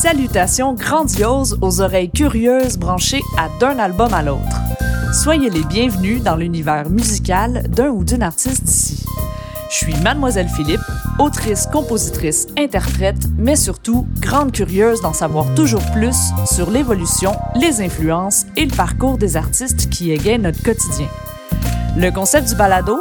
Salutations grandioses aux oreilles curieuses branchées à d'un album à l'autre. Soyez les bienvenus dans l'univers musical d'un ou d'une artiste d'ici. Je suis Mademoiselle Philippe, autrice, compositrice, interprète, mais surtout grande curieuse d'en savoir toujours plus sur l'évolution, les influences et le parcours des artistes qui égayent notre quotidien. Le concept du balado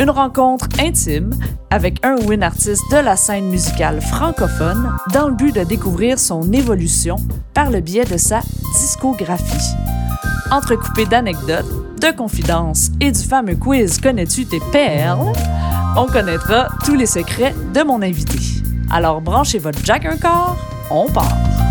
une rencontre intime avec un ou une artiste de la scène musicale francophone dans le but de découvrir son évolution par le biais de sa discographie. Entrecoupé d'anecdotes, de confidences et du fameux quiz Connais-tu tes perles, on connaîtra tous les secrets de mon invité. Alors branchez votre jack un corps, on part.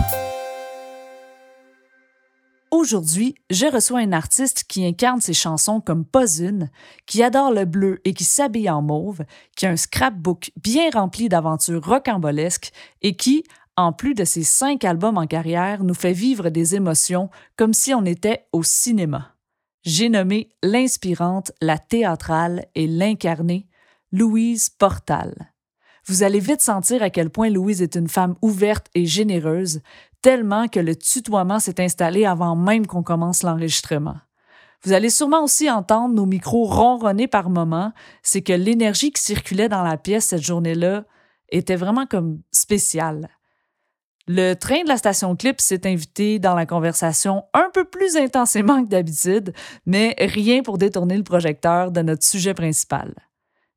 Aujourd'hui, je reçois un artiste qui incarne ses chansons comme pas une, qui adore le bleu et qui s'habille en mauve, qui a un scrapbook bien rempli d'aventures rocambolesques et qui, en plus de ses cinq albums en carrière, nous fait vivre des émotions comme si on était au cinéma. J'ai nommé l'inspirante, la théâtrale et l'incarnée Louise Portal. Vous allez vite sentir à quel point Louise est une femme ouverte et généreuse, tellement que le tutoiement s'est installé avant même qu'on commence l'enregistrement. Vous allez sûrement aussi entendre nos micros ronronner par moments, c'est que l'énergie qui circulait dans la pièce cette journée-là était vraiment comme spéciale. Le train de la station Clip s'est invité dans la conversation un peu plus intensément que d'habitude, mais rien pour détourner le projecteur de notre sujet principal.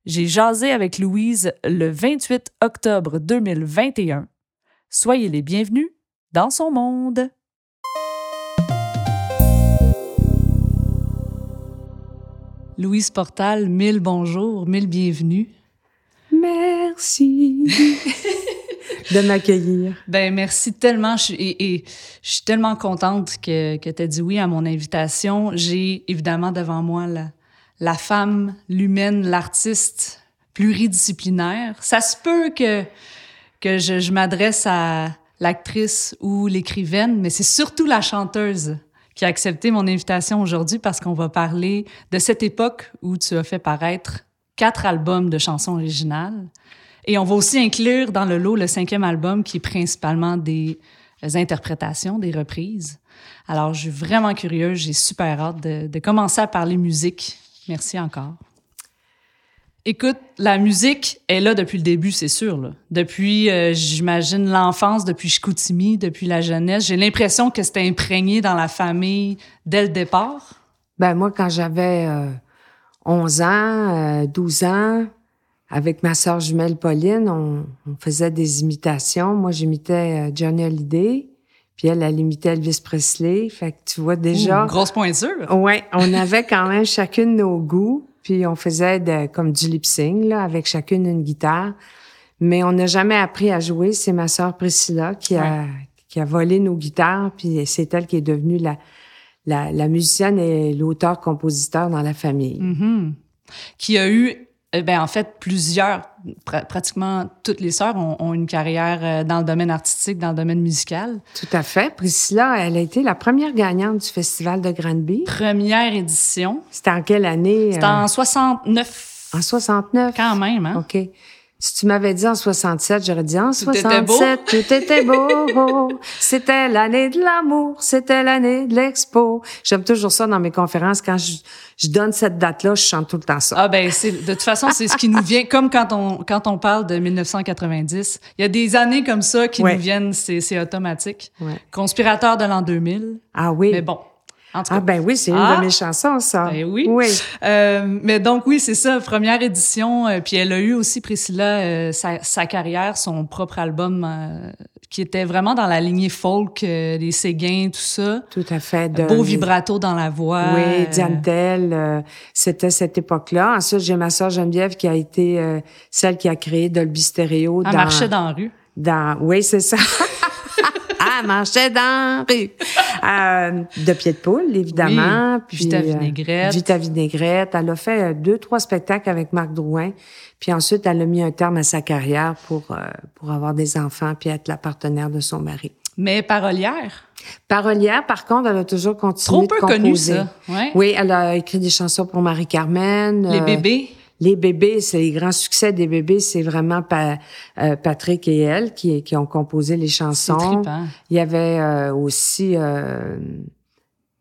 J'ai jasé avec Louise le 28 octobre 2021. Soyez les bienvenus dans son monde. Louise Portal, mille bonjours, mille bienvenue. Merci de m'accueillir. Ben merci tellement. Je, et, je suis tellement contente que, que tu aies dit oui à mon invitation. J'ai évidemment devant moi la, la femme, l'humaine, l'artiste pluridisciplinaire. Ça se peut que, que je, je m'adresse à, l'actrice ou l'écrivaine, mais c'est surtout la chanteuse qui a accepté mon invitation aujourd'hui parce qu'on va parler de cette époque où tu as fait paraître quatre albums de chansons originales. Et on va aussi inclure dans le lot le cinquième album qui est principalement des interprétations, des reprises. Alors, je suis vraiment curieuse, j'ai super hâte de, de commencer à parler musique. Merci encore. Écoute, la musique est là depuis le début, c'est sûr. Là. Depuis, euh, j'imagine, l'enfance, depuis Chicoutimi, depuis la jeunesse. J'ai l'impression que c'était imprégné dans la famille dès le départ. Ben moi, quand j'avais 11 euh, ans, 12 euh, ans, avec ma sœur jumelle Pauline, on, faisait des imitations. Moi, j'imitais Johnny Hallyday. Puis elle, elle imitait Elvis Presley. Fait que tu vois déjà... Ouh, grosse pointure. Ouais, on avait quand même chacune nos goûts. Puis on faisait de, comme du lip sync là, avec chacune une guitare. Mais on n'a jamais appris à jouer. C'est ma sœur Priscilla qui a, qui a volé nos guitares. Puis c'est elle qui est devenue la, la, la musicienne et l'auteur-compositeur dans la famille. Mm-hmm. Qui a eu eh ben, en fait, plusieurs, pratiquement toutes les sœurs ont, une carrière euh, dans le domaine artistique, dans le domaine musical. Tout à fait. Priscilla, elle a été la première gagnante du Festival de Granby. Première édition. C'était en quelle année? C'était en 69. En 69? Quand même, hein? OK. Si tu m'avais dit en 67, j'aurais dit en 67, tout était beau. c'était l'année de l'amour, c'était l'année de l'expo. J'aime toujours ça dans mes conférences. Quand je, je donne cette date-là, je chante tout le temps ça. Ah ben, c'est, de toute façon, c'est ce qui nous vient, comme quand on, quand on parle de 1990. Il y a des années comme ça qui nous viennent, c'est, c'est automatique. Conspirateur de l'an 2000. Ah oui. Mais bon, ah ben oui, c'est une de ah! mes chansons, ça. Ben oui. Oui. Euh, mais donc oui, c'est ça, première édition. Euh, puis elle a eu aussi, Priscilla, euh, sa, sa, carrière, son propre album euh, qui était vraiment dans la lignée folk, des Séguins, tout ça. Tout à fait. De, Beau vibrato dans la voix. Oui, Diane c'était cette époque-là. Ensuite, j'ai ma sœur Geneviève qui a été celle qui a créé Dolby Stereo. Elle marchait dans la rue. Dans, oui, c'est ça. elle marchait dans la rue. Euh, de pied de poule, évidemment. puis, Vita euh, Vinaigrette. Vita Vinaigrette. Elle a fait euh, deux, trois spectacles avec Marc Drouin. Puis ensuite, elle a mis un terme à sa carrière pour, pour avoir des enfants puis être la partenaire de son mari. Mais parolière? Parolière, par contre, elle a toujours continué Trop peu connue, ça. Oui, elle a écrit des chansons pour Marie-Carmen. Les bébés? Les bébés, c'est les grands succès des bébés, c'est vraiment euh, Patrick et elle qui, qui ont composé les chansons. Il y avait euh, aussi euh,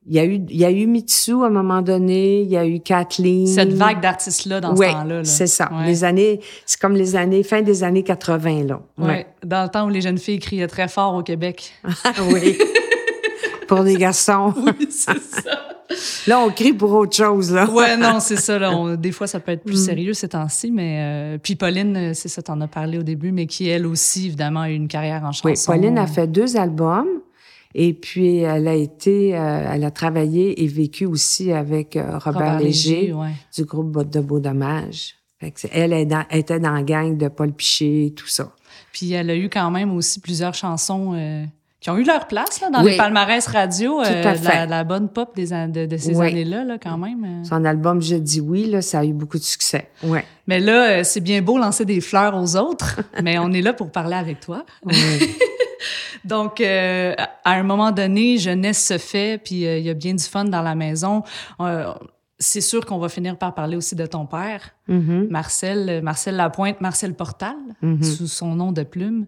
il y a eu il y a eu Mitsu à un moment donné, il y a eu Kathleen. Cette vague d'artistes là dans ce temps-là. c'est ça. Les années c'est comme les années fin des années 80 là. Ouais. Dans le temps où les jeunes filles criaient très fort au Québec. oui. Pour les garçons. oui, c'est ça. Là, on crie pour autre chose, là. ouais, non, c'est ça. Là, des fois, ça peut être plus mm. sérieux ces temps-ci, mais euh, puis Pauline, c'est ça, t'en as parlé au début, mais qui elle aussi, évidemment, a eu une carrière en chanson. Oui, Pauline a fait deux albums. Et puis, elle a été, euh, elle a travaillé et vécu aussi avec euh, Robert, Léger, du groupe de Beau Dommage. elle, elle, était dans la gang de Paul Piché et tout ça. Puis, elle a eu quand même aussi plusieurs chansons qui ont eu leur place là, dans les palmarès radio euh, de la, bonne pop des, de, de ces années-là, là, quand même. Euh. Son album Je dis oui, là, ça a eu beaucoup de succès. Ouais. Mais là, euh, c'est bien beau lancer des fleurs aux autres, mais on est là pour parler avec toi. Donc, à un moment donné, jeunesse se fait, puis il y a bien du fun dans la maison c'est sûr qu'on va finir par parler aussi de ton père, mm-hmm. Marcel, Marcel Lapointe, Marcel Portal, mm-hmm. sous son nom de plume,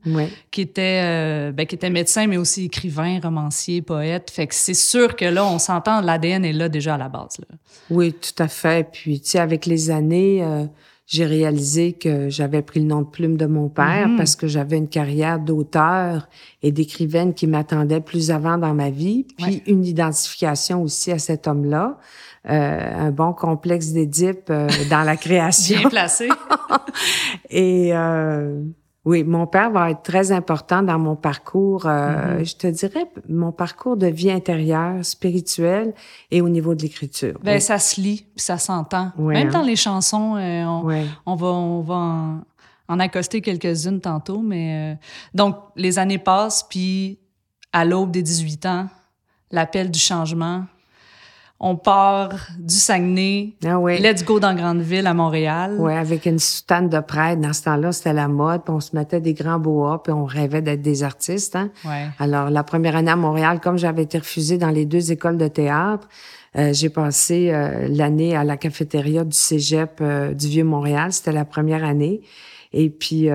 qui était euh, ben, qui était médecin, mais aussi écrivain, romancier, poète. Fait que c'est sûr que là, on s'entend, l'ADN est là déjà à la base. Là. Oui, tout à fait. Puis, tu sais, avec les années, euh, j'ai réalisé que j'avais pris le nom de plume de mon père mm-hmm. parce que j'avais une carrière d'auteur et d'écrivaine qui m'attendait plus avant dans ma vie, puis une identification aussi à cet homme-là. Euh, un bon complexe d'Édipe euh, dans la création. Bien placé. Et euh, oui, mon père va être très important dans mon parcours, mm-hmm. je te dirais, mon parcours de vie intérieure, spirituelle et au niveau de l'écriture. Ben ça se lit, puis ça s'entend. Même hein. dans les chansons, on, on, va, on va en, en accoster quelques-unes tantôt, mais donc les années passent, puis à l'aube des 18 ans, l'appel du changement, on part du Saguenay, ah let's go dans grande ville à Montréal. Oui, avec une soutane de prêtre. Dans ce temps-là, c'était la mode, puis on se mettait des grands boas, puis on rêvait d'être des artistes. Hein? Ouais. Alors, la première année à Montréal, comme j'avais été refusée dans les deux écoles de théâtre, euh, j'ai passé euh, l'année à la cafétéria du Cégep euh, du Vieux-Montréal. C'était la première année. Et puis,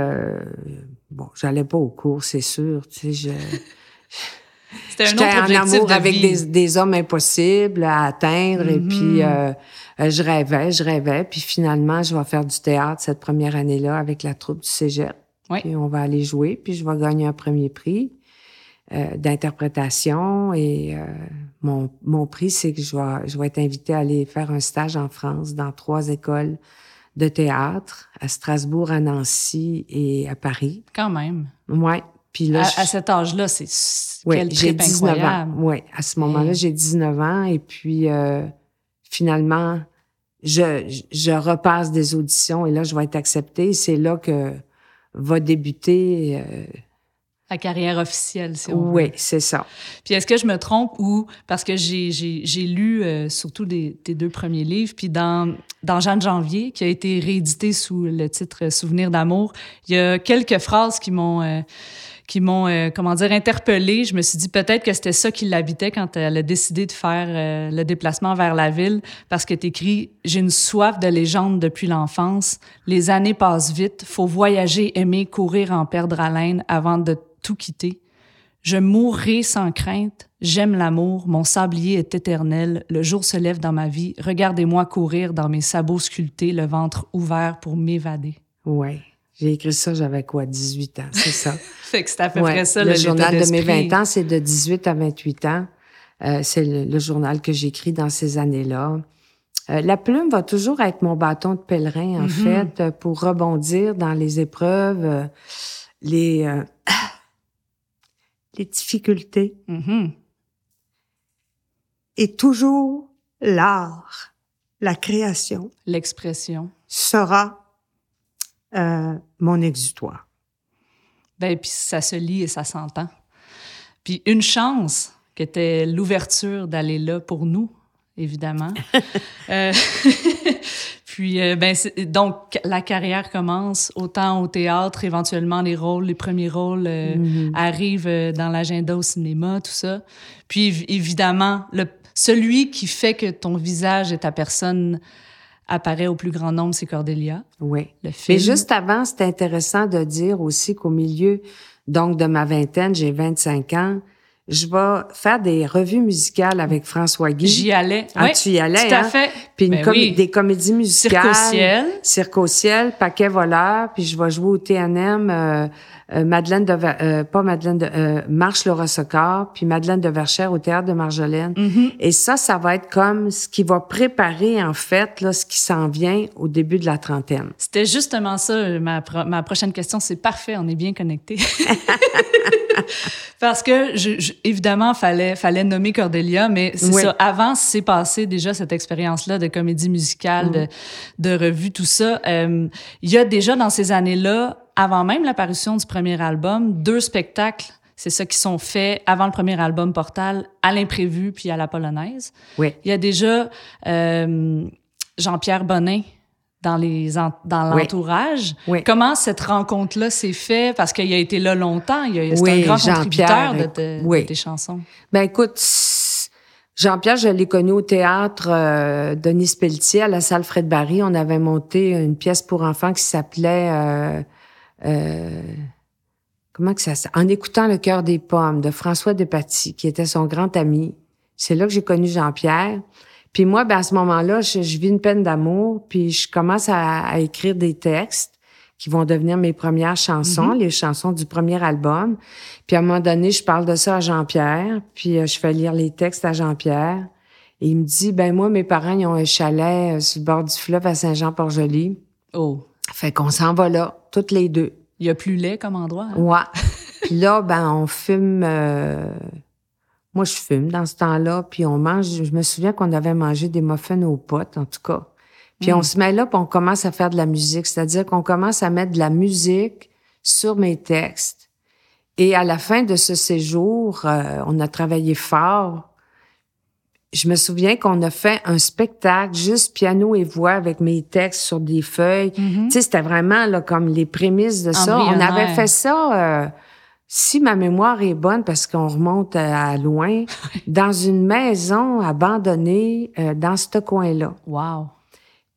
bon, j'allais pas au cours, c'est sûr. Tu sais, je... C'était un autre en amour avec Des, des, hommes impossibles à atteindre. Et puis, mm-hmm. euh, je rêvais, je rêvais. Puis finalement, je vais faire du théâtre cette première année-là avec la troupe du cégep. Oui. Puis on va aller jouer. Puis je vais gagner un premier prix euh, d'interprétation. Et euh, mon, mon prix, c'est que je vais, je vais être invitée à aller faire un stage en France dans trois écoles de théâtre, à Strasbourg, à Nancy et à Paris. Quand même. Ouais. Puis là, à, cet âge-là, c'est ouais, j'ai 19 incroyable. ans. Oui, à ce moment-là, j'ai 19 ans et puis euh, finalement, je, je repasse des auditions et là, je vais être acceptée. C'est là que va débuter euh, la carrière officielle, si on Oui, c'est ça. Puis est-ce que je me trompe ou parce que j'ai j'ai lu euh, surtout des, tes deux premiers livres, puis dans dans Jeanne Janvier qui a été réédité sous le titre Souvenir d'amour, il y a quelques phrases qui m'ont euh, qui m'ont, euh, comment dire, interpellée. Je me suis dit peut-être que c'était ça qui l'habitait quand elle a décidé de faire euh, le déplacement vers la ville, parce que t'écris « J'ai une soif de légende depuis l'enfance. Les années passent vite. Faut voyager, aimer, courir, en perdre haleine avant de tout quitter. Je mourrai sans crainte. J'aime l'amour. Mon sablier est éternel. Le jour se lève dans ma vie. Regardez-moi courir dans mes sabots sculptés, le ventre ouvert pour m'évader. » Ouais. J'ai écrit ça, j'avais quoi, 18 ans, c'est ça. fait que c'est à peu près ça, le, le journal de mes 20 ans, c'est de 18 à 28 ans. Euh, c'est le, journal que j'écris dans ces années-là. Euh, la plume va toujours être mon bâton de pèlerin, en mm-hmm. fait, pour rebondir dans les épreuves, euh, les, les difficultés. Mm-hmm. Et toujours l'art, la création. L'expression. Sera euh, mon exutoire. Ben, puis ça se lit et ça s'entend. Puis une chance qui était l'ouverture d'aller là pour nous, évidemment. euh, puis, euh, ben, donc, la carrière commence autant au théâtre, éventuellement les rôles, les premiers rôles euh, mm-hmm. arrivent dans l'agenda au cinéma, tout ça. Puis, évidemment, le, celui qui fait que ton visage et ta personne apparaît au plus grand nombre, c'est Cordelia. Oui. Le film. Mais juste avant, c'est intéressant de dire aussi qu'au milieu donc de ma vingtaine, j'ai 25 ans, je vais faire des revues musicales avec François Guy. J'y allais. Ah, oui, tu y allais, Tout à hein? fait. Puis une Ben com- oui. des comédies musicales. Cirque au ciel. Cirque au ciel, Paquet voleur, puis je vais jouer au TNM, euh, euh, Madeleine de, Ver- euh, pas Madeleine de, euh, Marche Laura Socor, puis Madeleine de Verchères au théâtre de Marjolaine. Mm-hmm. Et ça, ça va être comme ce qui va préparer, en fait, là, ce qui s'en vient au début de la trentaine. C'était justement ça, euh, ma, pro- ma prochaine question. C'est parfait, on est bien connectés. Parce que, je, je- évidemment, fallait, fallait nommer Cordelia, mais c'est Oui. ça. Avant, c'est passé déjà cette expérience-là de comédie musicale, de, de revue, tout ça. Euh, Il y a déjà dans ces années-là, avant même l'apparition du premier album, deux spectacles. C'est ça qui sont faits avant le premier album Portal, à l'imprévu puis à la polonaise. Oui. Il y a déjà euh, Jean-Pierre Bonin dans les en- dans l'entourage. Oui. Comment cette rencontre-là s'est faite? Parce qu'il a été là longtemps, il a- c'est Oui, un grand contributeur de, te- oui. de tes chansons. Ben écoute, Jean-Pierre, je l'ai connu au théâtre euh, Denis Pelletier à la salle Fred Barry. On avait monté une pièce pour enfants qui s'appelait euh, euh, comment que ça En écoutant le cœur des pommes de François Despatie, qui était son grand ami. C'est là que j'ai connu Jean-Pierre. Puis moi, ben à ce moment-là, je, je vis une peine d'amour, puis je commence à, à écrire des textes qui vont devenir mes premières chansons, les chansons du premier album. Puis à un moment donné, je parle de ça à Jean-Pierre, puis euh, je fais lire les textes à Jean-Pierre. Et il me dit, ben moi, mes parents, ils ont un chalet euh, sur le bord du fleuve à Saint-Jean-Port-Joli. Oh, Fait qu'on s'en va là, toutes les deux. il y a plus laid comme endroit. hein? Ouais. puis là, ben, on fume. euh, Moi, je fume dans ce temps-là. Puis on mange. Je me souviens qu'on avait mangé des muffins aux potes, en tout cas. Puis on se met là, puis on commence à faire de la musique. C'est-à-dire qu'on commence à mettre de la musique sur mes textes. Et à la fin de ce séjour, euh, on a travaillé fort. Je me souviens qu'on a fait un spectacle, juste piano et voix avec mes textes sur des feuilles. Mhm. Tu sais, c'était vraiment là, comme les prémices de ça. On avait fait ça, euh, si ma mémoire est bonne, parce qu'on remonte à, à loin, dans une maison abandonnée euh, dans ce coin-là. Wow.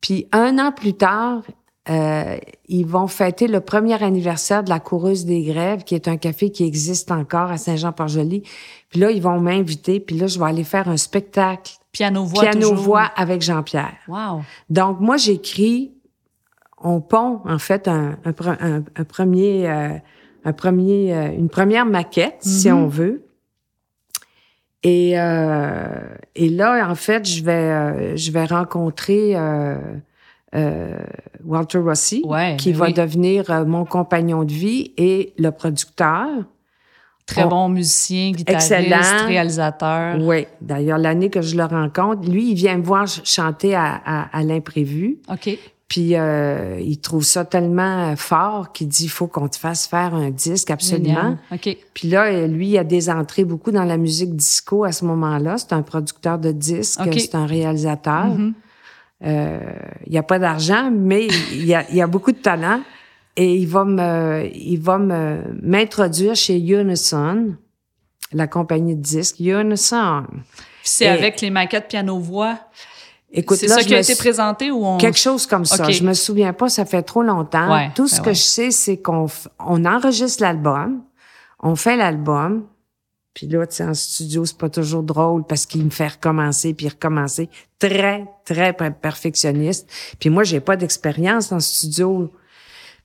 Puis un an plus tard, euh, ils vont fêter le premier anniversaire de la Coureuse des Grèves, qui est un café qui existe encore à Saint-Jean-Port-Joli. Puis là, ils vont m'inviter, puis là, je vais aller faire un spectacle Piano-voix piano-voix avec Jean-Pierre. Wow. Donc, moi, j'écris, on pond, en fait, un, un, pre- un- un premier, euh, un premier, euh, une première maquette, si Mhm. on veut. Et, euh, et là, en fait, je vais, euh, je vais rencontrer euh, Walter Rossi, Ouais, qui ben va oui. devenir euh, mon compagnon de vie et le producteur. Très On- bon musicien, guitariste, Excellent. réalisateur. Oui, d'ailleurs, l'année que je le rencontre, lui, il vient me voir ch- chanter à, à, à l'imprévu. OK. Puis euh, il trouve ça tellement fort qu'il dit il faut qu'on te fasse faire un disque absolument. Génial. OK. Puis là, lui, il a des entrées beaucoup dans la musique disco à ce moment-là. C'est un producteur de disques, c'est un réalisateur. Mhm. Euh, il n'y a pas d'argent, mais il y a, il y a beaucoup de talent. Et il va me, il va me m'introduire chez Unison, la compagnie de disques Unison. C'est avec les maquettes piano-voix. Écoute, C'est ça qui a été présenté ou on... Quelque chose comme ça. OK. Je me souviens pas, ça fait trop longtemps. Ouais, Tout ce ben que ouais. je sais, c'est qu'on f- on enregistre l'album, on fait l'album, puis là, tu sais, en studio, c'est pas toujours drôle parce qu'il me fait recommencer puis recommencer. Très, très per- perfectionniste. Puis moi, j'ai pas d'expérience en studio.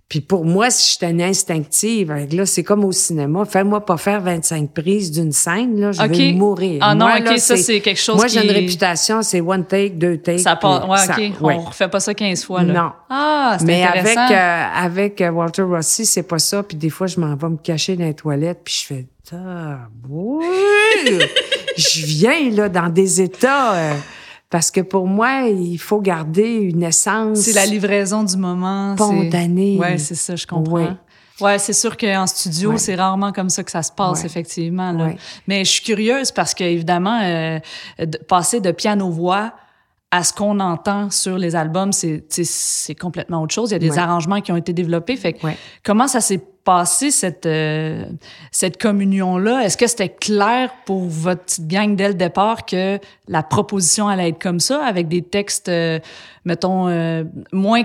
Puis pour moi, si j'étais une instinctive, là, c'est comme au cinéma. Fais-moi pas faire 25 prises d'une scène, là, je vais mourir. Ah non, Moi, OK, là, ça, c'est quelque chose Moi, j'ai une réputation, c'est one take, deux takes. Ça part... Ouais, ça- OK. ouais. On refait pas ça 15 fois, là. Non. Ah, c'est Mais avec, euh, avec euh, Walter Rossi, c'est pas ça. Puis des fois, je m'en vais me cacher dans les toilettes, puis je fais! Je viens là dans des états euh, parce que pour moi, il faut garder une essence. C'est la livraison du moment. Spontanée. Ouais, c'est ça, je comprends. Ouais. Ouais, c'est sûr qu'en studio, Ouais. c'est rarement comme ça que ça se passe, Ouais. effectivement. Là. Ouais. Mais je suis curieuse parce que, évidemment, euh, de passer de piano-voix à ce qu'on entend sur les albums, c'est complètement autre chose. Il y a des arrangements qui ont été développés. Fait que Ouais. comment ça s'est passé cette, euh, cette communion-là? Est-ce que c'était clair pour votre petite gang dès le départ que la proposition allait être comme ça, avec des textes, euh, mettons, euh, moins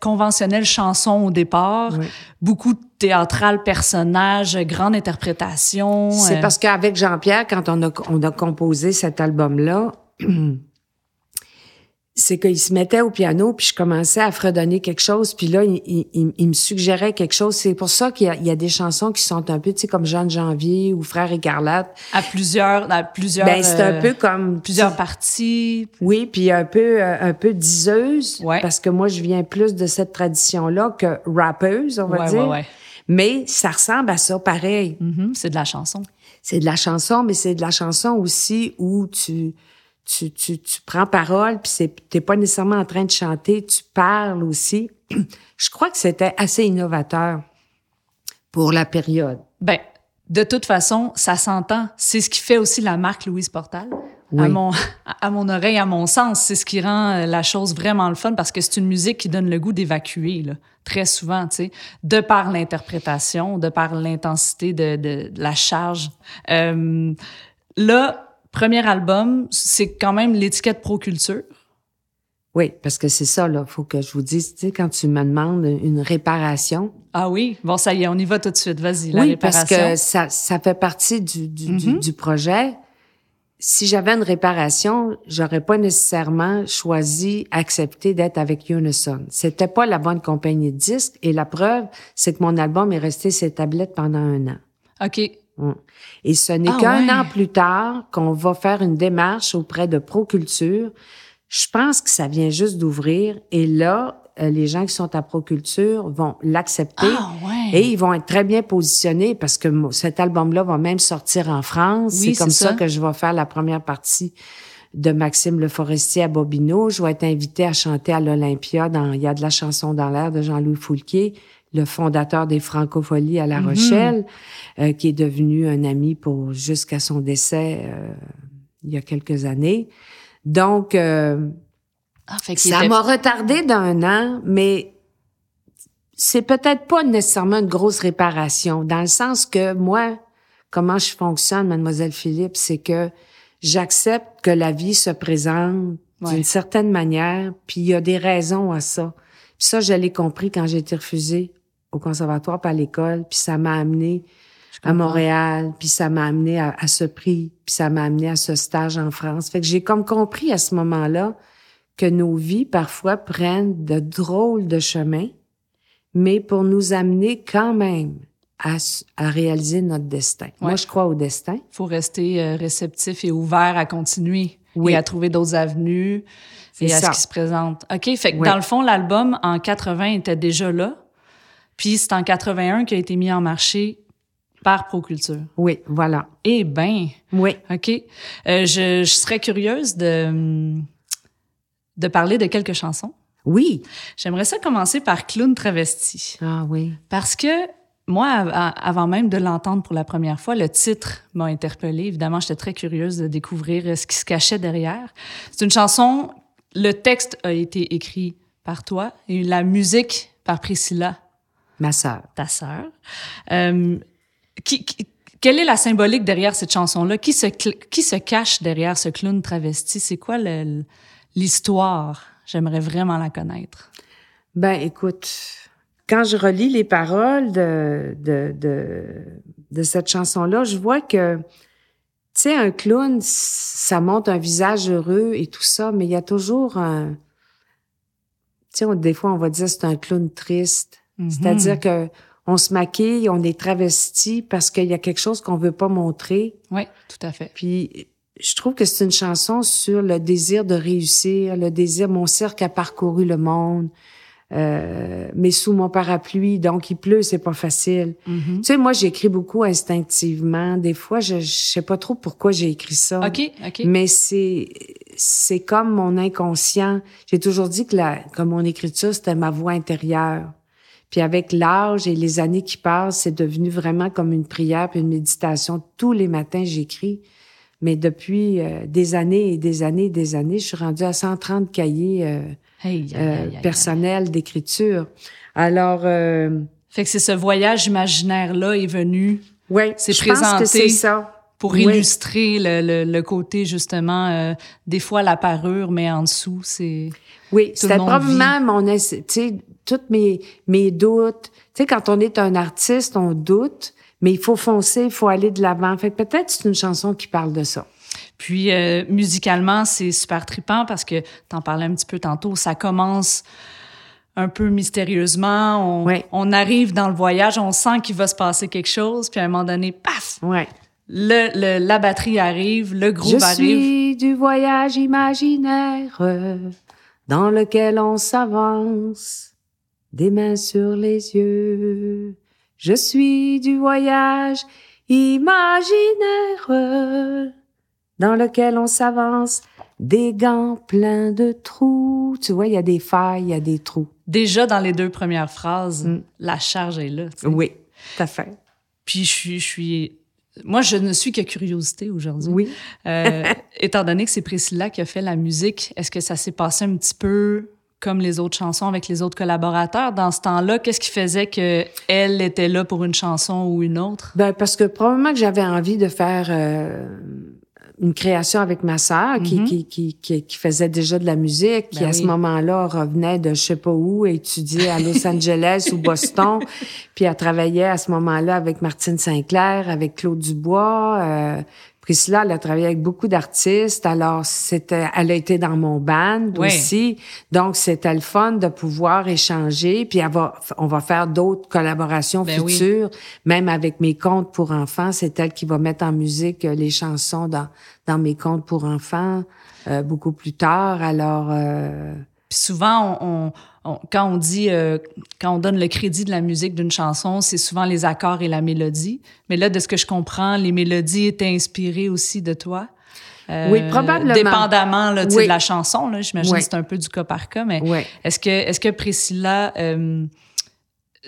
conventionnels chansons au départ, beaucoup de théâtral, personnages, grande interprétation? C'est parce qu'avec Jean-Pierre, quand on a, on a composé cet album-là, c'est qu'il se mettait au piano, puis je commençais à fredonner quelque chose, puis là, il, il, me suggérait quelque chose. C'est pour ça qu'il y, a des chansons qui sont un peu, tu sais, comme Jeanne Janvier ou Frère Écarlate. À plusieurs, à plusieurs. Ben, c'est un peu comme plusieurs parties. Oui, puis un peu, euh, un peu diseuse, ouais. parce que moi, je viens plus de cette tradition-là que rappeuse, on va ouais, dire. Ouais, mais ça ressemble à ça, pareil. Mm-hmm. c'est de la chanson. C'est de la chanson, mais c'est de la chanson aussi où tu tu, tu, tu prends parole, puis c'est, t'es pas nécessairement en train de chanter, tu parles aussi. Je crois que c'était assez innovateur pour la période. Ben, de toute façon, ça s'entend. C'est ce qui fait aussi la marque Louise Portal. À, mon, à mon oreille, à mon sens, c'est ce qui rend euh, la chose vraiment le fun parce que c'est une musique qui donne le goût d'évacuer, très souvent, tu sais, de par l'interprétation, de par l'intensité de, de, de, la charge. Euh, là, premier album, c'est quand même l'étiquette Proculture. Oui, parce que c'est ça, là. Faut que je vous dise, tu sais, quand tu me demandes une réparation. Ah oui? Bon, ça y est, on y va tout de suite. Vas-y, la oui, parce que ça, ça fait partie du, du, du, mm-hmm. du projet. Si j'avais une réparation, j'aurais pas nécessairement choisi, accepté d'être avec Unison. C'était pas la bonne compagnie de disques. Et la preuve, c'est que mon album est resté ses tablettes pendant un an. OK. Et ce n'est Ah, qu'un ouais. an plus tard qu'on va faire une démarche auprès de Proculture. Je pense que ça vient juste d'ouvrir. Et là, euh, les gens qui sont à Proculture vont l'accepter. Ah ouais. Et ils vont être très bien positionnés parce que cet album-là va même sortir en France. Oui, c'est comme c'est ça. ça. que je vais faire la première partie de Maxime Le Forestier à Bobino. Je vais être invitée à chanter à l'Olympia dans Il y a de la chanson dans l'air de Jean-Louis Foulquier, le fondateur des Francopholies à La Mhm. Rochelle, euh, qui est devenu un ami pour jusqu'à son décès euh, il y a quelques années. Donc, euh, Ah, fait ça était- m'a retardé d'un an, mais c'est peut-être pas nécessairement une grosse réparation, dans le sens que moi, comment je fonctionne, mademoiselle Philippe, c'est que j'accepte que la vie se présente Ouais. d'une certaine manière, puis il y a des raisons à ça. Puis ça, je l'ai compris quand j'ai été refusée au conservatoire par l'école, puis ça m'a amené à. Montréal, puis ça m'a amené à, à ce prix, puis ça m'a amené à ce stage en France. Fait que j'ai comme compris à ce moment-là que nos vies parfois prennent de drôles de chemins, mais pour nous amener quand même à, à réaliser notre destin. Moi, je crois au destin. faut rester euh, réceptif et ouvert à continuer Oui. et à trouver d'autres avenues et à ce qui se présente. OK, fait que Oui. dans le fond, l'album en 80 était déjà là? Puis c'est en 81 qui a été mis en marché par Proculture. Oui, voilà. Eh ben, Oui. OK. Euh, je, je serais curieuse de, de parler de quelques chansons. Oui. J'aimerais ça commencer par Clown travesti. Ah oui. Parce que moi, av- avant même de l'entendre pour la première fois, le titre m'a interpellée. Évidemment, j'étais très curieuse de découvrir euh, ce qui se cachait derrière. C'est une chanson, le texte a été écrit par toi et la musique par Priscilla, Ma sœur. ta sœur. Euh, qui, qui- quelle est la symbolique derrière cette chanson-là? Qui se, qui se cache derrière ce clown travesti? C'est quoi l'histoire? J'aimerais vraiment la connaître. Ben, écoute, quand je relis les paroles de, de, de, de cette chanson-là, je vois que, tu sais, un clown, ça montre un visage heureux et tout ça, mais il y a toujours un... Tu sais, des fois, on va dire c'est un clown triste. Mhm. C'est-à-dire que on se maquille, on est travesti parce qu'il y a quelque chose qu'on veut pas montrer. Oui, tout à fait. Puis je trouve que c'est une chanson sur le désir de réussir, le désir. Mon cirque a parcouru le monde, euh, mais sous mon parapluie, donc il pleut, c'est pas facile. Mhm. Tu sais, moi j'écris beaucoup instinctivement. Des fois, je, je sais pas trop pourquoi j'ai écrit ça. OK, OK. Mais c'est c'est comme mon inconscient. J'ai toujours dit que la, comme mon écriture, c'était ma voix intérieure. Puis avec l'âge et les années qui passent, c'est devenu vraiment comme une prière puis une méditation. Tous les matins, j'écris. Mais depuis euh, des années et des années et des années, je suis rendue à 130 cahiers euh, Hey, euh, personnels d'écriture. Alors, euh, Fait que c'est ce voyage imaginaire-là est venu. Oui, c'est que c'est présenté ça. pour Oui. illustrer le, le, le côté justement euh, des fois la parure mais en dessous c'est Oui, c'était probablement mon, tu sais, toutes mes, mes doutes. Tu sais, quand on est un artiste, on doute, mais il faut foncer, il faut aller de l'avant. Fait que peut-être c'est une chanson qui parle de ça. puis euh, musicalement c'est super trippant parce que t'en parlais un petit peu tantôt ça commence un peu mystérieusement on, Ouais. on arrive dans le voyage on sent qu'il va se passer quelque chose puis à un moment donné paf Ouais. le, le- la batterie arrive le groupe Je arrive suis du voyage imaginaire dans lequel on s'avance, des mains sur les yeux. Je suis du voyage imaginaire dans lequel on s'avance, des gants pleins de trous. Tu vois, il y a des failles, il y a des trous. déjà dans les deux premières phrases Mm. la charge est là tu sais. Oui, tout à fait. puis je suis je suis moi je ne suis que curiosité aujourd'hui Oui. Euh, étant donné que c'est Priscilla qui a fait la musique, est-ce que ça s'est passé un petit peu comme les autres chansons avec les autres collaborateurs? Dans ce temps-là? Qu'est-ce qui faisait que elle était là pour une chanson ou une autre? Ben parce que probablement que j'avais envie de faire euh, une création avec ma sœur qui, Mhm. qui, qui, qui, qui faisait déjà de la musique, qui Ben à ce moment-là revenait de je sais pas où, étudier à Los Angeles ou Boston, puis elle travaillait à ce moment-là avec Martine Sinclair, avec Claude Dubois. Euh, Priscilla, elle a travaillé avec beaucoup d'artistes, alors c'était, elle a été dans mon band Oui. aussi, donc c'était le fun de pouvoir échanger, puis elle va- on va faire d'autres collaborations Ben oui. futures, même avec mes contes pour enfants, c'est elle qui va mettre en musique euh, les chansons dans dans mes contes pour enfants euh, beaucoup plus tard. Alors euh, Puis souvent, on, on- on- quand on dit, euh, quand on donne le crédit de la musique d'une chanson, c'est souvent les accords et la mélodie. Mais là, de ce que je comprends, les mélodies étaient inspirées aussi de toi. Euh, Oui, probablement. Dépendamment là, Oui. de la chanson, là, j'imagine Oui. que c'est un peu du cas par cas, mais. Est-ce que, est-ce que Priscilla euh,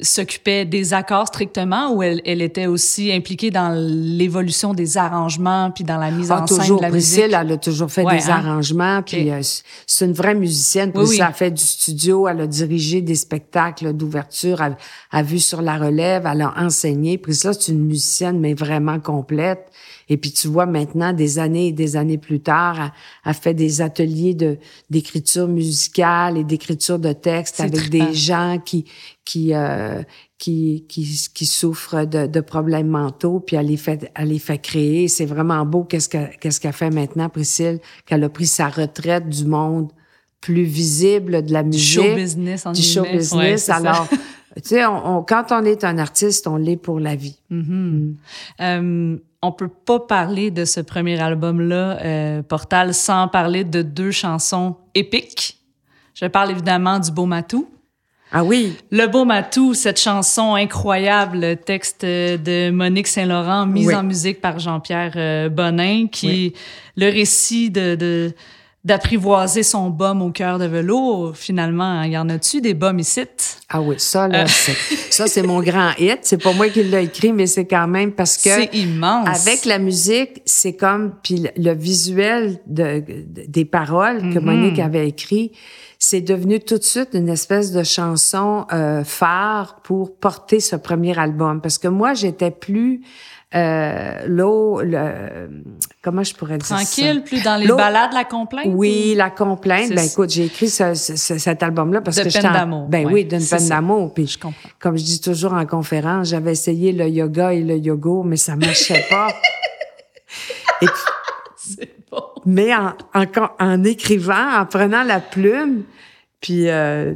s'occupait des accords strictement ou elle, elle était aussi impliquée dans l'évolution des arrangements puis dans la mise Ah, en scène toujours, de la Priscille, musique? elle a toujours fait Ouais, des hein? arrangements, puis euh, c'est une vraie musicienne. Oui, Priscille oui. a fait du studio, elle a dirigé des spectacles d'ouverture, elle a vu sur la relève, elle a enseigné. Priscilla, c'est une musicienne, mais vraiment complète. Et puis tu vois maintenant, des années et des années plus tard, elle, elle fait des ateliers de d'écriture musicale et d'écriture de textes C'est avec des gens qui qui euh, qui, qui, qui souffrent de, de problèmes mentaux, puis elle les fait, elle les fait créer. C'est vraiment beau qu'est-ce qu'elle qu'est-ce qu'elle fait maintenant, Priscille, qu'elle a pris sa retraite du monde plus visible de la Du musique. show business, en du show guillemets. Business. Alors, tu sais, on, on- quand on est un artiste, on l'est pour la vie. Mhm. Euh, on peut pas parler de ce premier album-là, euh, Portal, sans parler de deux chansons épiques. Je parle évidemment du Beau Matou. Ah oui, Le Beau Matou, cette chanson incroyable, le texte de Monique Saint-Laurent, mise Oui. en musique par Jean-Pierre euh, Bonin, qui le récit de, de- d'apprivoiser son bum au cœur de velours. Finalement, il y en a-tu des bums ici? ah oui, ça là, Euh. c'est- ça c'est mon grand hit. C'est pas moi qui l'ai écrit, mais c'est quand même parce que C'est immense. Avec la musique, c'est comme puis le, le visuel de, de- des paroles que Mhm. Monique avait écrit, c'est devenu tout de suite une espèce de chanson euh, phare pour porter ce premier album. Parce que moi, j'étais plus euh, l'eau, le comment je pourrais dire ça? Tranquille, plus dans les balades, la complainte? Oui, la complainte. Ben écoute, j'ai écrit ce- ce- ce- cet album-là parce De que peine j'étais en- d'amour, Ben ouais, oui, d'une peine d'amour. Puis Je comprends. comme je dis toujours en conférence, j'avais essayé le yoga et le yoga, mais ça marchait pas. Et puis. Mais en, en, en écrivant, en prenant la plume, puis euh,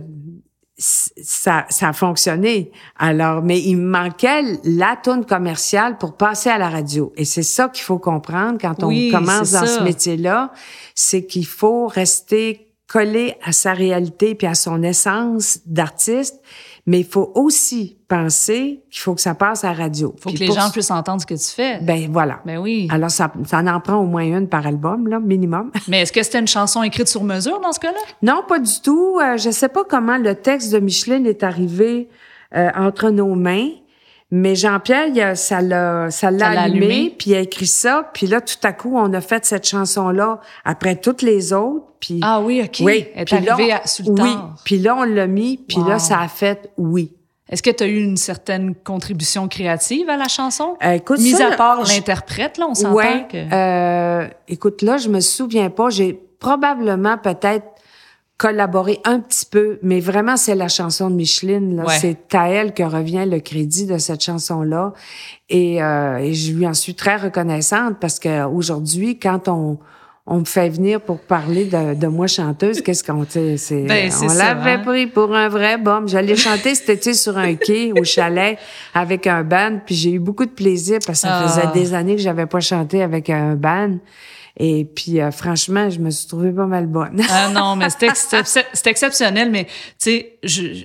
ça, ça a fonctionné. Alors, mais il me manquait la tourne commerciale pour passer à la radio. Et c'est ça qu'il faut comprendre quand on Oui, commence dans ça. ce métier-là, c'est qu'il faut rester collé à sa réalité puis à son essence d'artiste, mais il faut aussi penser qu'il faut que ça passe à la radio. Faut Puis que les gens puissent entendre ce que tu fais. Ben voilà. Ben oui. Alors, ça, ça en prend au moins une par album, là, minimum. Mais est-ce que c'était une chanson écrite sur mesure dans ce cas-là? Non, pas du tout. Euh, je sais pas comment le texte de Micheline est arrivé euh, entre nos mains, mais Jean-Pierre, il a- ça l'a, ça l'a allumé, allumé. puis il a écrit ça, puis là, tout à coup, on a fait cette chanson-là après toutes les autres, puis Ah oui, OK. oui, Elle est puis là, à- le oui, puis là, on l'a mis, puis Wow. là, ça a fait oui. Est-ce que tu as eu une certaine contribution créative à la chanson? Euh, écoute, Mis ça, à part l'interprète, là, on s'entend Ouais. que... euh, écoute, là, je me souviens pas. J'ai probablement peut-être collaboré un petit peu, mais vraiment, c'est la chanson de Micheline. Ouais. C'est à elle que revient le crédit de cette chanson-là. Et, euh, et je lui en suis très reconnaissante parce que aujourd'hui, quand on on me fait venir pour parler de, de moi chanteuse, qu'est-ce qu'on? C'est, Ben, c'est on l'avait hein. pris pour un vrai bum. J'allais chanter cet été sur un quai au chalet avec un band, puis j'ai eu beaucoup de plaisir parce que ça Ah. faisait des années que j'avais pas chanté avec un band. Et puis, euh, franchement, je me suis trouvée pas mal bonne. Ah non, mais c'est excep- c'est exceptionnel, mais tu sais, je- je-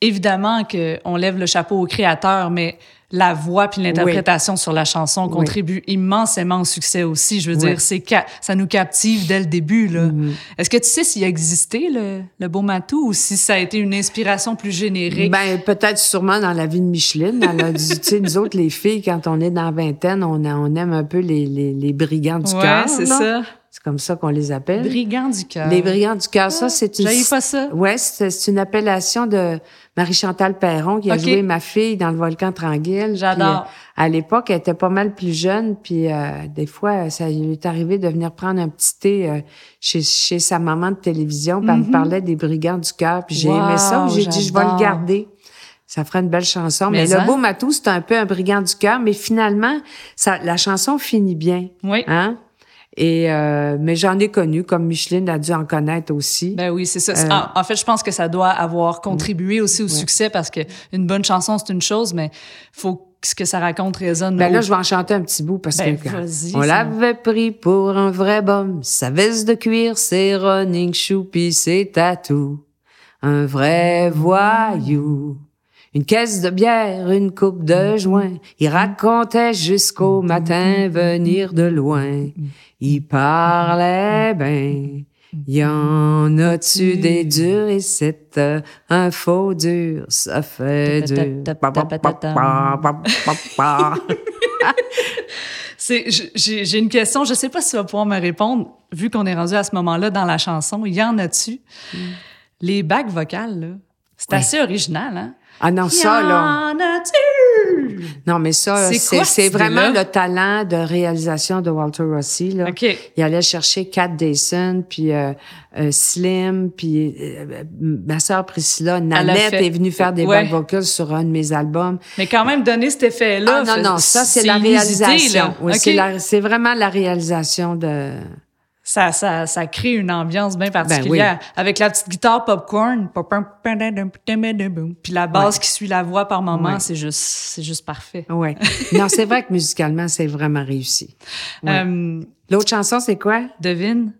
évidemment qu'on lève le chapeau au créateur, mais la voix puis l'interprétation sur la chanson Oui. contribue immensément au succès aussi. Je veux Oui. dire, c'est ca- ça nous captive dès le début. là. Mhm. Est-ce que tu sais s'il a existé le, le beau matou ou si ça a été une inspiration plus générique? Ben, peut-être sûrement dans la vie de Micheline. Elle a dit, tu sais, nous autres, les filles, quand on est dans la vingtaine, on, a- on aime un peu les, les, les brigands du ouais, cœur. c'est ça. C'est comme ça qu'on les appelle. Brigand du cœur. Les brigands du cœur, ça, c'est une... Pas ça. Ouais, c'est une appellation de Marie-Chantal Perron qui a joué ma fille dans le volcan Tranguille. J'adore. Euh, à l'époque, elle était pas mal plus jeune, puis euh, des fois, ça lui est arrivé de venir prendre un petit thé euh, chez, chez sa maman de télévision, puis elle me parlait des brigands du cœur, puis j'ai Mhm. Wow, aimé ça, j'ai dit, je vais le garder. Ça ferait une belle chanson. Mais, Mais le beau matou, c'est un peu un brigand du cœur, mais finalement, ça, la chanson finit bien. Oui. Hein? Et euh, mais j'en ai connu, comme Micheline a dû en connaître aussi. Ben oui, c'est ça. Euh, en, en fait, je pense que ça doit avoir contribué aussi au succès parce que une bonne chanson, c'est une chose, mais faut que ce que ça raconte résonne. Ben là, je vais en chanter un petit bout parce Ben, que quand vas-y, on l'avait pris pour un vrai bum, sa veste de cuir, ses running shoes pis ses tatous. Un vrai voyou. Une caisse de bière, une coupe de joint. Il racontait jusqu'au matin venir de loin. Il parlait ben. Y en a-tu des durs? Et c'est euh, un faux dur, ça fait dur. J'ai, une question. Je sais pas si tu vas pouvoir me répondre, vu qu'on est rendu à ce moment-là dans la chanson. Y en a-tu? Les bacs vocales, là, c'est assez original, hein? Ah non, ça, là. Non, mais ça, C'est vraiment le talent de réalisation de Walter Rossi. Là. OK. Il allait chercher Kat Dayson, puis euh, euh, Slim, puis euh, ma sœur Priscilla, Nanette fait- est venue faire des Ouais. back vocals sur un de mes albums. Mais quand même, donner cet effet-là. Ah non, non, ça, c'est la réalisation. c'est vraiment la réalisation de... Ça, ça, ça crée une ambiance bien particulière. Avec la petite guitare popcorn, puis la basse qui suit la voix par moment, Ouais. c'est juste, c'est juste parfait. Ouais. non, c'est vrai que musicalement, c'est vraiment réussi. Ouais. Euh, L'autre chanson, c'est quoi? devine.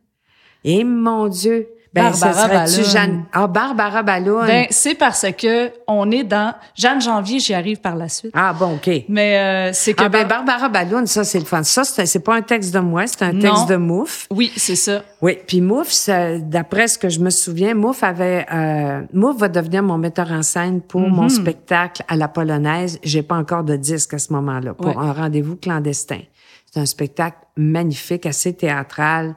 Et mon Dieu! Ben, Barbara Ballon. Jeanne... Ah, Barbara Ballon. Ben, c'est parce que on est dans Jeanne Janvier, j'y arrive par la suite. Ah, bon, OK. Mais euh, c'est que Ah ben Bar- Barbara Balloon, ça c'est le fun. Ça c'est pas un texte de moi, c'est un Non. texte de Mouf. oui, c'est ça. Oui, puis Mouf, d'après ce que je me souviens, Mouf avait euh, Mouf va devenir mon metteur en scène pour mon spectacle à la polonaise. J'ai pas encore de disque à ce moment-là pour Ouais. un rendez-vous clandestin. C'est un spectacle magnifique, assez théâtral.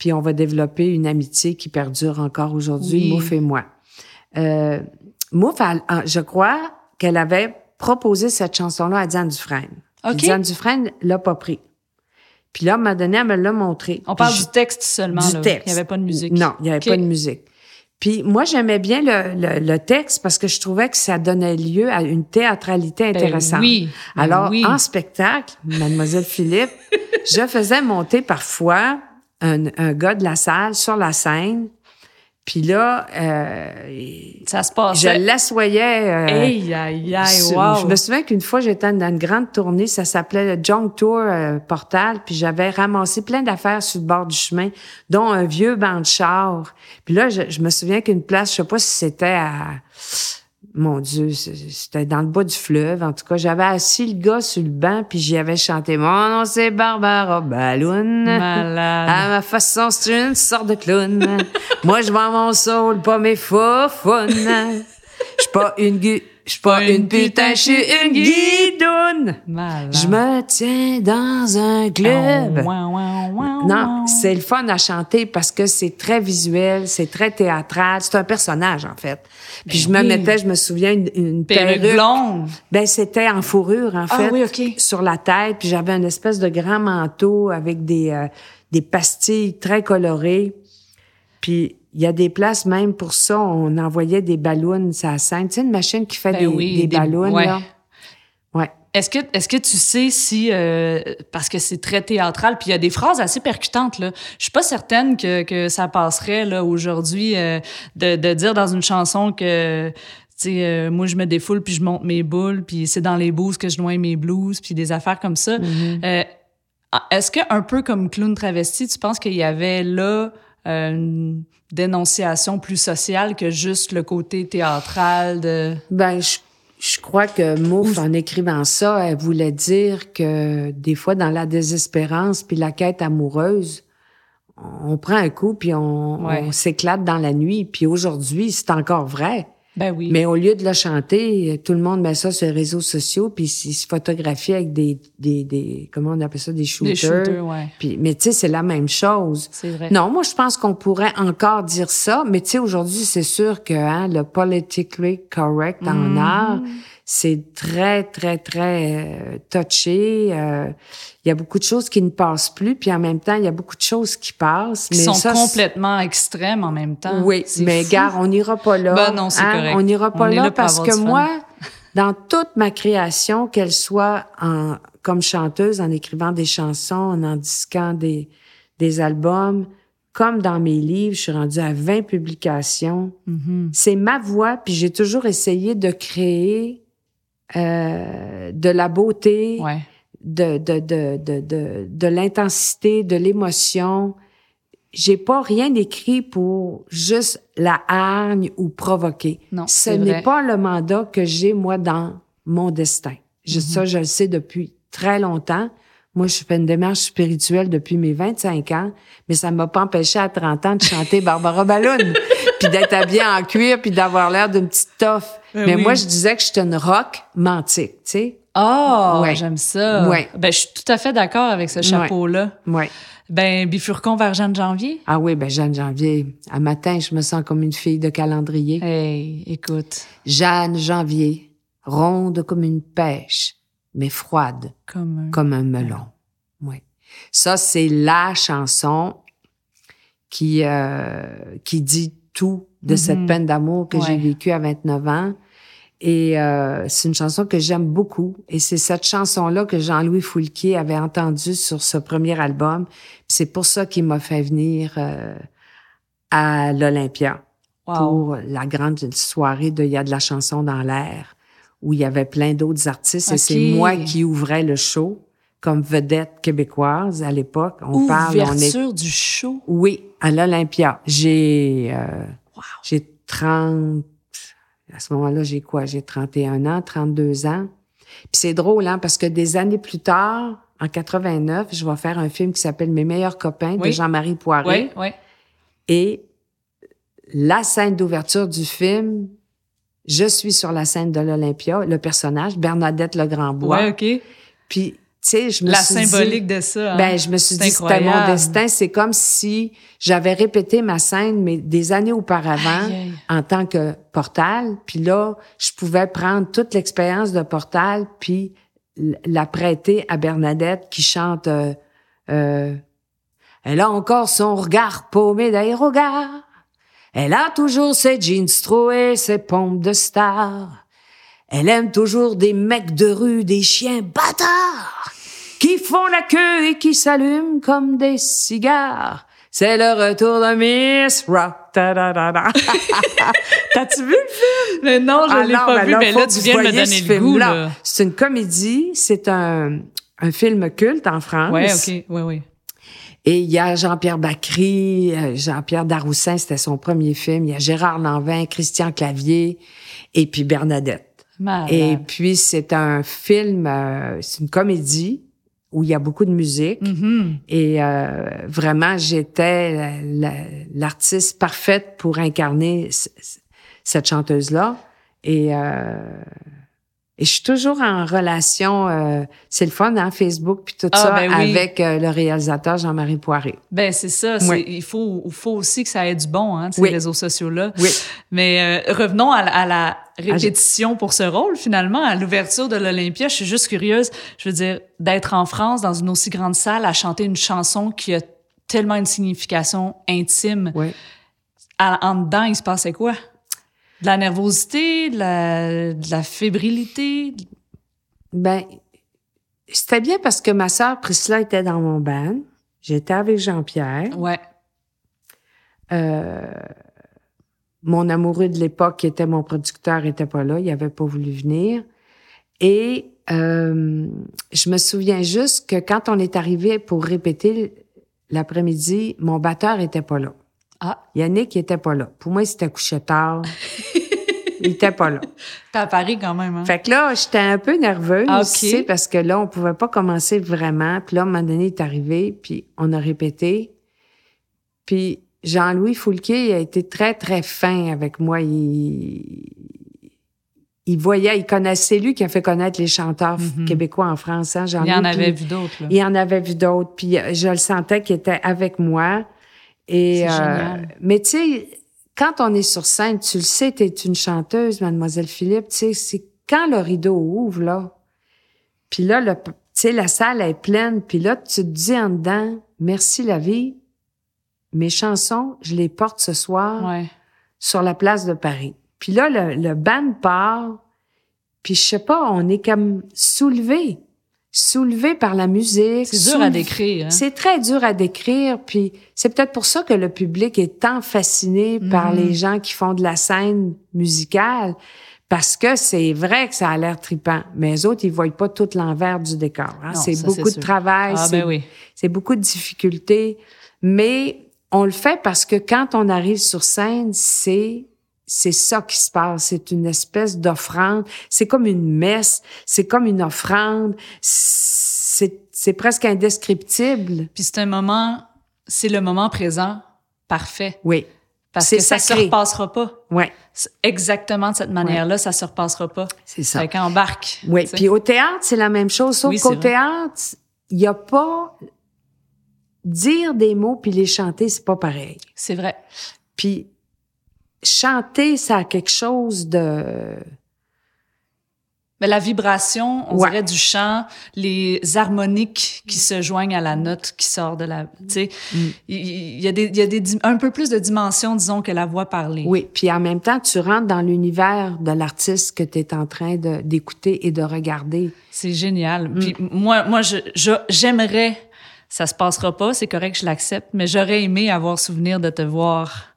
Puis on va développer une amitié qui perdure encore aujourd'hui, Oui. Mouf et moi. Euh, Mouf, elle- je crois qu'elle avait proposé cette chanson-là à Diane Dufresne. Puis OK. Diane Dufresne l'a pas pris. Puis là, à un moment donné, elle me l'a montré. On Puis parle je- du texte seulement. du là. texte. Il n'y avait pas de musique. Non, il n'y avait pas de musique. Puis moi, j'aimais bien le, le, le texte parce que je trouvais que ça donnait lieu à une théâtralité Ben intéressante. oui, ben Alors, oui. en spectacle, Mademoiselle Philippe, je faisais monter parfois un, un gars de la salle sur la scène. Puis là, euh, Ça se je passait. l'assoyais. euh, sur- wow. Je me souviens qu'une fois, j'étais dans une grande tournée, ça s'appelait le Junk Tour euh, Portal, puis j'avais ramassé plein d'affaires sur le bord du chemin, dont un vieux banc de char. Puis là, je, je me souviens qu'une place, je sais pas si c'était à... Mon Dieu, c'était dans le bas du fleuve. En tout cas, j'avais assis le gars sur le banc, puis j'y avais chanté « Mon nom, c'est Barbara Balloon. Malade. À ma façon, c'est une sorte de clown. Moi, je vends mon soul, pas mes faux Je suis pas une gu... Je suis pas une putain, je suis une guidoune. Je me tiens dans un club. Oh, Non, c'est le fun à chanter parce que c'est très visuel, c'est très théâtral. C'est un personnage, en fait. Puis je me Ben mettais, je me souviens, une, une Perruque blonde. Ben, c'était en fourrure, en Ah fait. oui, OK. Sur la tête. Puis j'avais une espèce de grand manteau avec des, euh, des pastilles très colorées. Puis il y a des places même pour ça, on envoyait des ballons sur la scène. Tu sais, une machine qui fait Ben des, oui, des des- ballons, ouais. là. Ouais. Est-ce que, est-ce que tu sais si, euh, parce que c'est très théâtral, puis il y a des phrases assez percutantes, là. Je suis pas certaine que, que ça passerait, là, aujourd'hui, euh, de, de dire dans une chanson que, tu sais, euh, moi, je me défoule puis je monte mes boules, puis c'est dans les bouses que je noie mes blues, puis des affaires comme ça. Mm-hmm. Euh, est-ce que, un peu comme Clown Travesti, tu penses qu'il y avait là euh, une dénonciation plus sociale que juste le côté théâtral de... Ben, je, je crois que Mouffe, en écrivant ça, elle voulait dire que des fois, dans la désespérance puis la quête amoureuse, on prend un coup puis on, Ouais. on s'éclate dans la nuit. Puis aujourd'hui, c'est encore vrai. Ben oui. Mais au lieu de le chanter, tout le monde met ça sur les réseaux sociaux puis ils se photographient avec des, des, des comment on appelle ça, des shooters. Des shooters, ouais. Puis, mais tu sais, c'est la même chose. C'est vrai. Non, moi, je pense qu'on pourrait encore dire ça, mais tu sais, aujourd'hui, c'est sûr que hein, le politically correct en Mhm. art, c'est très, très, très euh, touché. euh, Il y a beaucoup de choses qui ne passent plus, puis en même temps, il y a beaucoup de choses qui passent. qui mais sont ça, complètement extrêmes en même temps. Oui, mais fou. gare, on n'ira pas là. Ben non, c'est hein, correct. On n'ira pas On là, parce que moi, dans toute ma création, qu'elle soit en, comme chanteuse, en écrivant des chansons, en en disquant des, des albums, comme dans mes livres, je suis rendue à 20 publications. Mhm. C'est ma voix, puis j'ai toujours essayé de créer euh, de la beauté, Ouais. de, de, de, de, l'intensité, de l'émotion. J'ai pas rien écrit pour juste la hargne ou provoquer. Non, Ce n'est pas le mandat que j'ai, moi, dans mon destin. Je- Mhm. Ça, je le sais depuis très longtemps. Moi, je fais une démarche spirituelle depuis mes 25 ans, mais ça m'a pas empêché à 30 ans de chanter Barbara Ballon, puis d'être habillée en cuir, puis d'avoir l'air d'une petite toffe. Ben mais oui. moi, je disais que j'étais une rock mantique, tu sais. Oh, Ouais. j'aime ça. Ouais. Ben, je suis tout à fait d'accord avec ce chapeau-là. Ouais. Ben, bifurcon vers Jeanne Janvier. Ah oui, ben Jeanne Janvier. À matin, je me sens comme une fille de calendrier. Hey, écoute, Jeanne Janvier, ronde comme une pêche, mais froide comme un... comme un melon. Oui. Ça, c'est la chanson qui, euh, qui dit tout de Mhm. cette peine d'amour que j'ai vécue à 29 ans. Et euh, c'est une chanson que j'aime beaucoup. Et c'est cette chanson-là que Jean-Louis Foulquier avait entendue sur ce premier album. C'est pour ça qu'il m'a fait venir euh, à l'Olympia Wow. pour la grande soirée de Il y a de la chanson dans l'air, où il y avait plein d'autres artistes. Et c'est moi qui ouvrais le show comme vedette québécoise à l'époque. On parle, on est... Du show. Oui, à l'Olympia. J'ai... euh, Wow. j'ai 30... À ce moment-là, j'ai quoi? J'ai 31 ans, 32 ans. Puis c'est drôle, hein, parce que des années plus tard, en 89, je vais faire un film qui s'appelle Mes meilleurs copains de. Jean-Marie Poiré. Oui, oui. Et la scène d'ouverture du film, je suis sur la scène de l'Olympia, le personnage, Bernadette Legrandbois. Ouais, OK. Puis, tu sais, je me La suis dit- symbolique de ça. hein. ben, je me suis C'est dit, c'était mon destin. C'est comme si j'avais répété ma scène, mais des années auparavant, Aïe, aïe. en tant que portal. Puis là, je pouvais prendre toute l'expérience de portal, puis la prêter à Bernadette qui chante euh, euh, Elle a encore son regard paumé d'aérogare. Elle a toujours ses jeans troués, ses pompes de star. Elle aime toujours des mecs de rue, des chiens bâtards qui font la queue et qui s'allument comme des cigares. C'est le retour de Miss Rock. Ta-da-da-da. T'as-tu vu le film? Mais non, je Ah l'ai pas ben vu, mais là, tu viens de me donner ce le goût. C'est une comédie, c'est un, un film culte en France. Ouais, OK. Oui, oui. Et il y a Jean-Pierre Bacry, euh, Jean-Pierre Daroussin, c'était son premier film. Il y a Gérard Lanvin, Christian Clavier et puis Bernadette. Malade. Et puis c'est un film, euh, c'est une comédie où il y a beaucoup de musique. Mhm. Et euh, vraiment, j'étais la- la- l'artiste parfaite pour incarner cette chanteuse-là. Et, euh, et je suis toujours en relation, euh, c'est le fun, hein, Facebook puis tout Ah, ça, ben oui. avec euh, le réalisateur Jean-Marie Poiré. Ben c'est ça. Oui. Il faut, faut aussi que ça ait du bon, hein, ces Oui. réseaux sociaux-là. Oui. Mais euh, revenons à, la- à la Ah, répétition pour ce rôle, finalement, à l'ouverture de l'Olympia. Je suis juste curieuse, je veux dire, d'être en France, dans une aussi grande salle, à chanter une chanson qui a tellement une signification intime. Oui. À- en dedans, il se passait quoi? De la nervosité, de la, de la fébrilité? Ben, c'était bien parce que ma sœur Priscilla était dans mon band. J'étais avec Jean-Pierre. Ouais. Euh, mon amoureux de l'époque, qui était mon producteur, était pas là. Il avait pas voulu venir. Et euh, je me souviens juste que quand on est arrivé pour répéter l'après-midi, mon batteur était pas là. Ah, Yannick était pas là. Pour moi, il s'était couché tard. il était pas là. t'as à Paris quand même, hein? Fait que là, j'étais un peu nerveuse, Ah, ok. tu sais, parce que là, on pouvait pas commencer vraiment. Puis là, à un moment donné, il est arrivé, puis on a répété. Puis Jean-Louis Foulquier a été très, très fin avec moi. Il, il voyait, il connaissait, lui qui a fait connaître les chanteurs Mhm. québécois en France. Hein, Il Jean-Louis, y en avait vu d'autres. Il en avait vu d'autres, puis euh, je le sentais qu'il était avec moi. Et, euh, génial. mais tu sais, quand on est sur scène, tu le sais, tu es une chanteuse, Mademoiselle Philippe, tu sais, c'est quand le rideau ouvre, là, puis là, le, tu sais, la salle est pleine, puis là, tu te dis en dedans, merci la vie, mes chansons, je les porte ce soir Ouais. sur la place de Paris. Puis là, le, le band part, puis je sais pas, on est comme soulevé, soulevé par la musique. C'est dur à décrire, hein? C'est très dur à décrire, puis c'est peut-être pour ça que le public est tant fasciné par Mhm. les gens qui font de la scène musicale, parce que c'est vrai que ça a l'air tripant, mais les autres, ils voient pas tout l'envers du décor. hein. C'est beaucoup de sûr. travail, Ah, c'est ben oui. c'est beaucoup de difficultés, mais on le fait parce que quand on arrive sur scène, c'est c'est ça qui se passe. C'est une espèce d'offrande. C'est comme une messe. C'est comme une offrande. C'est presque indescriptible. Puis c'est un moment, c'est le moment présent parfait. Oui, Parce que ça se sacré. repassera pas. C'est Exactement de cette manière-là, ça se repassera pas. c'est ça. Fait qu'embarque. Oui, tu sais. puis au théâtre, c'est la même chose, sauf Oui, qu'au théâtre, il y a pas dire des mots puis les chanter, c'est pas pareil. C'est vrai. Puis chanter, ça a quelque chose de Mais la vibration, on Ouais. dirait du chant, les harmoniques qui se joignent à la note qui sort de la, tu sais, Mm. il y, a des, il y a des un peu plus de dimensions, disons, que la voix parlée. Oui, puis en même temps, tu rentres dans l'univers de l'artiste que tu es en train d'écouter et de regarder. C'est génial. Mm. Puis moi, moi, je- j'aimerais, ça se passera pas, c'est correct, je l'accepte, mais j'aurais aimé avoir souvenir de te voir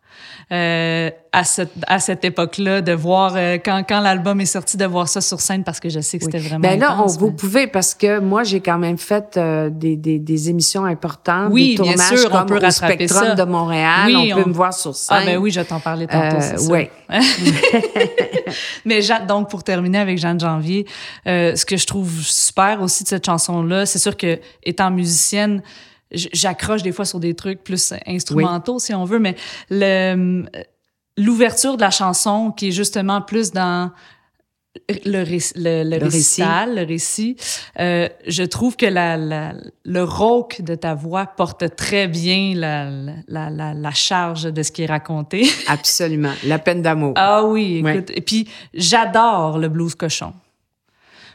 euh, à cette à cette époque-là, de voir euh, quand quand l'album est sorti, de voir ça sur scène parce que je sais que c'était vraiment. Ben là, on, intense, vous mais- pouvez parce que moi, j'ai quand même fait euh, des, des, des émissions importantes, Oui, des bien tournages sûr, on comme peut au rattraper Spectrum ça. de Montréal. Oui, on peut on- me voir sur scène. Ah ben oui, je t'en parler tantôt, Euh, c'est ça. ouais. Mais Jeanne, donc pour terminer avec Jeanne Janvier, euh, ce que je trouve super aussi de cette chanson-là, c'est sûr que étant musicienne, j'accroche des fois sur des trucs plus instrumentaux si on veut, mais le l'ouverture de la chanson qui est justement plus dans le, le, le Le récit. le récit, euh, je trouve que la, la, le rauque de ta voix porte très bien la, la, la, la charge de ce qui est raconté. Absolument. La peine d'amour. Ah oui, Ouais. écoute. Et puis, j'adore le blues cochon.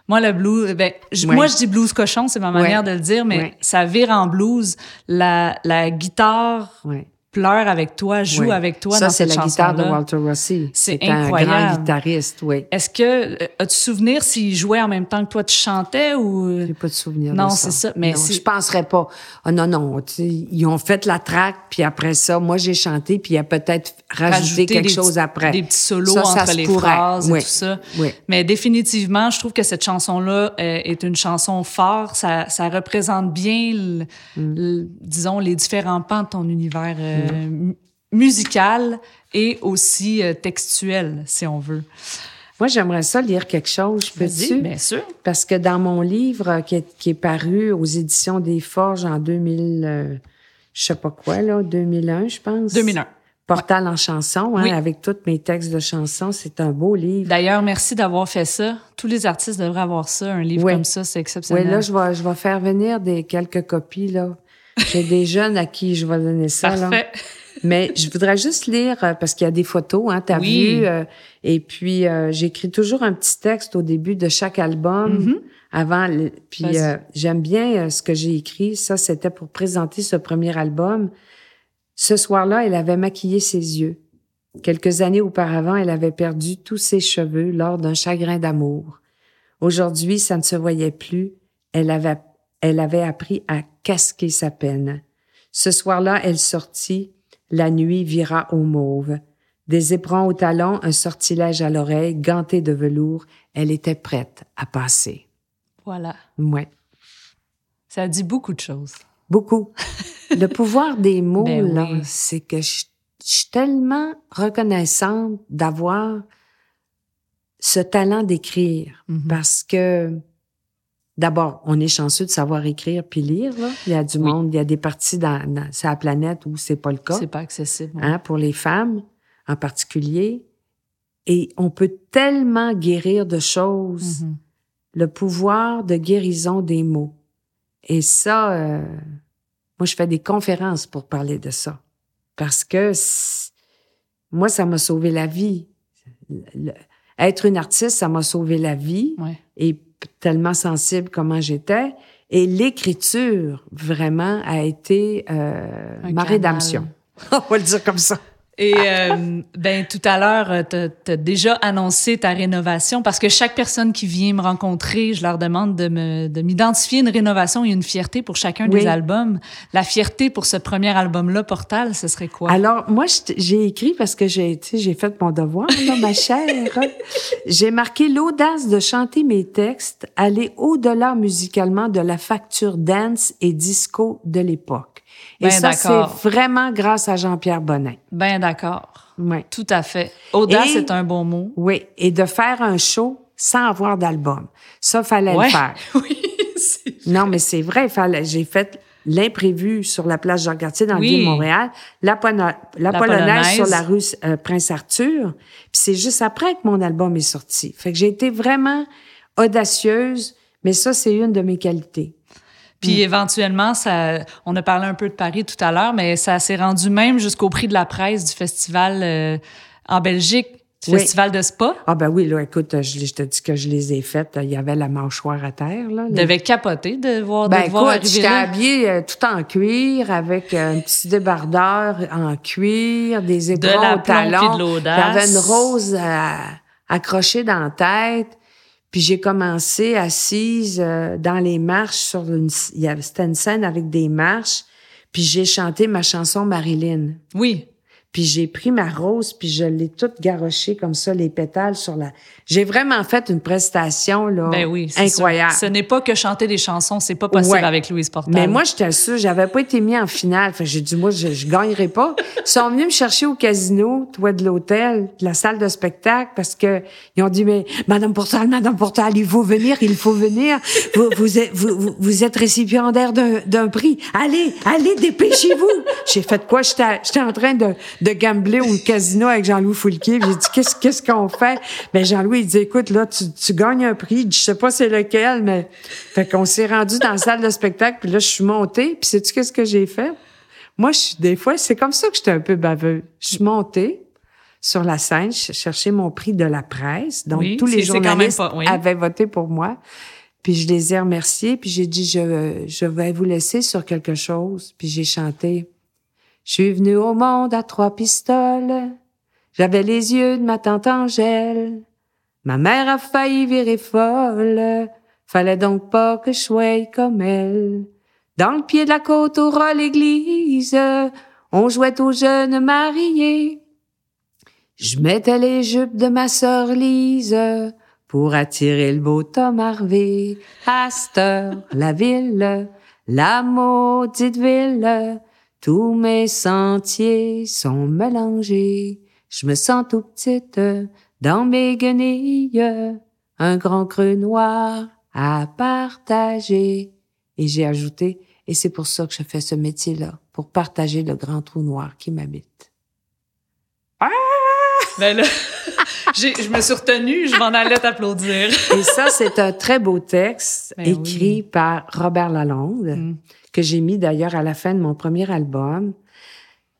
Moi, le blues, ben, j- Ouais. moi, je dis blues cochon, c'est ma manière Ouais. de le dire, mais Ouais. ça vire en blues. La, la guitare. Pleure avec toi, joue avec toi Ça, dans c'est cette la guitare de. Walter Rossi. C'est un grand guitariste, oui. Est-ce que, euh, as-tu souvenir s'il jouait en même temps que toi, tu chantais ou... J'ai pas de souvenir Non, de c'est ça, mais Non, c'est- je penserais pas. Ah non, non. sais, Ils ont fait la track, puis après ça, moi, j'ai chanté, puis il a peut-être rajouté rajouter quelque chose petits- après. Des petits solos Ça, ça entre les pourrait. phrases Oui. et tout ça. Oui. Mais définitivement, je trouve que cette chanson-là euh, est une chanson forte. Ça, ça représente bien, le- Mm. le- disons, les différents pans de ton univers euh, mu- musical et aussi euh, textuel, si on veut. Moi, j'aimerais ça lire quelque chose. Peux-tu? bien sûr. Parce que dans mon livre euh, qui est, qui est paru aux éditions des Forges en 2000, euh, je sais pas quoi, là, 2001, je pense. 2001. Portal en chanson, hein, Oui. avec tous mes textes de chansons. C'est un beau livre. D'ailleurs, merci d'avoir fait ça. Tous les artistes devraient avoir ça, un livre Oui. comme ça, c'est Oui, exceptionnel. là, je vais, je vais faire venir des quelques copies, là. J'ai des jeunes à qui je vais donner ça, là. Mais je voudrais juste lire, euh, parce qu'il y a des photos, hein, t'as Oui. vu. euh, et puis, euh, j'écris toujours un petit texte au début de chaque album. Mhm. Avant, le- puis euh, j'aime bien euh, ce que j'ai écrit. Ça, c'était pour présenter ce premier album. Ce soir-là, elle avait maquillé ses yeux. Quelques années auparavant, elle avait perdu tous ses cheveux lors d'un chagrin d'amour. Aujourd'hui, ça ne se voyait plus. Elle avait, elle avait appris à casquer sa peine. Ce soir-là, elle sortit. La nuit vira au mauve. Des éperons au talon, un sortilège à l'oreille, gantée de velours. Elle était prête à passer. Voilà. Ouais. Ça dit beaucoup de choses. Beaucoup. Le pouvoir des mots, Ben là, oui. c'est que je, je suis tellement reconnaissante d'avoir ce talent d'écrire. Mhm. Parce que, d'abord, on est chanceux de savoir écrire puis lire, là. Il y a du Oui. monde, il y a des parties dans, dans sur la planète où c'est pas le cas. C'est pas accessible. hein, pour les femmes en particulier. Et on peut tellement guérir de choses, Mhm. le pouvoir de guérison des mots. Et ça, euh, moi, je fais des conférences pour parler de ça. Parce que moi, ça m'a sauvé la vie. Le- être une artiste, ça m'a sauvé la vie Ouais. et tellement sensible comment j'étais. Et l'écriture, vraiment, a été euh, ma canal. rédemption. On va le dire comme ça. Et euh, ben tout à l'heure, euh, t'as as déjà annoncé ta rénovation parce que chaque personne qui vient me rencontrer, je leur demande de me de m'identifier une rénovation et une fierté pour chacun Oui. des albums. La fierté pour ce premier album-là, Portal, ce serait quoi? Alors, moi, j'ai écrit parce que j'ai, tu sais, j'ai fait mon devoir, là, ma chère. J'ai marqué l'audace de chanter mes textes, aller au-delà musicalement de la facture dance et disco de l'époque. Et Ben, ça, c'est vraiment grâce à Jean-Pierre Bonin. Ben d'accord. Ouais. Tout à fait. Audace, Et- c'est un bon mot. Oui. Et de faire un show sans avoir d'album. Ça, fallait Ouais. le faire. oui. Non, mais c'est vrai, fallait, j'ai fait l'imprévu sur la place Jean-Cartier dans Oui. le Vieux-Montréal, la, Pono- la, La polonaise, Polonaise. sur la rue euh, Prince-Arthur. Puis c'est juste après que mon album est sorti. Fait que j'ai été vraiment audacieuse, mais ça, c'est une de mes qualités. Puis éventuellement, ça, on a parlé un peu de Paris tout à l'heure, mais ça s'est rendu même jusqu'au prix de la presse du festival euh, en Belgique, du Oui. festival de Spa. Ah ben oui, là, écoute, je, je te dis que je les ai faites. Il y avait la mâchoire à terre, là. Les- Devait capoter de voir, de Ben te voir écoute, j'étais habillée euh, tout en cuir avec euh, un petit débardeur en cuir, des éperons la au talon. de. J'avais une rose euh, accrochée dans la tête. Puis j'ai commencé assise euh, dans les marches sur une il y c'était une scène avec des marches. Puis j'ai chanté ma chanson Marilyn. Oui. Puis j'ai pris ma rose, puis je l'ai toute garochée comme ça, les pétales sur la... J'ai vraiment fait une prestation, là, Ben oui, c'est incroyable. sûr. Ce n'est pas que chanter des chansons, c'est pas possible Ouais. avec Louise Portal. Mais moi, j'étais sûre, j'avais pas été mis en finale. Fait j'ai dit, moi, je, je gagnerai pas. Ils sont venus me chercher au casino, toi, de l'hôtel, de la salle de spectacle, parce que ils ont dit, mais, Madame Portal, Madame Portal, il faut venir, il faut venir. Vous, vous êtes, vous, vous- êtes récipiendaire d'un, d'un prix. Allez, allez, dépêchez-vous. J'ai fait quoi? J'étais, j'étais en train de, de gambler au casino avec Jean-Louis Foulquier. J'ai dit, qu'est-ce, qu'est-ce qu'on fait? Ben, Jean-Louis, il dit, écoute, là, tu, tu gagnes un prix. Je sais pas c'est lequel, mais, fait qu'on s'est rendu dans la salle de spectacle, puis là, je suis montée, puis sais-tu qu'est-ce que j'ai fait? Moi, je, des fois, c'est comme ça que j'étais un peu baveuse. Je suis montée sur la scène, je cherchais mon prix de la presse. Donc, Oui, tous les journalistes pas- oui. avaient voté pour moi. Puis je les ai remerciés, puis j'ai dit, je, je vais vous laisser sur quelque chose. Puis j'ai chanté, je suis venue au monde à trois pistoles. J'avais les yeux de ma tante Angèle. Ma mère a failli virer folle. Fallait donc pas que je sois comme elle. Dans le pied de la côte au ras l'église, on jouait aux jeunes mariés. Je mettais les jupes de ma sœur Lise pour attirer le beau Tom Harvey. Heure, la ville, la maudite ville, tous mes sentiers sont mélangés. Je me sens tout petite dans mes guenilles, un grand creux noir à partager. Et j'ai ajouté, et c'est pour ça que je fais ce métier-là, pour partager le grand trou noir qui m'habite. Ben là, je me suis retenue, je m'en allais t'applaudir. Et ça, c'est un très beau texte ben écrit par Robert Lalonde, mm. Que j'ai mis d'ailleurs à la fin de mon premier album.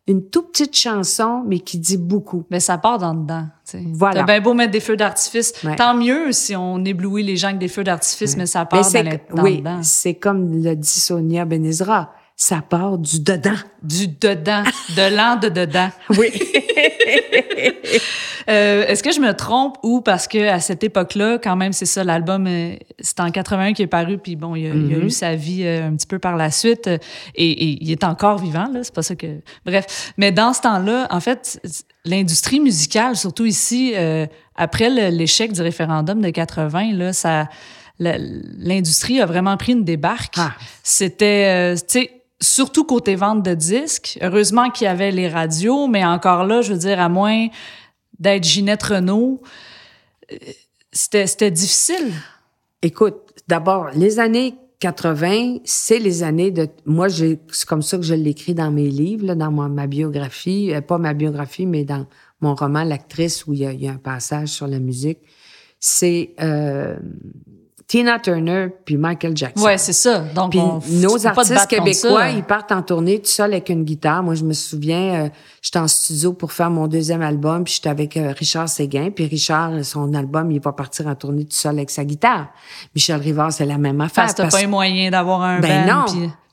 Une toute petite chanson, mais qui dit beaucoup. Mais ça part dans dedans. T'sais. Voilà. T'as bien beau mettre des feux d'artifice. Tant mieux si on éblouit les gens avec des feux d'artifice, mais ça part dans, dans oui, dedans. c'est comme le dit Sonia Benezra ça part du dedans. Du dedans, de l'an de dedans. Oui. euh, Est-ce que je me trompe ou parce que à cette époque-là, quand même, c'est ça, l'album, euh, c'est en 81 qui est paru, puis bon, il a, a mm-hmm. eu sa vie euh, un petit peu par la suite, et, et il est encore vivant, là, c'est pas ça que... Bref, mais dans ce temps-là, en fait, l'industrie musicale, surtout ici, euh, après l'échec du référendum de 80, là, ça l'industrie a vraiment pris une débarque. Ah. C'était, tu sais, surtout côté vente de disques. Heureusement qu'il y avait les radios, mais encore là, je veux dire, à moins d'être Ginette Renault, euh, c'était difficile. Écoute, d'abord, les années 80, c'est les années de... Moi, c'est comme ça que je l'écris dans mes livres, dans ma, biographie. Euh, pas ma biographie, mais dans mon roman L'actrice, où il y, a, un passage sur la musique. C'est... Euh, Tina Turner puis Michael Jackson. Ouais, c'est ça. Donc, nos artistes québécois, ils partent en tournée tout seul avec une guitare. Moi, je me souviens, euh, j'étais en studio pour faire mon deuxième album, puis j'étais avec euh, Richard Séguin, puis Richard, son album, il va partir en tournée tout seul avec sa guitare. Michel Rivard, c'est la même affaire. Parce que t'as pas un moyen d'avoir un ben non.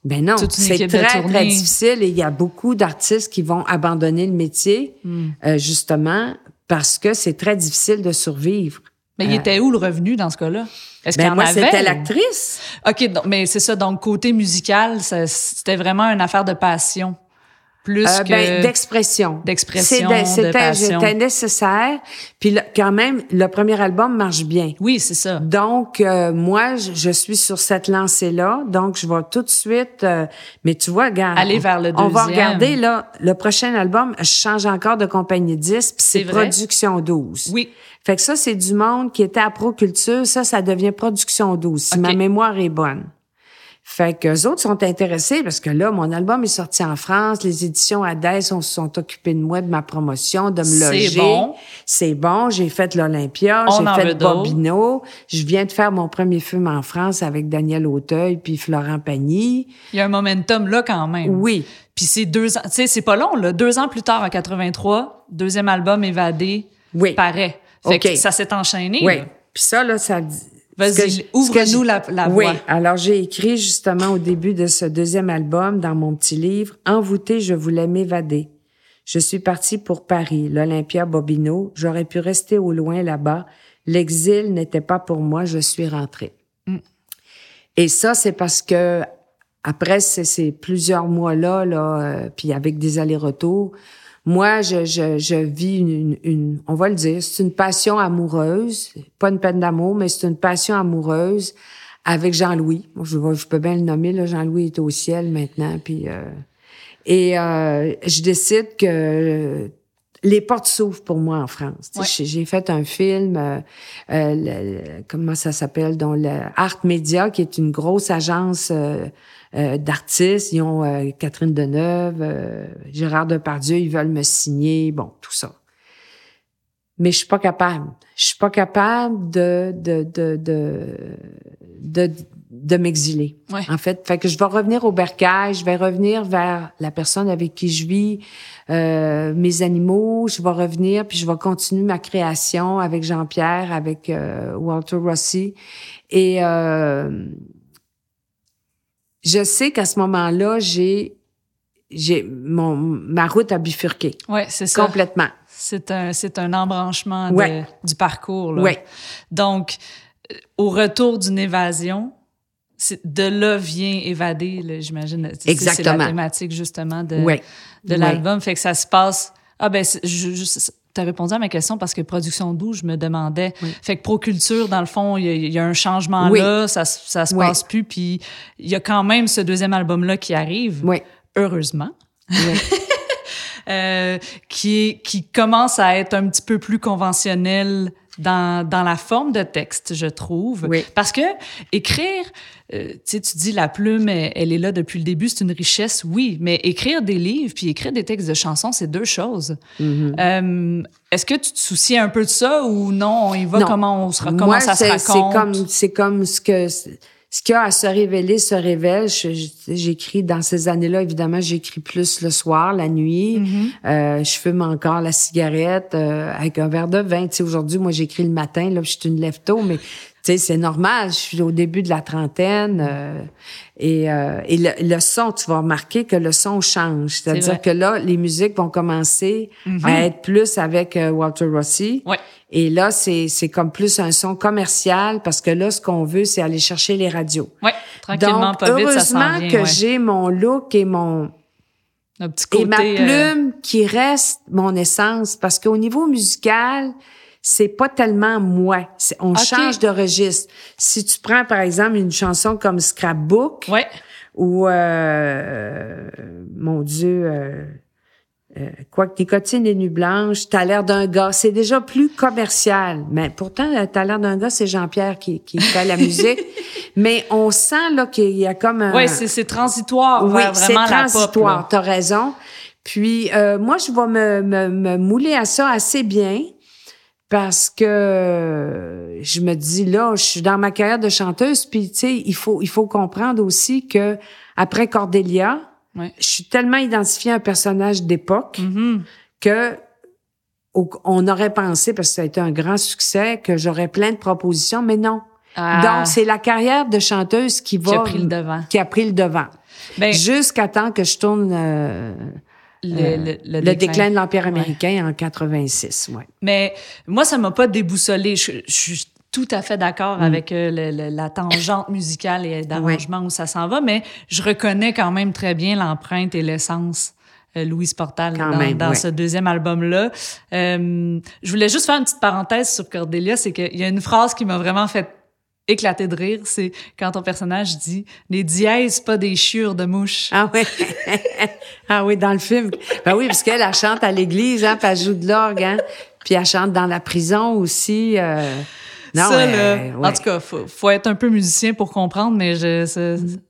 Ben non, c'est très, très difficile et il y a beaucoup d'artistes qui vont abandonner le métier, hmm. euh, justement, parce que c'est très difficile de survivre. Mais il était où le revenu dans ce cas-là? Est-ce ben moi, c'était l'actrice. OK, mais c'est ça. Donc, côté musical, c'était vraiment une affaire de passion. Plus euh. Ben, d'expression. D'expression, de passion. C'était nécessaire. Puis quand même, le premier album marche bien. Oui, c'est ça. Donc, euh, moi, je, suis sur cette lancée-là. Donc, je vais tout de suite... Euh, mais tu vois, regarde... Aller vers le deuxième. On va regarder, là, le prochain album, je change encore de compagnie 10, puis c'est Production 12. Oui. Fait que ça, c'est du monde qui était à Proculture. Ça, ça devient Production 12, si ma mémoire est bonne. Fait que les autres sont intéressés parce que là, mon album est sorti en France. Les éditions Adès on se sont occupés de moi, de ma promotion, de me loger. C'est bon. C'est bon. J'ai fait l'Olympia. J'ai fait Bobino. Je viens de faire mon premier film en France avec Daniel Auteuil puis Florent Pagny. Il y a un momentum là quand même. Oui. Puis c'est deux ans, tu sais, c'est pas long, là. Deux ans plus tard, en 83, deuxième album évadé. Oui. Paraît. Fait que ça s'est enchaîné. Oui. Puis ça, là, ça... Vas-y, ouvre-nous la, la voie. Oui, alors j'ai écrit justement au début de ce deuxième album, dans mon petit livre, « Envoûté, je voulais m'évader. Je suis partie pour Paris, l'Olympia Bobino. J'aurais pu rester au loin là-bas. L'exil n'était pas pour moi, je suis rentrée. Mm. Et ça, c'est parce que après ces, plusieurs mois-là, là, euh, puis avec des allers-retours, moi, je, je, je vis une, une, on va le dire, c'est une passion amoureuse, pas une peine d'amour, mais c'est une passion amoureuse avec Jean-Louis. Je, je peux bien le nommer, là, Jean-Louis est au ciel maintenant, puis euh, et euh, je décide que les portes s'ouvrent pour moi en France. J'ai fait un film, euh, euh comment ça s'appelle, dans le Art Media, qui est une grosse agence euh, euh, d'artistes. Ils ont euh, Catherine Deneuve, Gérard Depardieu, ils veulent me signer, bon, tout ça. Mais je suis pas capable. Je suis pas capable de de de de de, m'exiler. En fait, fait que je vais revenir au bercail, je vais revenir vers la personne avec qui je vis, mes animaux. Je vais revenir puis je vais continuer ma création avec Jean-Pierre, avec Walter Rossi et je sais qu'à ce moment-là, j'ai j'ai mon ma route a bifurqué. Ouais, c'est ça. Complètement. C'est un c'est un embranchement de, du parcours là. Ouais. Donc euh, au retour d'une évasion, de là vient évader, j'imagine. Exactement. C'est la thématique justement de de l'album, fait que ça se passe. Ah ben, tu as répondu à ma question parce que Production 12, je me demandais. Fait que Proculture, dans le fond, il y, a un changement là, ça, ça se passe plus. Puis il y a quand même ce deuxième album-là qui arrive. Oui. Heureusement. euh, qui, qui commence à être un petit peu plus conventionnel dans, dans la forme de texte, je trouve. Oui. Parce que écrire, euh, tu dis la plume, elle, elle est là depuis le début, c'est une richesse, oui, mais écrire des livres puis écrire des textes de chansons, c'est deux choses. Mm-hmm. Euh, Est-ce que tu te soucies un peu de ça ou non, on y va Non. comment on se comment Moi, ça se c'est- c'est raconte? comme c'est comme ce que ce qu'il y a à se révéler se révèle. J'écris dans ces années-là, évidemment, j'écris plus le soir, la nuit. Mm-hmm. Euh, je fume encore la cigarette euh, avec un verre de vin. Tu sais, aujourd'hui, moi, j'écris le matin. Là, je suis une lève-tôt, mais tu sais, c'est normal. Je suis au début de la trentaine euh, et, euh, et le, le son, tu vas remarquer que le son change. C'est-à-dire que là, les musiques vont commencer à être plus avec euh, Walter Rossi. Ouais. Et là, c'est, c'est comme plus un son commercial parce que là, ce qu'on veut, c'est aller chercher les radios. Ouais, tranquillement, Donc, pas vite, ça heureusement vient. que ouais. j'ai mon look et mon Un petit côté, et ma euh, plume qui reste mon essence parce qu'au niveau musical, c'est pas tellement moi. On change de registre. Si tu prends par exemple une chanson comme Scrapbook ouais. ou euh, mon Dieu. Euh, euh, quoi que nicotine et nuit blanche, t'as l'air d'un gars. C'est déjà plus commercial. Mais pourtant, euh, t'as l'air d'un gars, c'est Jean-Pierre qui, qui fait la musique. Mais on sent là qu'il y a comme un... Ouais, c'est c'est transitoire oui, c'est transitoire. T'as raison. Puis euh, moi, je vais me, me, me mouler à ça assez bien parce que je me dis là, je suis dans ma carrière de chanteuse. Puis tu sais, il faut il faut comprendre aussi que après Cordélia, Ouais. je suis tellement identifiée à un personnage d'époque Mhm. que on aurait pensé, parce que ça a été un grand succès, que j'aurais plein de propositions, mais non. Ah, Donc, c'est la carrière de chanteuse qui va... qui a pris le devant. qui a pris le devant. Ben, Jusqu'à temps que je tourne euh, le, euh, le- le le, déclin. de l'Empire Ouais. américain en 86. Ouais. Mais moi, ça m'a pas déboussolé. Je, suis tout à fait Mm. d'accord avec euh, le- la tangente musicale et d'arrangement où ça s'en va, mais je reconnais quand même très bien l'empreinte et l'essence. euh, Louise Portal Quand dans, même, dans ouais. ce deuxième album-là. Euh, je voulais juste faire une petite parenthèse sur Cordelia, c'est qu'il y a une phrase qui m'a vraiment fait éclater de rire, c'est quand ton personnage dit « les dièses, pas des chiures de mouches Ah oui. ah oui, dans le film. Ben oui, parce qu'elle, elle chante à l'église, hein, puis elle joue de l'orgue, hein. Puis elle chante dans la prison aussi. euh. Non, ça, euh, là, ouais. en tout cas, faut, faut être un peu musicien pour comprendre, mais je,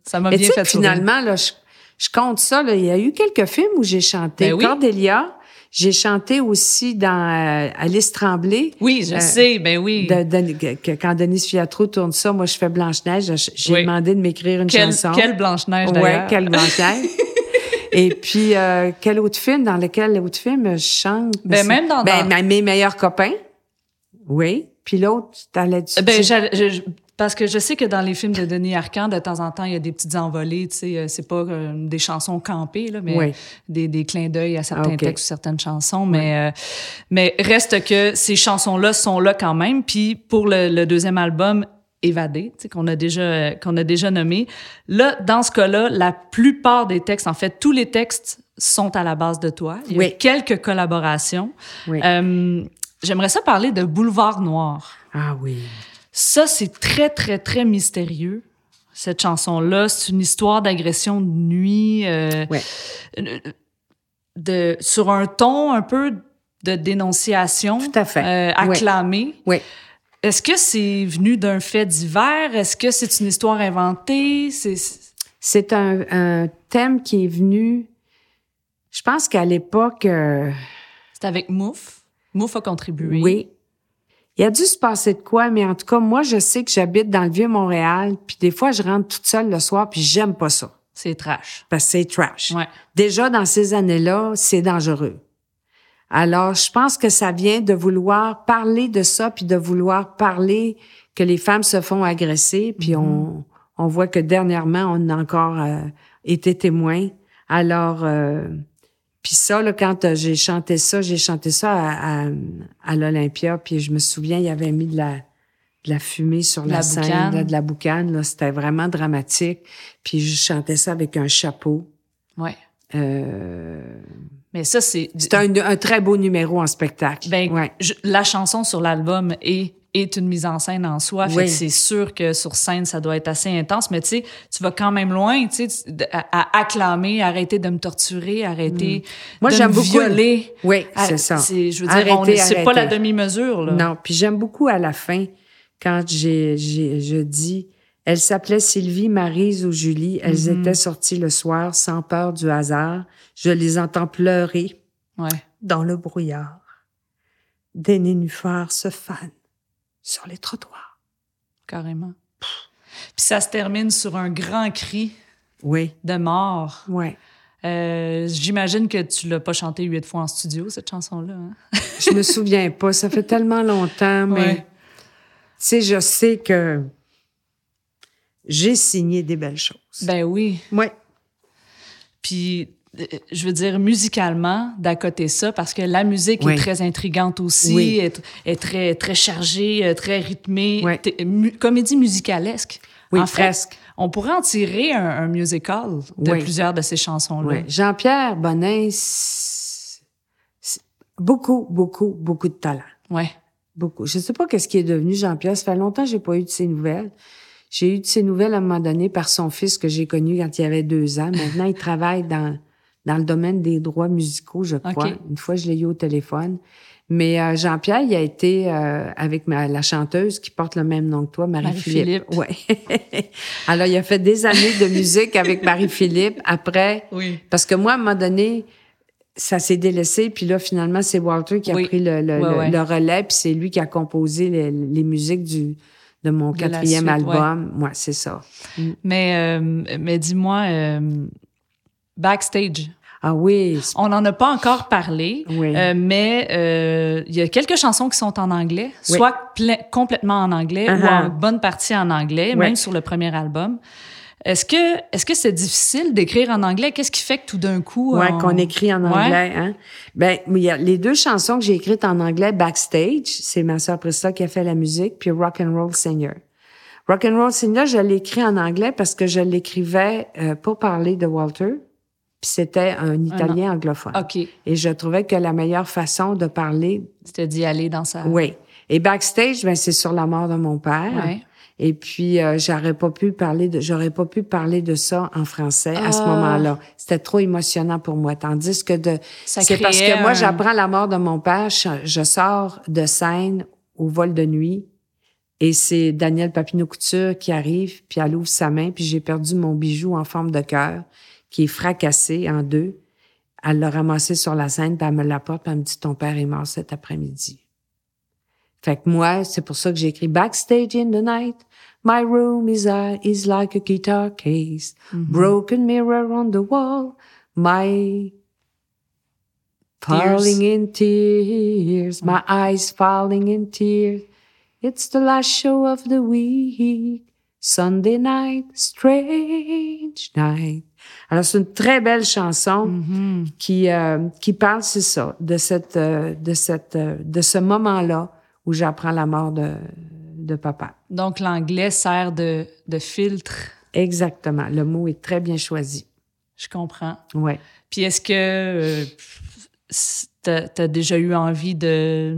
ça, m'a bien fait sourire. finalement, là, je, je compte ça. Là, il y a eu quelques films où j'ai chanté. Ben oui. Cordelia, j'ai chanté aussi dans euh, Alice Tremblay. Oui, je Euh, sais, ben oui. De, de- que- que quand Denise Fiatro tourne ça, moi, je fais Blanche-Neige. J'ai Oui. demandé de m'écrire une Quelle, chanson. quelle Blanche-Neige, Ouais, d'ailleurs. quelle Blanche-Neige. Et puis, euh, quel autre film dans lequel autre film je chante? Ben, même dans- Ben, dans- mes meilleurs copains. Oui. Puis l'autre, t'allais. Ben, j'allais- je- je- parce que je sais que dans les films de Denis Arcand, de temps en temps, il y a des petites envolées, tu sais, euh, c'est pas euh, des chansons campées, là, mais Oui. des, des clins d'œil à certains Ah, textes ou certaines chansons. Mais, euh, mais reste que ces chansons-là sont là quand même. Puis pour le, le deuxième album, Évadé, tu sais, qu'on a déjà qu'on a déjà nommé. Là, dans ce cas-là, la plupart des textes, en fait, tous les textes sont à la base de toi. Il y a quelques collaborations. Oui. Euh, J'aimerais ça parler de Boulevard Noir. Ah oui. Ça, c'est très, très, très mystérieux. Cette chanson-là, c'est une histoire d'agression de nuit, euh, Ouais. de, sur un ton un peu de dénonciation. Tout à fait. euh, Ouais. acclamé. Est-ce que c'est venu d'un fait divers? Est-ce que c'est une histoire inventée? C'est, C'est un, un thème qui est venu. Je pense qu'à l'époque, euh, c'est avec Mouf. Mouf a contribué. oui. Il a dû se passer de quoi, mais en tout cas, moi, je sais que j'habite dans le vieux Montréal, puis des fois, je rentre toute seule le soir, puis j'aime pas ça, C'est trash. parce que c'est trash. Ouais. Déjà, dans ces années-là, c'est dangereux. Alors, je pense que ça vient de vouloir parler de ça, puis de vouloir parler que les femmes se font agresser, puis on, on voit que dernièrement, on a encore euh, été témoin. Alors, euh, puis ça, là, quand euh, j'ai chanté ça, j'ai chanté ça à, à, à l'Olympia, puis je me souviens, il y avait mis de la, de la fumée sur la, la scène, boucane. là, de la boucane. Là, c'était vraiment dramatique. Puis je chantais ça avec un chapeau. Ouais. Euh, Mais ça, c'est. c'est un, un très beau numéro en spectacle. Ben, ouais. je- la chanson sur l'album est, est une mise en scène en soi. Fait Oui. que c'est sûr que sur scène, ça doit être assez intense. Mais tu sais, tu vas quand même loin, tu sais, à, à acclamer, arrêter de me torturer, arrêter Mm. Moi, de j'aime me beaucoup- violer. Oui, Ah, c'est ça. c'est- Je veux dire, Arrêtez, on est- c'est pas la demi-mesure, là. Non, puis j'aime beaucoup à la fin, quand j'ai, j'ai, je dis, elles s'appelaient Sylvie, Marise ou Julie. Elles Mm-hmm. étaient sorties le soir sans peur du hasard. Je les entends pleurer Ouais. dans le brouillard. Des nénuphars se fanent sur les trottoirs. Carrément. Puis ça se termine sur un grand cri Oui, de mort. oui. Euh, J'imagine que tu l'as pas chanté huit fois en studio, cette chanson-là. hein? Je me souviens pas, ça fait tellement longtemps, mais Ouais. tu sais, je sais que j'ai signé des belles choses. Ben oui. oui, Puis, je veux dire, musicalement, d'à côté ça, parce que la musique Oui. est très intrigante aussi, Oui. est, est très, très chargée, euh, très rythmée, mu- comédie musicalesque. oui, En fait, on pourrait en tirer un, un musical de Oui. plusieurs de ces chansons-là. Jean-Pierre Bonin, beaucoup, beaucoup, beaucoup de talent. Ouais. Beaucoup. Je sais pas qu'est-ce qui est devenu Jean-Pierre. Ça fait longtemps que j'ai pas eu de ses nouvelles. J'ai eu de ses nouvelles à un moment donné par son fils que j'ai connu quand il avait deux ans. Maintenant, il travaille dans, dans le domaine des droits musicaux, je crois. Une fois, je l'ai eu au téléphone. Mais euh, Jean-Pierre, il a été euh, avec ma, la chanteuse qui porte le même nom que toi, Marie-Philippe. Marie-Philippe. ouais. Alors, il a fait des années de musique avec Marie-Philippe. Après, Oui. parce que moi, à un moment donné, ça s'est délaissé, puis là, finalement, c'est Walter qui a Oui. pris le, le, Ouais, le- ouais. le relais, puis c'est lui qui a composé les, les musiques du, de mon De quatrième suite, album. Moi, c'est ça. Mais, euh, mais dis-moi, backstage, Ah oui, on n'en a pas encore parlé, Oui. euh, mais euh, il y a quelques chansons qui sont en anglais, Oui. soit plein- complètement en anglais ou Uh-huh. en bonne partie en anglais, Ouais. même sur le premier album. Est-ce que est-ce que c'est difficile d'écrire en anglais? Qu'est-ce qui fait que tout d'un coup ouais, on- qu'on écrit en Ouais. anglais. Hein? Ben, il y a les deux chansons que j'ai écrites en anglais, Backstage, c'est ma sœur Priscilla qui a fait la musique, puis Rock and Roll Singer. Rock and Roll Singer, je l'ai écrit en anglais parce que je l'écrivais euh, pour parler de Walter, puis c'était un Italien anglophone. Ok, Et je trouvais que la meilleure façon de parler, c'était d'y aller dans sa. oui. Et backstage, ben c'est sur la mort de mon père. Ouais. Et puis euh, j'aurais pas pu parler de, j'aurais pas pu parler de ça en français à ce Ah. moment-là. C'était trop émotionnant pour moi. Tandis que de, c'est parce que moi j'apprends la mort de mon père, je, je sors de scène au vol de nuit. Et c'est Daniel Papineau Couture qui arrive, puis elle ouvre sa main, puis j'ai perdu mon bijou en forme de cœur, qui est fracassé en deux. Elle l'a ramassé sur la scène, puis elle me l'apporte, puis elle me dit Ton père est mort cet après-midi. Fait que moi, c'est pour ça que j'ai écrit Backstage in the night. My room is, uh, is like a guitar case. Broken mirror on the wall. My falling in tears. My eyes falling in tears. It's the last show of the week. Sunday night, strange night. Alors, c'est une très belle chanson Mhm. qui euh, qui parle c'est ça de cette euh, de cette euh, de ce moment-là où j'apprends la mort de de papa. Donc l'anglais sert de, de filtre. Exactement, le mot est très bien choisi. Je comprends. Ouais. Puis est-ce que euh, s- t'as as déjà eu envie de,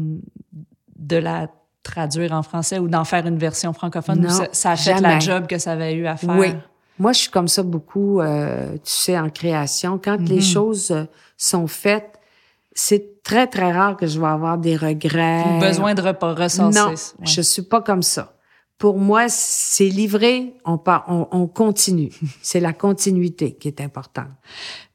de la traduire en français ou d'en faire une version francophone? Non, ça, ça a fait la job que ça avait eu à faire? Oui. Moi, je suis comme ça beaucoup, euh, tu sais, en création. Quand les Mhm. choses euh, sont faites, c'est très, très rare que je vais avoir des regrets. Ou besoin de ressourcer. Non, Ouais. je suis pas comme ça. Pour moi, c'est livré, on, part, on, on continue. c'est la continuité qui est importante.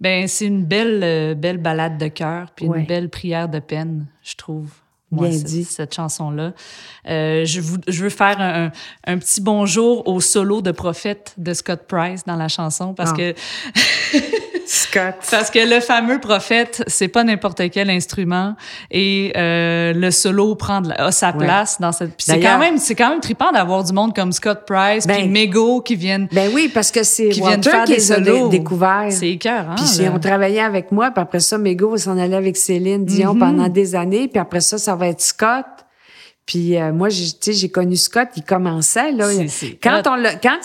Ben, c'est une belle, euh, belle balade de cœur, puis Ouais. une belle prière de peine, je trouve. Bien dit. cette chanson-là. Euh, je, vous, je veux faire un, un- petit bonjour au solo de prophète de Scott Price dans la chanson parce Ah. que Scott. Parce que le fameux prophète, c'est pas n'importe quel instrument et euh, le solo prend de la- a sa Ouais. place dans cette. Puis c'est quand même, c'est quand même trippant d'avoir du monde comme Scott Price, puis Ben- Mego qui viennent, Ben oui, parce que c'est qui viennent faire qui des solos. dé- découverts. C'est écœurant. Puis c'est- là. on travaillait avec moi, puis après ça, Mego s'en aller avec Céline Dion Mhm. pendant des années, puis après ça, ça va être Scott. Puis euh, moi, j'ai- tu sais, j'ai connu Scott, il commençait là. Quand on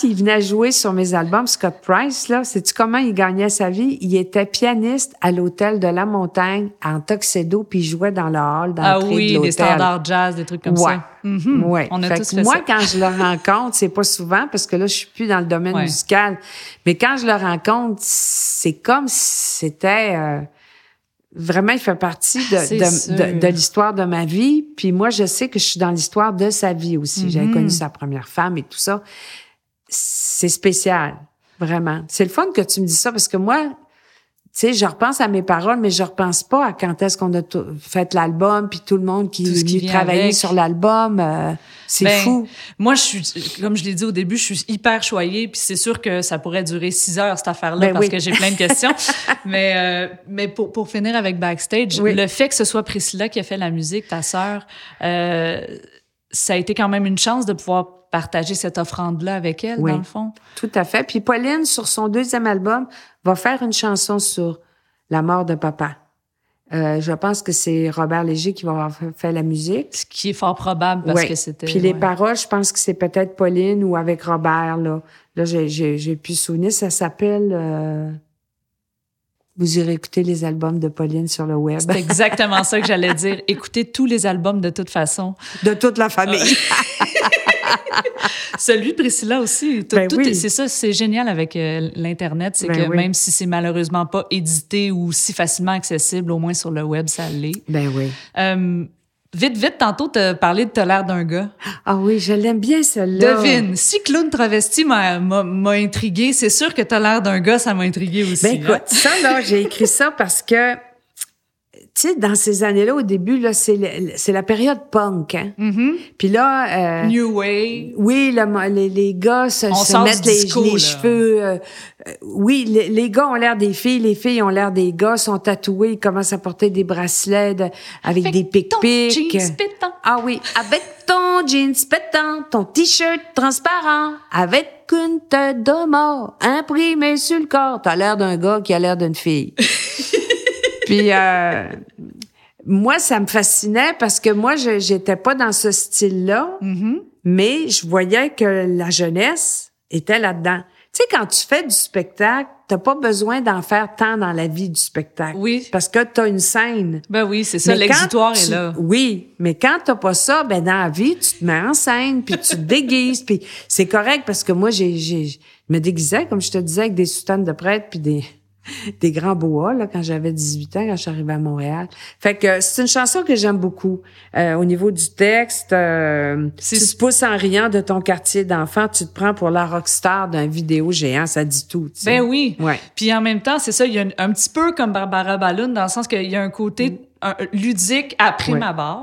il venait jouer sur mes albums, Scott Price là, sais-tu comment il gagnait sa vie? Il était pianiste à l'hôtel de la Montagne en tuxedo, puis il jouait dans le hall Ah d'entrée de oui, des standards jazz, des trucs comme Ouais. ça. Mhm. Ouais. On a Fait tous fait moi, ça. quand je le rencontre, c'est pas souvent parce que là, je suis plus dans le domaine Ouais. musical. Mais quand je le rencontre, c'est comme si c'était euh, vraiment, il fait partie de, de, de- de l'histoire de ma vie. Puis moi, je sais que je suis dans l'histoire de sa vie aussi. J'avais Mhm. connu sa première femme et tout ça. C'est spécial, vraiment. C'est le fun que tu me dis ça parce que moi, sais, je repense à mes paroles, mais je repense pas à quand est-ce qu'on a fait l'album, puis tout le monde qui est avec. sur l'album. euh, c'est Ben, fou. Moi, je suis, comme je l'ai dit au début, je suis hyper choyée, puis c'est sûr que ça pourrait durer six heures cette affaire-là Ben parce oui. que j'ai plein de questions. mais euh, mais pour, pour finir avec backstage, Oui. le fait que ce soit Priscilla qui a fait la musique, ta sœur, euh, ça a été quand même une chance de pouvoir partager cette offrande-là avec elle, Oui. dans le fond. Tout à fait. Puis Pauline, sur son deuxième album, va faire une chanson sur la mort de papa. Euh, je pense que c'est Robert Léger qui va avoir fait- la musique. Ce qui est fort probable parce Ouais. que c'était. Puis les ouais. paroles, je pense que c'est peut-être Pauline ou avec Robert. Là, là j'ai, pu souvenir. Ça s'appelle... euh, Vous irez écouter les albums de Pauline sur le web. C'est exactement ça que j'allais dire. Écoutez tous les albums de toute façon. De toute la famille. Celui de Priscilla aussi. Ben oui. c'est ça, c'est génial avec euh, l'Internet, c'est Ben que oui. même si c'est malheureusement pas édité ou si facilement accessible, au moins sur le web, ça l'est. ben oui. Euh, vite, vite, tantôt, tu as parlé de T'as l'air d'un gars. Ah oui, je l'aime bien, celle-là. Devine, si Clown Travesti m'a m'a- intrigué, c'est sûr que T'as l'air d'un gars, ça m'a intrigué aussi. Ben hein? écoute, ça là, j'ai écrit ça parce que, tu sais, dans ces années-là, au début, là, c'est la période punk, hein. Mhm. Puis là, euh, New Way. oui, le- les, les gars se, On se mettent les, disco, les cheveux. euh, euh, oui, les, les gars ont l'air des filles, les filles ont l'air des gars, sont tatoués, ils commencent à porter des bracelets de- avec, des pic-pics. jeans pétant. Ah oui, avec ton jeans pétant, ton t-shirt transparent, avec une tête de mort imprimée sur le corps. T'as l'air d'un gars qui a l'air d'une fille. Puis euh, moi, ça me fascinait parce que moi, je j'étais pas dans ce style-là, Mhm. mais je voyais que la jeunesse était là-dedans. Tu sais, quand tu fais du spectacle, t'as pas besoin d'en faire tant dans la vie du spectacle. Oui. Parce que t'as une scène. Ben oui, c'est ça, quand est là. Oui, mais quand t'as pas ça, ben dans la vie, tu te mets en scène, puis tu te déguises, puis c'est correct parce que moi, j'ai, j'ai, je me déguisais, comme je te disais, avec des soutanes de prêtre, puis des, des grands boas, là, quand j'avais 18 ans, quand je suis arrivée à Montréal. Fait que c'est une chanson que j'aime beaucoup. Euh, au niveau du texte, euh, tu te pousses en riant de ton quartier d'enfant, tu te prends pour la rockstar d'un vidéo géant, ça dit tout. tu sais. Ben oui. Ouais. Puis en même temps, c'est ça, il y a un, un petit peu comme Barbara Balloon, dans le sens qu'il y a un côté un- ludique à prime abord.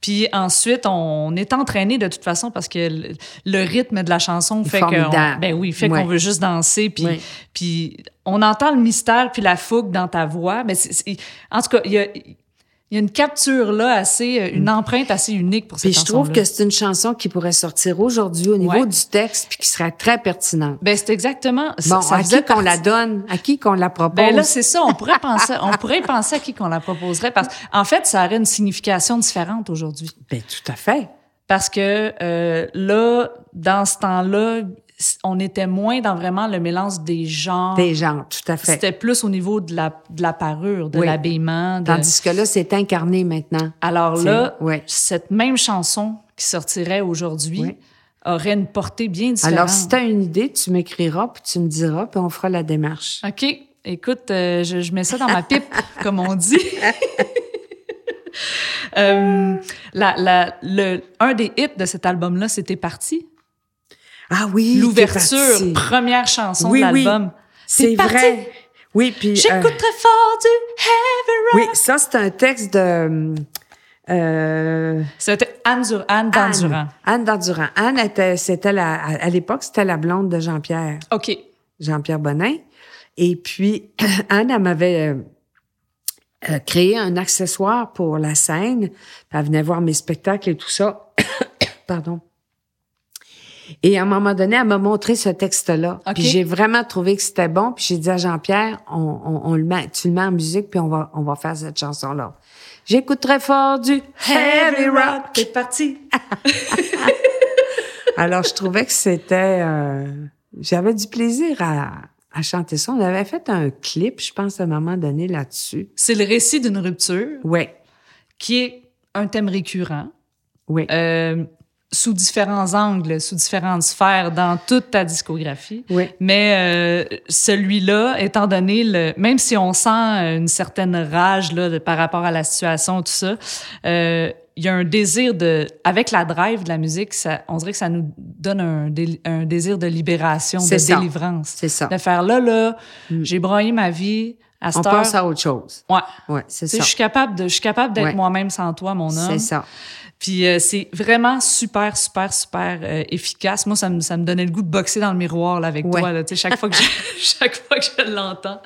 Puis ensuite, on est entraîné de toute façon parce que le, le rythme de la chanson fait formidable. ben oui, fait qu'on veut juste danser puis puis on entend le mystère puis la fougue dans ta voix, mais c'est- en tout cas, il y a il y a une capture là assez une empreinte assez unique pour cette Puis je chanson trouve que c'est une chanson qui pourrait sortir aujourd'hui au niveau Ouais. du texte, puis qui serait très pertinente. ben c'est exactement ça- Bon, ça à qui qu'on la donne, à qui qu'on la propose? Ben là, c'est ça. On pourrait penser, on pourrait penser à qui qu'on la proposerait parce en fait, ça aurait une signification différente aujourd'hui. Ben, tout à fait. Parce que euh, là, dans ce temps-là, on était moins dans vraiment le mélange des genres. Des gens, tout à fait. C'était plus au niveau de la, de la parure, de Oui. l'habillement. de- Tandis que là, c'est incarné maintenant. Alors là, cette même chanson qui sortirait aujourd'hui Oui. aurait une portée bien différente. Alors, si tu as une idée, tu m'écriras, puis tu me diras, puis on fera la démarche. OK. Écoute, euh, je, je mets ça dans ma pipe, comme on dit. Euh, la, la, le, un des hits de cet album-là, c'était parti. Ah oui, L'ouverture, première chanson Oui, de oui. l'album. C'est parti. vrai. Oui, puis... euh, J'écoute très fort du heavy rock. oui, ça, c'est un texte de... Euh, C'était Anne, Dur- Anne Anne. Dandurand. Anne Dandurand. Anne était, c'était la, à l'époque, c'était la blonde de Jean-Pierre. OK. Jean-Pierre Bonin. Et puis, Anne, elle m'avait euh, euh, créé un accessoire pour la scène. Elle venait voir mes spectacles et tout ça. Pardon. Et à un moment donné, elle m'a montré ce texte-là. OK. Puis j'ai vraiment trouvé que c'était bon. Puis j'ai dit à Jean-Pierre, on, on, on le met, tu le mets en musique, puis on va, on va faire cette chanson-là. J'écoute très fort du heavy rock. C'est parti. Alors, je trouvais que c'était... euh, J'avais du plaisir à, à chanter ça. On avait fait un clip, je pense, à un moment donné là-dessus. C'est le récit d'une rupture Oui, qui est un thème récurrent. oui. euh, sous différents angles, sous différentes sphères dans toute ta discographie. Oui. Mais euh, celui-là, étant donné le, même si on sent une certaine rage là de- par rapport à la situation, tout ça, euh, il y a un désir de, avec la drive de la musique, ça, on dirait que ça nous donne un, dé- un désir de libération, de ça. délivrance. C'est ça. De faire là, là, Mm. j'ai broyé ma vie. À On heure, passe à autre chose. ouais. Oui, c'est ça. Je suis capable de, je suis capable d'être Ouais. moi-même sans toi, mon homme. C'est ça. Puis euh, c'est vraiment super, super, super euh, efficace. Moi, ça me, ça me donnait le goût de boxer dans le miroir là, avec Ouais. toi. Là, chaque fois que je, chaque fois que je l'entends.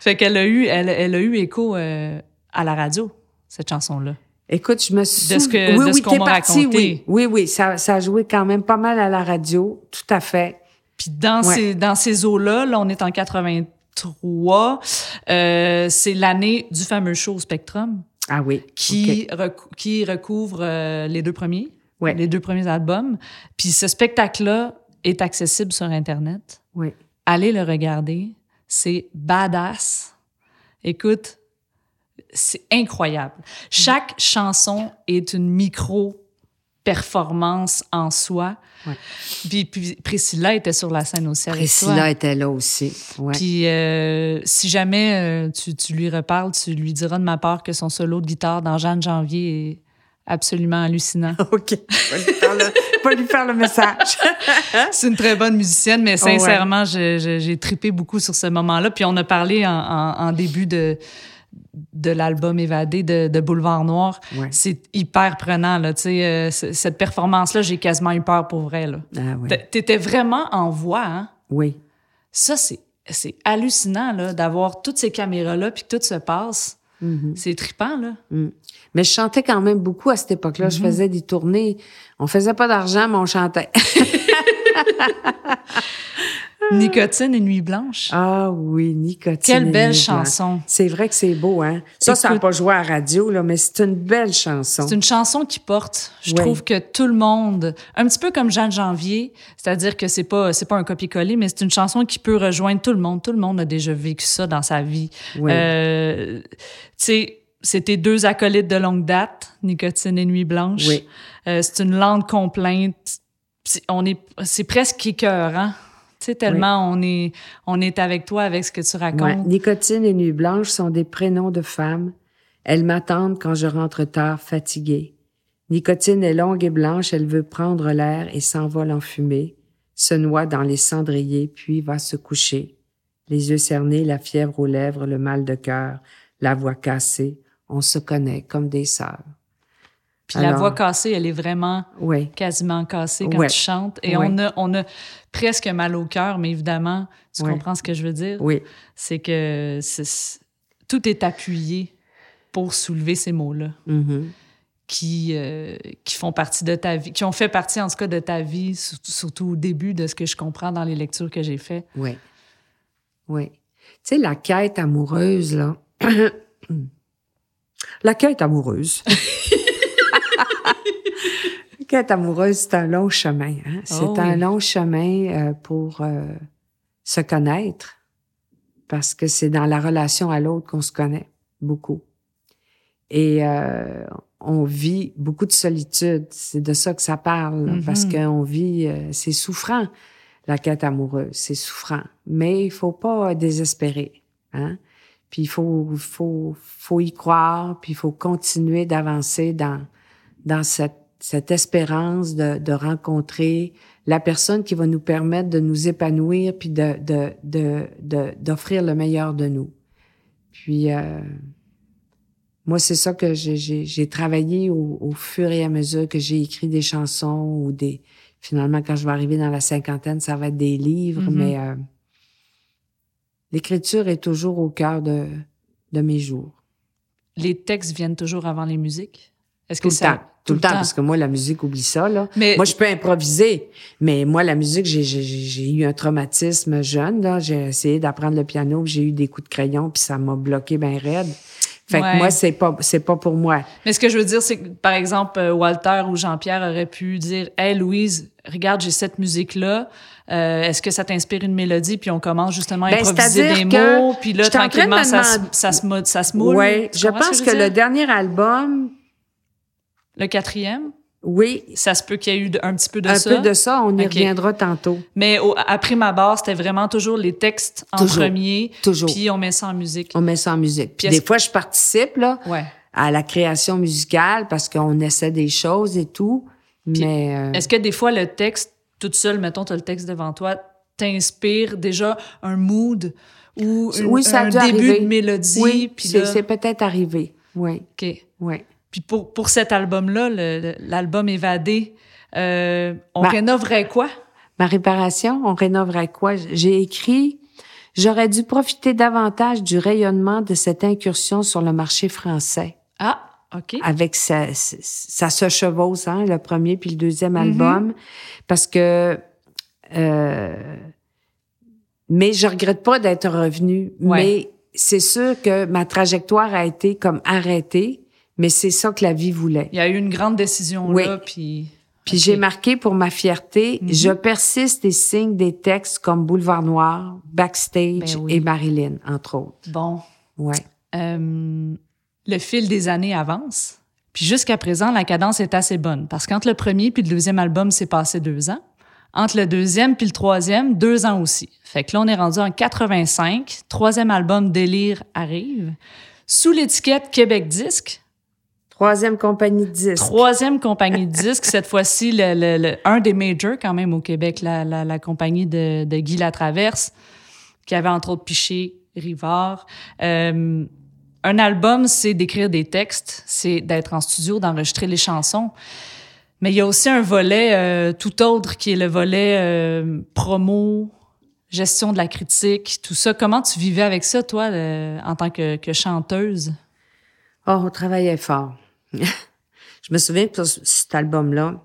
Fait qu'elle a eu, elle, elle a eu écho euh, à la radio cette chanson-là. Écoute, je me suis... De ce que- oui, de oui, ce qu'on m'a raconté. Oui, oui, oui. Ça, ça a joué quand même pas mal à la radio. Tout à fait. Puis dans Ouais. ces dans ces eaux-là, là, on est en 83. Euh, c'est l'année du fameux show Spectrum Ah oui. qui recou- qui recouvre euh, les deux premiers, Ouais. les deux premiers albums. Puis ce spectacle-là est accessible sur Internet. Oui. allez le regarder. C'est badass. Écoute, c'est incroyable. Chaque chanson est une micro performance en soi. Ouais. Puis, puis Priscilla était sur la scène aussi avec toi. Priscilla était là aussi. Ouais. Puis euh, si jamais euh, tu, tu lui reparles, tu lui diras de ma part que son solo de guitare dans Jeanne Janvier est absolument hallucinant. OK. Pas lui faire le, message. C'est une très bonne musicienne, mais Oh, ouais. sincèrement, j'ai trippé beaucoup sur ce moment-là. Puis on a parlé en, en- en début de, de l'album Évadé de, de Boulevard Noir. Ouais. C'est hyper prenant, là. Tu sais, euh, cette performance-là, j'ai quasiment eu peur pour vrai, là. Ah T'étais vraiment en voix, hein? Oui. Ça, c'est, c'est hallucinant, là, d'avoir toutes ces caméras-là puis que tout se passe. Mhm. C'est trippant, là. Mm. Mais je chantais quand même beaucoup à cette époque-là. Je faisais des tournées. On faisait pas d'argent, mais on chantait. Nicotine et Nuit Blanche. Ah oui, nicotine. Quelle et belle nuit chanson. C'est vrai que c'est beau, hein? Ça, ça n'a Écoute- pas joué à la radio, là, mais c'est une belle chanson. C'est une chanson qui porte. Je trouve que tout le monde, un petit peu comme Jeanne Janvier, c'est-à-dire que c'est pas c'est pas un copier-coller, mais c'est une chanson qui peut rejoindre tout le monde. Tout le monde a déjà vécu ça dans sa vie. Oui. Euh, tu sais, c'était deux acolytes de longue date, Nicotine et Nuit Blanche. Oui. Euh, c'est une lente complainte. C'est- On est, c'est presque écœurant. Tu sais, tellement on est, on est avec toi avec ce que tu Ouais. racontes. Nicotine et Nuit Blanche sont des prénoms de femmes. Elles m'attendent quand je rentre tard, fatiguée. Nicotine est longue et blanche, elle veut prendre l'air et s'envole en fumée, se noie dans les cendriers, puis va se coucher. Les yeux cernés, la fièvre aux lèvres, le mal de cœur, la voix cassée. On se connaît comme des sœurs. Puis la voix cassée, elle est vraiment Oui, quasiment cassée quand tu chantes. Et on, a, on a presque mal au cœur, mais évidemment, tu comprends ce que je veux dire? oui, C'est que tout est appuyé pour soulever ces mots-là mhm, qui, euh, qui font partie de ta vie, qui ont fait partie en tout cas de ta vie, surtout, surtout au début de ce que je comprends dans les lectures que j'ai faites. oui, oui. Tu sais, la quête amoureuse, là. la quête amoureuse? la quête amoureuse, c'est un long chemin. Hein? C'est Oh un oui. long chemin euh, pour euh, se connaître, parce que c'est dans la relation à l'autre qu'on se connaît beaucoup. Et euh, on vit beaucoup de solitude. C'est de ça que ça parle, parce qu'on vit, euh, c'est souffrant, la quête amoureuse, c'est souffrant. Mais il faut pas désespérer, hein? Puis il faut, faut, faut y croire, puis il faut continuer d'avancer dans, dans cette, cette espérance de, de rencontrer la personne qui va nous permettre de nous épanouir, puis de, de, de, de- d'offrir le meilleur de nous. Puis euh, moi, c'est ça que j'ai, j'ai, j'ai travaillé au, au fur et à mesure que j'ai écrit des chansons ou des. Finalement, quand je vais arriver dans la cinquantaine, ça va être des livres, Mhm. mais euh, l'écriture est toujours au cœur de, de mes jours. Les textes viennent toujours avant les musiques? Est-ce Tout que le ça- temps. Tout le temps, parce que moi, la musique, oublie ça, là. Mais Moi, je peux improviser, mais moi, la musique, j'ai, j'ai, j'ai j'ai eu un traumatisme jeune, là. J'ai essayé d'apprendre le piano, j'ai eu des coups de crayon, puis ça m'a bloqué bien raide. Fait que moi, c'est pas, c'est pas pour moi. Mais ce que je veux dire, c'est que, par exemple, euh, Walter ou Jean-Pierre auraient pu dire, Hey, Louise, regarde, j'ai cette musique-là. Euh, est-ce que ça t'inspire une mélodie? Puis on commence justement à ben, improviser des mots. Puis là, tranquillement, ça, se, ça, se, ça se moule. Oui, je pense que, le dernier album... Le quatrième? Oui. Ça se peut qu'il y ait eu un petit peu de ça? Un peu de ça, on y reviendra tantôt. Mais après ma base, c'était vraiment toujours les textes en premier. Toujours. Puis on met ça en musique. On met ça en musique. Puis des fois, je participe là, à la création musicale parce qu'on essaie des choses et tout. mais. Euh, est-ce que des fois, le texte, toute seule, mettons, tu as le texte devant toi, t'inspire déjà un mood ou oui, ça un début de mélodie? Oui, c'est peut-être arrivé. Oui. OK. Oui. Puis pour, pour cet album-là, l'album Évadé, euh, on rénoverait quoi? Ma réparation, on rénoverait quoi? J'ai écrit J'aurais dû profiter davantage du rayonnement de cette incursion sur le marché français. Ah, OK. Avec sa, ça se chevauche, hein, le premier puis le deuxième mm-hmm. album. Parce que... Euh, mais je regrette pas d'être revenu. Mais c'est sûr que ma trajectoire a été comme arrêtée mais c'est ça que la vie voulait. Il y a eu une grande décision là, puis... Puis j'ai marqué pour ma fierté, mhm. je persiste et signe des textes comme Boulevard Noir, Backstage ben et Marilyn, entre autres. Bon. Ouais. Euh, le fil des années avance. Puis jusqu'à présent, la cadence est assez bonne. Parce qu'entre le premier puis le deuxième album, c'est passé deux ans. Entre le deuxième puis le troisième, deux ans aussi. Fait que là, on est rendu en 85. Troisième album, Délire, arrive. Sous l'étiquette Québec Disque, Troisième compagnie de disques. Troisième compagnie de disques. Cette fois-ci, le, un des majors quand même au Québec, la, la, compagnie de, de, Guy Latraverse, qui avait entre autres Piché, Rivard. Euh, un album, c'est d'écrire des textes, c'est d'être en studio, d'enregistrer les chansons. Mais il y a aussi un volet euh, tout autre qui est le volet euh, promo, gestion de la critique, tout ça. Comment tu vivais avec ça, toi, en tant que, que chanteuse? Oh, on travaillait fort. je me souviens de cet album-là,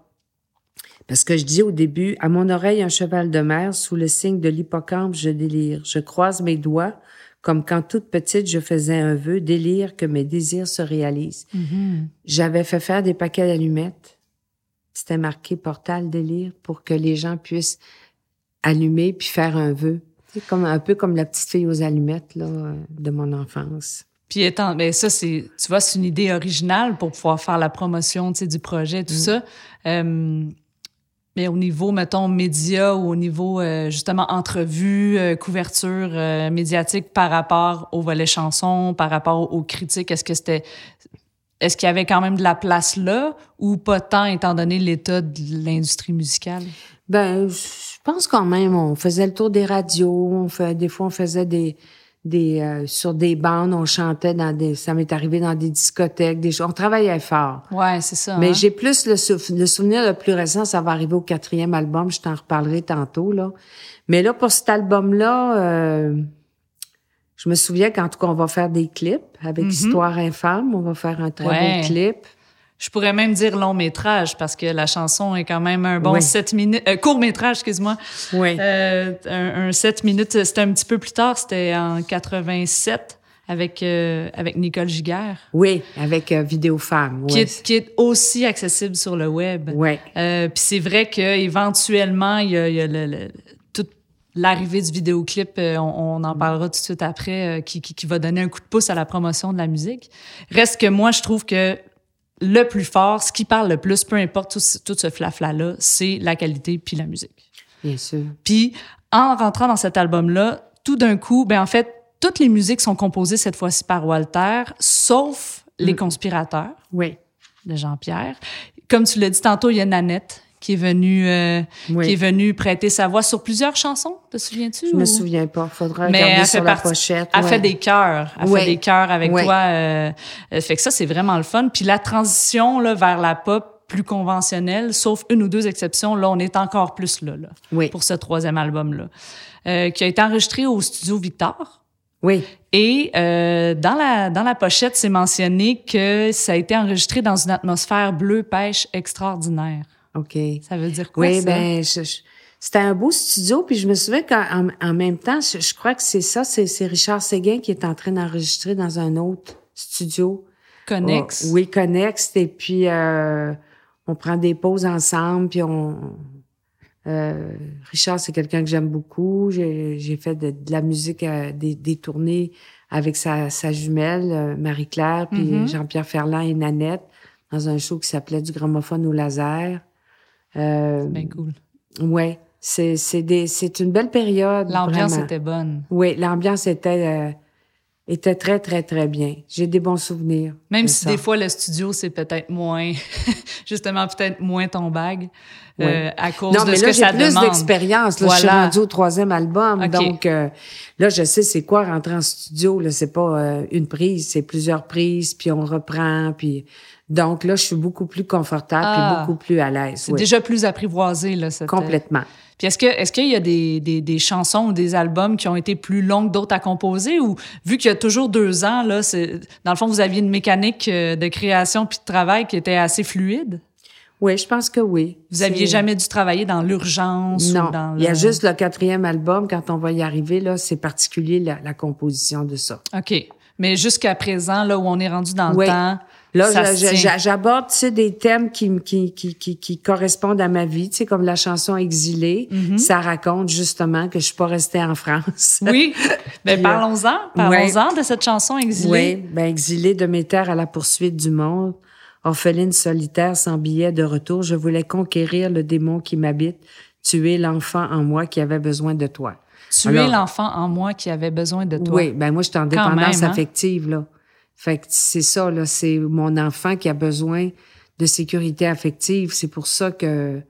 parce que je dis au début, à mon oreille un cheval de mer, sous le signe de l'hippocampe, je délire. Je croise mes doigts, comme quand toute petite, je faisais un vœu, délire que mes désirs se réalisent. Mm-hmm. J'avais fait faire des paquets d'allumettes. C'était marqué portal délire pour que les gens puissent allumer puis faire un vœu. C'est comme un peu comme la petite fille aux allumettes là, de mon enfance. Puis étant, mais ben, ça c'est, tu vois, c'est une idée originale pour pouvoir faire la promotion, tu sais, du projet, tout mm. ça. Euh, mais au niveau, mettons, médias ou au niveau, euh, justement, entrevue, euh, couverture médiatique par rapport au volet chanson, par rapport aux, critiques, est-ce que c'était... Est-ce qu'il y avait quand même de la place là ou pas tant étant donné l'état de l'industrie musicale? Ben, je pense quand même, on faisait le tour des radios, on fait, des fois on faisait des, des euh, sur des bandes, on chantait dans des ça m'est arrivé dans des discothèques, des on travaillait fort. Ouais, c'est ça. Mais hein. j'ai plus le, le, souvenir le plus récent, ça va arriver au quatrième album, je t'en reparlerai tantôt là. Mais là pour cet album là, euh, je me souviens quand tout cas on va faire des clips avec mm-hmm. Histoire infâme, on va faire un très beau clip. Je pourrais même dire long métrage parce que la chanson est quand même un bon sept minutes. Euh, court métrage, excuse-moi. Oui. Euh, un, sept minutes. C'était un petit peu plus tard. C'était en 87 avec euh, avec Nicole Giguère. Oui, avec euh, Vidéo Femme. Qui, est, qui est aussi accessible sur le web. Oui. Euh, Puis c'est vrai qu'éventuellement, il y a, il y a le, toute l'arrivée du vidéoclip, on, on, en parlera tout de suite après, qui, qui, qui va donner un coup de pouce à la promotion de la musique. Reste que moi, je trouve que le plus fort, ce qui parle le plus, peu importe tout, tout ce flafla-là, c'est la qualité puis la musique. Bien sûr. Puis, en rentrant dans cet album-là, tout d'un coup, ben en fait, toutes les musiques sont composées cette fois-ci par Walter, sauf Les mm. Conspirateurs. Oui. De Jean-Pierre. Comme tu l'as dit tantôt, il y a Nanette qui est venu euh, qui est venu prêter sa voix sur plusieurs chansons. Te souviens-tu Je me souviens pas. Faudra Mais regarder sur la pochette. Elle fait des chœurs. Elle fait des chœurs avec toi. Euh, fait que ça c'est vraiment le fun. Puis la transition là vers la pop plus conventionnelle, sauf une ou deux exceptions, là on est encore plus là, là pour ce troisième album là, euh, qui a été enregistré au studio Victor. Oui. Et euh, dans la dans la pochette, c'est mentionné que ça a été enregistré dans une atmosphère bleu pêche extraordinaire. OK. Ça veut dire quoi, oui, ça? ben, c'était un beau studio, puis je me souviens qu'en en même temps, je, crois que c'est ça, c'est Richard Séguin qui est en train d'enregistrer dans un autre studio. Connex. Oh, oui, Connex. Et puis, euh, on prend des pauses ensemble, puis on... Euh, Richard, c'est quelqu'un que j'aime beaucoup. J'ai fait de, la musique, euh, des, des, tournées avec sa, sa jumelle, euh, Marie-Claire, puis Mhm. Jean-Pierre Ferland et Nanette, dans un show qui s'appelait Du gramophone au laser. Euh, Bien cool. ouais, c'est c'est des c'est une belle période. L'ambiance était bonne. Oui, l'ambiance était euh, était très très très bien. J'ai des bons souvenirs. Même de si ça. des fois, le studio, c'est peut-être moins, justement, peut-être moins ton bag, euh, Ouais. à cause Non, de mais ce là, que j'ai ça plus demande. d'expérience. Là, je suis Voilà. rendue au troisième album. OK. Donc, euh, là, je sais c'est quoi rentrer en studio. Là, c'est pas euh, une prise, c'est plusieurs prises, puis on reprend. Puis... Donc, là, je suis beaucoup plus confortable Ah. puis beaucoup plus à l'aise. C'est oui. déjà plus apprivoisé, là, cette... Complètement. Puis est-ce que est-ce qu'il y a des, des, des chansons ou des albums qui ont été plus longs que d'autres à composer? Ou vu qu'il y a toujours deux ans là, c'est dans le fond vous aviez une mécanique euh, de création puis de travail qui était assez fluide? Oui, je pense que oui. Vous aviez jamais dû travailler dans l'urgence Non, ou dans il y a le- juste le quatrième album. Quand on va y arriver, là, c'est particulier la, la composition de ça. OK. Mais jusqu'à présent là où on est rendu dans le Oui. temps, Là, j'aborde, tu sais, des thèmes qui, qui, qui, qui, qui correspondent à ma vie, tu sais, comme la chanson Exilée. Mhm. Ça raconte justement que je suis pas restée en France. Oui. Ben euh, parlons-en, parlons-en de cette chanson exilée. Oui, ben exilée de mes terres à la poursuite du monde, orpheline solitaire sans billet de retour, je voulais conquérir le démon qui m'habite, tuer l'enfant en moi qui avait besoin de toi. Tu Alors- es l'enfant en moi qui avait besoin de toi. Oui, ben moi, je suis en dépendance même, hein? affective, là. Fait que c'est ça, là. C'est mon enfant qui a besoin de sécurité affective. C'est pour ça que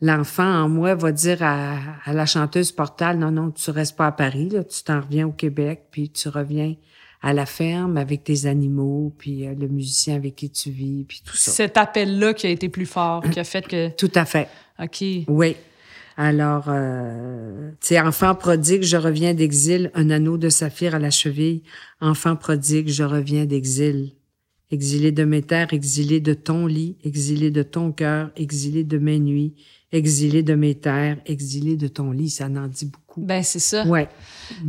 l'enfant en moi va dire à, à la chanteuse portale, non, non, tu restes pas à Paris, là. Tu t'en reviens au Québec, puis tu reviens à la ferme avec tes animaux, puis euh, le musicien avec qui tu vis, puis tout ça. Cet appel-là qui a été plus fort, qui a fait que Tout à fait. OK. Oui. Alors, euh, tu sais, enfant prodigue, je reviens d'exil, un anneau de saphir à la cheville. Enfant prodigue, je reviens d'exil. Exilé de mes terres, exilé de ton lit, exilé de ton cœur, exilé de mes nuits, exilé de mes terres, exilé de ton lit. Ça en dit beaucoup. Ben c'est ça. Ouais.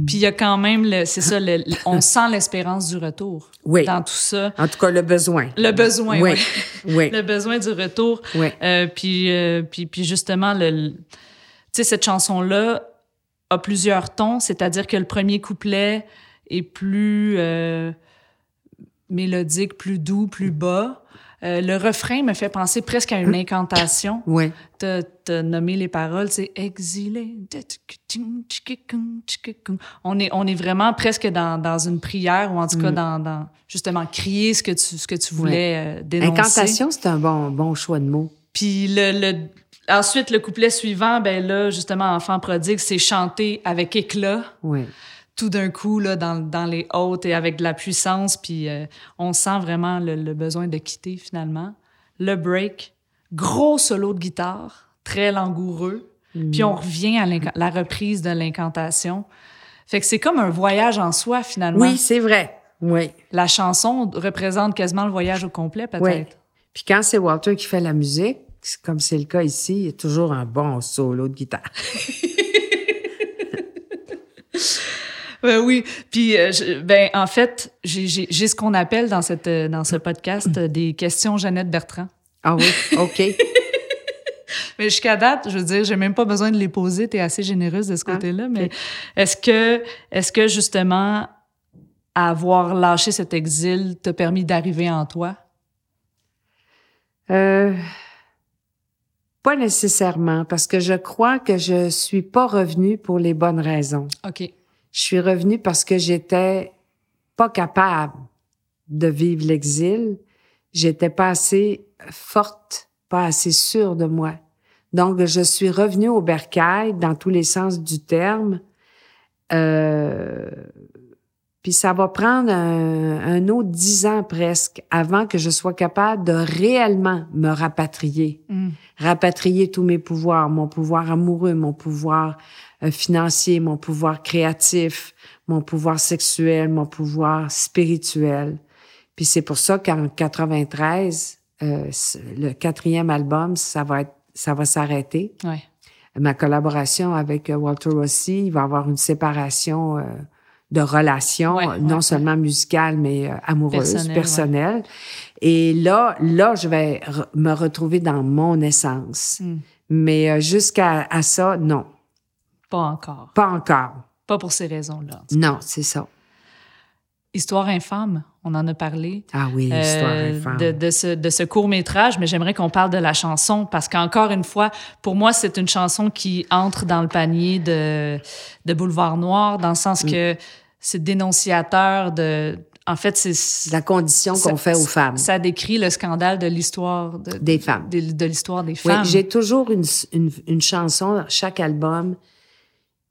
Puis il y a quand même le c'est ça le- on sent l'espérance du retour Oui. dans tout ça. En tout cas, le besoin. Le besoin, Oui. oui. Oui. Le besoin du retour. Oui. Euh, puis, euh, puis, puis justement, le, sais, cette chanson-là a plusieurs tons, c'est-à-dire que le premier couplet est plus euh, mélodique, plus doux, plus bas. Euh, le refrain me fait penser presque à une incantation. Oui. T'as nommé les paroles, c'est exilé. On est, on est vraiment presque dans, dans une prière ou en tout cas dans, dans justement crier ce que tu, ce que tu voulais euh, dénoncer. Incantation, c'est un bon, bon choix de mots. Puis le, le, ensuite, le couplet suivant, ben là, justement, Enfant prodigue, c'est chanté avec éclat, Oui. tout d'un coup, là, dans, dans les hautes et avec de la puissance. Puis euh, on sent vraiment le, le besoin de quitter, finalement. Le break, gros solo de guitare, très langoureux. Puis on revient à la reprise de l'incantation. Fait que c'est comme un voyage en soi, finalement. Oui, c'est vrai. Oui. La chanson représente quasiment le voyage au complet, peut-être. Oui. Puis quand c'est Walter qui fait la musique, comme c'est le cas ici, il y a toujours un bon solo de guitare. Ben oui. Puis, euh, je- ben, en fait, j'ai ce qu'on appelle dans, cette, euh, dans ce podcast euh, des questions Jeannette Bertrand. Ah oui, OK. Mais jusqu'à date, je veux dire, j'ai même pas besoin de les poser. Tu es assez généreuse de ce Ah, côté-là. Mais est-ce que, est-ce que justement, avoir lâché cet exil t'a permis d'arriver en toi? Euh, pas nécessairement, parce que je crois que je suis pas revenue pour les bonnes raisons. OK. Je suis revenue parce que j'étais pas capable de vivre l'exil. J'étais pas assez forte, pas assez sûre de moi. Donc, je suis revenue au bercail dans tous les sens du terme. Euh, puis ça va prendre un, un autre dix ans presque avant que je sois capable de réellement me rapatrier Mm. Rapatrier tous mes pouvoirs, mon pouvoir amoureux, mon pouvoir euh, financier, mon pouvoir créatif, mon pouvoir sexuel, mon pouvoir spirituel. Puis c'est pour ça qu'en 93, euh, le quatrième album, ça va être, ça va s'arrêter. Ouais. Ma collaboration avec euh, Walter Rossi, il va avoir une séparation euh, de relation, Ouais, ouais, non ouais. seulement musicale, mais euh, amoureuse, Personnelle, personnelle. Et là, là, je vais re- me retrouver dans mon essence. Hmm. Mais euh, jusqu'à à ça, non, Pas encore. pas encore. Pas pour ces raisons-là. Non, c'est ça. Histoire infâme, on en a parlé. Ah oui, Euh, de, de ce, de ce court métrage, mais j'aimerais qu'on parle de la chanson parce qu'encore une fois, pour moi, c'est une chanson qui entre dans le panier de, de Boulevard Noir, dans le sens Mm. que c'est dénonciateur de. En fait, c'est. La condition qu'on fait aux femmes. Ça décrit le scandale de l'histoire de, Des femmes. de, de l'histoire des Oui, femmes. j'ai toujours une, une, une chanson, chaque album,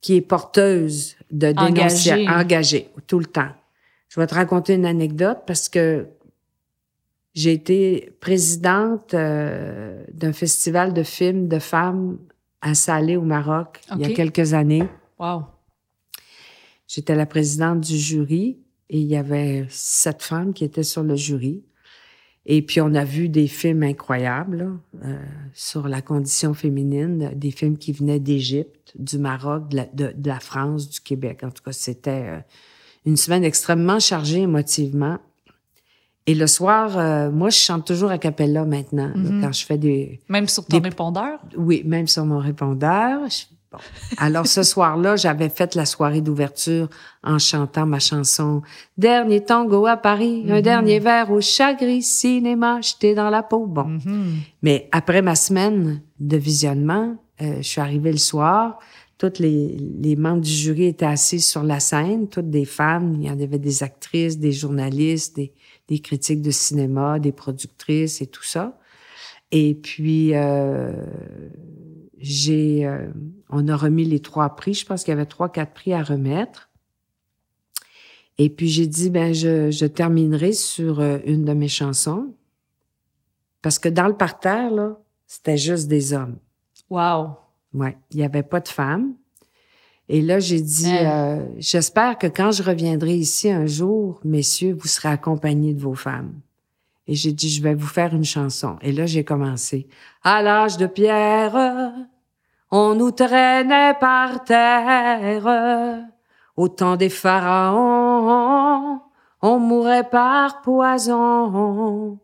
qui est porteuse de dénonciation. Engagée. Engagée, tout le temps. Je vais te raconter une anecdote parce que j'ai été présidente euh, d'un festival de films de femmes à Salé au Maroc il y a quelques années. Wow. J'étais la présidente du jury et il y avait sept femmes qui étaient sur le jury. Et puis, on a vu des films incroyables là, euh, sur la condition féminine, des films qui venaient d'Égypte, du Maroc, de la, de- de la France, du Québec. En tout cas, c'était euh, une semaine extrêmement chargée émotivement. Et le soir, euh, moi, je chante toujours a cappella maintenant, là, Mhm. quand je fais des, Même sur ton Des- répondeur? oui, même sur mon répondeur. Je- bon. Alors ce soir-là, j'avais fait la soirée d'ouverture en chantant ma chanson Dernier tango à Paris, un dernier verre au Chagris Cinéma, j'étais dans la peau. Bon. Mhm. Mais après ma semaine de visionnement, euh, je suis arrivée le soir. Toutes les, les membres du jury étaient assis sur la scène, toutes des femmes. Il y en avait des actrices, des journalistes, des, des critiques de cinéma, des productrices et tout ça. Et puis, euh, j'ai, euh, on a remis les trois prix. Je pense qu'il y avait trois, quatre prix à remettre. Et puis, j'ai dit, ben, je, terminerai sur euh, une de mes chansons. Parce que dans le parterre, là, c'était juste des hommes. Wow. Ouais, il n'y avait pas de femmes. Et là, j'ai dit, Hein? euh, j'espère que quand je reviendrai ici un jour, messieurs, vous serez accompagnés de vos femmes. Et j'ai dit, je vais vous faire une chanson. Et là, j'ai commencé. À l'âge de pierre, on nous traînait par terre. Au temps des pharaons, on mourait par poison.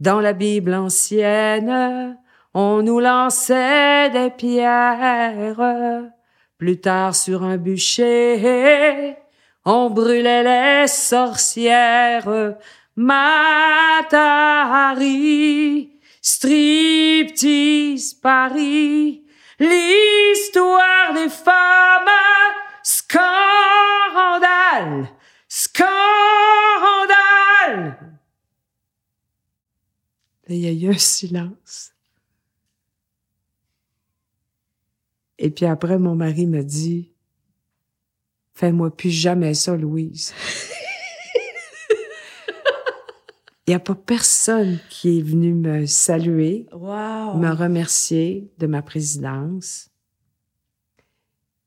Dans la Bible ancienne, on nous lançait des pierres. Plus tard, sur un bûcher, on brûlait les sorcières. Matari, striptease Paris, l'histoire des femmes, scandale, scandale. Il y a eu un silence. Et puis après, mon mari m'a dit, fais-moi plus jamais ça, Louise. Il n'y a pas personne qui est venu me saluer, Wow. me remercier de ma présidence.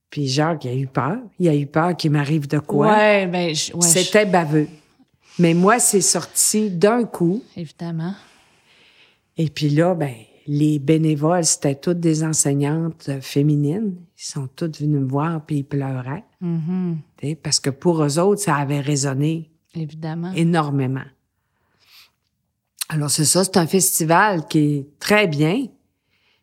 Puis Jacques, il a eu peur. Il a eu peur qu'il m'arrive de quoi. Ouais, ben, je- ouais, je- C'était baveux. Mais moi, c'est sorti d'un coup. évidemment. Et puis là, ben, les bénévoles, c'était toutes des enseignantes euh, féminines. Ils sont toutes venues me voir puis ils pleuraient. Mhm. sais, Parce que pour eux autres, ça avait résonné Évidemment. énormément. Alors, c'est ça, c'est un festival qui est très bien,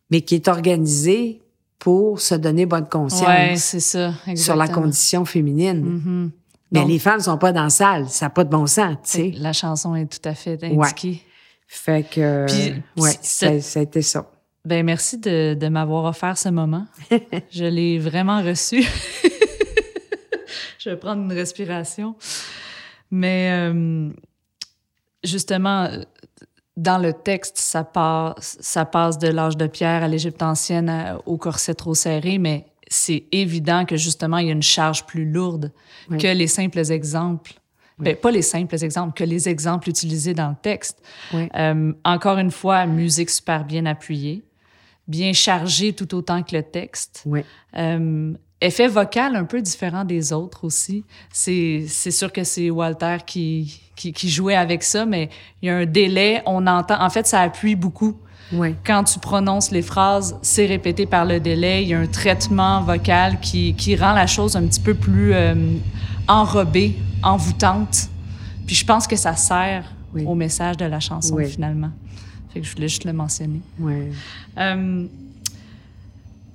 mais qui est organisé pour se donner bonne Ouais, conscience c'est ça. Exactement. sur la condition féminine. Mhm. Mais Donc, les femmes sont pas dans la salle, ça n'a pas de bon sens, tu sais. La chanson est tout à fait indiquée. Fait que, Puis, ouais, c'est- ça, ça a été ça. Ben merci de, de m'avoir offert ce moment. Je l'ai vraiment reçu. Je vais prendre une respiration. Mais euh, justement, dans le texte, ça passe, ça passe de l'âge de pierre à l'Égypte ancienne à- au corset trop serré, mais c'est évident que justement, il y a une charge plus lourde Oui. que les simples exemples. Ben, pas les simples exemples, que les exemples utilisés dans le texte. Oui. Euh, encore une fois, musique super bien appuyée, bien chargée tout autant que le texte. Oui. Euh, effet vocal un peu différent des autres aussi. C'est, c'est sûr que c'est Walter qui, qui, qui jouait avec ça, mais il y a un délai. On entend. En fait, ça appuie beaucoup. Oui. Quand tu prononces les phrases, c'est répété par le délai. Il y a un traitement vocal qui, qui rend la chose un petit peu plus euh, enrobée, envoûtante. Puis je pense que ça sert Oui. au message de la chanson, Oui. finalement. Fait que je voulais juste le mentionner. Euh,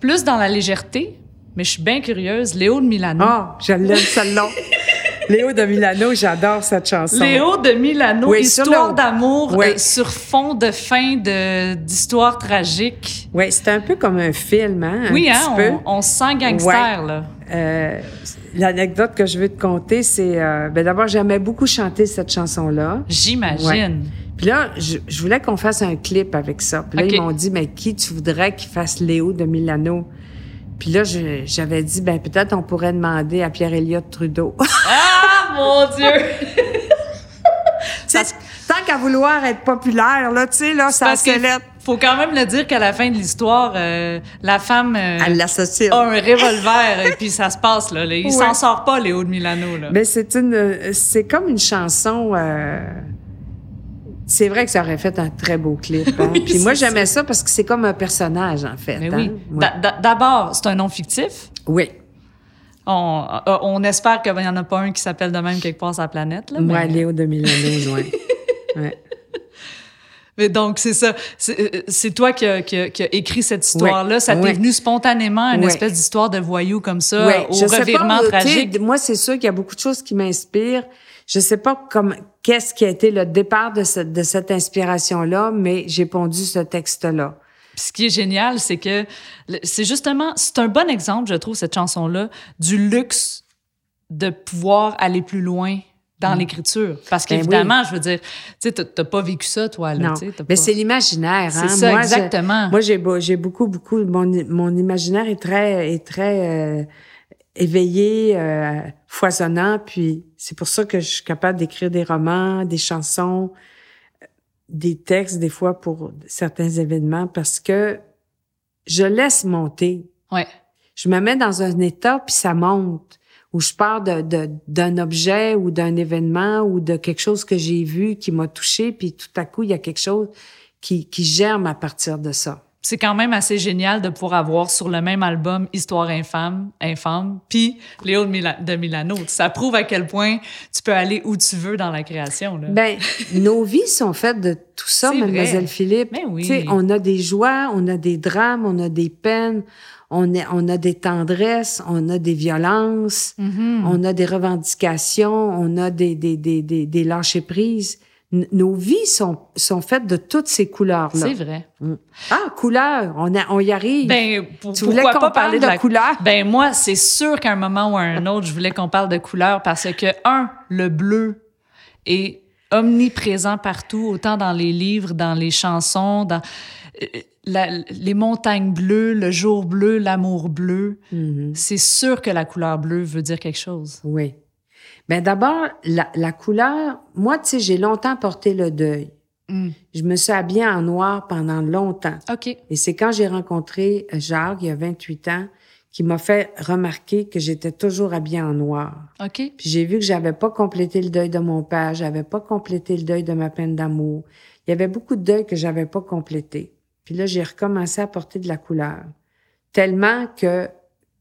plus dans la légèreté, mais je suis bien curieuse. Léo de Milano. Ah, je l'aime celle-là. Léo de Milano, j'adore cette chanson. Léo de Milano, Oui, histoire le- d'amour Oui. euh, sur fond de fin de- d'histoire tragique. Oui, c'est un peu comme un film, hein? un oui, hein, peu. on, on se sent gangster, là. Euh, L'anecdote que je veux te conter, c'est... Euh, ben D'abord, j'aimais beaucoup chanter cette chanson-là. J'imagine. Puis là, je, je voulais qu'on fasse un clip avec ça. Puis là, ils m'ont dit, mais qui tu voudrais qu'il fasse Léo de Milano? Puis là, j'avais dit, ben peut-être on pourrait demander à Pierre-Éliott Trudeau. Ah, mon Dieu! Sais, Tant qu'à vouloir être populaire, là, tu sais, là, ça Parce s'élève. faut quand même le dire qu'à la fin de l'histoire, euh, la femme euh, Elle a un revolver et puis ça se passe, là. là. Il Ouais. s'en sort pas, Léo de Milano, là. Mais c'est une, c'est comme une chanson. euh, c'est vrai que ça aurait fait un très beau clip. hein. Oui, Puis moi, j'aimais ça. parce que c'est comme un personnage, en fait. Mais hein. oui. Ouais. D'abord, c'est un nom fictif? Oui. On, euh, on espère qu'il n'y en a pas un qui s'appelle de même quelque part sur la planète. Là, Moi, mais- Léo de Milano, ouais. ouais. Mais donc, c'est ça. C'est euh, toi qui as qui a- qui a écrit cette histoire-là. Ça t'est venu spontanément, une espèce d'histoire de voyou comme ça, au je sais revirement pas, tragique? Moi, c'est sûr qu'il y a beaucoup de choses qui m'inspirent. Je sais pas comme qu'est-ce qui a été le départ de cette, de cette inspiration-là, mais j'ai pondu ce texte-là. Puis ce qui est génial, c'est que c'est justement, c'est un bon exemple, je trouve, cette chanson-là, du luxe de pouvoir aller plus loin dans l'écriture. Parce Mm. Ben qu'évidemment, je veux dire, tu sais, t'as- pas vécu ça, toi, là. Non, mais c'est l'imaginaire. C'est hein. ça, Moi, je- exactement. moi, j'ai beaucoup, beaucoup. Mon, mon imaginaire est très, est très euh, éveillé, euh, foisonnant. Puis c'est pour ça que je suis capable d'écrire des romans, des chansons, euh, des textes des fois pour certains événements parce que je laisse monter. Ouais. Je me mets dans un état puis ça monte. Où je pars de, de- d'un objet ou d'un événement ou de quelque chose que j'ai vu qui m'a touché, puis tout à coup, il y a quelque chose qui, qui germe à partir de ça. C'est quand même assez génial de pouvoir avoir sur le même album Histoire infâme, infâme, puis Léo de, Mila- de Milano. Ça prouve à quel point tu peux aller où tu veux dans la création. Là. Ben, nos vies sont faites de tout ça, mademoiselle. Philippe. Ben oui. On a des joies, on a des drames, on a des peines, on, est, on a des tendresses, on a des violences, Mhm. on a des revendications, on a des, des, des, des, des lâcher-prises. Nos vies sont, sont faites de toutes ces couleurs-là. C'est vrai. Ah, couleur, on, a, on y arrive. Ben, pour- tu voulais qu'on pas parle parler de, de la couleur? Ben moi, c'est sûr qu'à un moment ou à un autre, je voulais qu'on parle de couleur parce que un, le bleu est omniprésent partout, autant dans les livres, dans les chansons, dans euh, la- les montagnes bleues, le jour bleu, l'amour bleu. Mhm. C'est sûr que la couleur bleue veut dire quelque chose. Oui. Ben d'abord, la, la couleur, moi, tu sais, j'ai longtemps porté le deuil. Mm. Je me suis habillée en noir pendant longtemps. OK. Et c'est quand j'ai rencontré Jacques, il y a 28 ans, qui m'a fait remarquer que j'étais toujours habillée en noir. OK. Puis j'ai vu que j'avais pas complété le deuil de mon père, j'avais pas complété le deuil de ma peine d'amour. Il y avait beaucoup de deuils que j'avais pas complété. Puis là, j'ai recommencé à porter de la couleur. Tellement que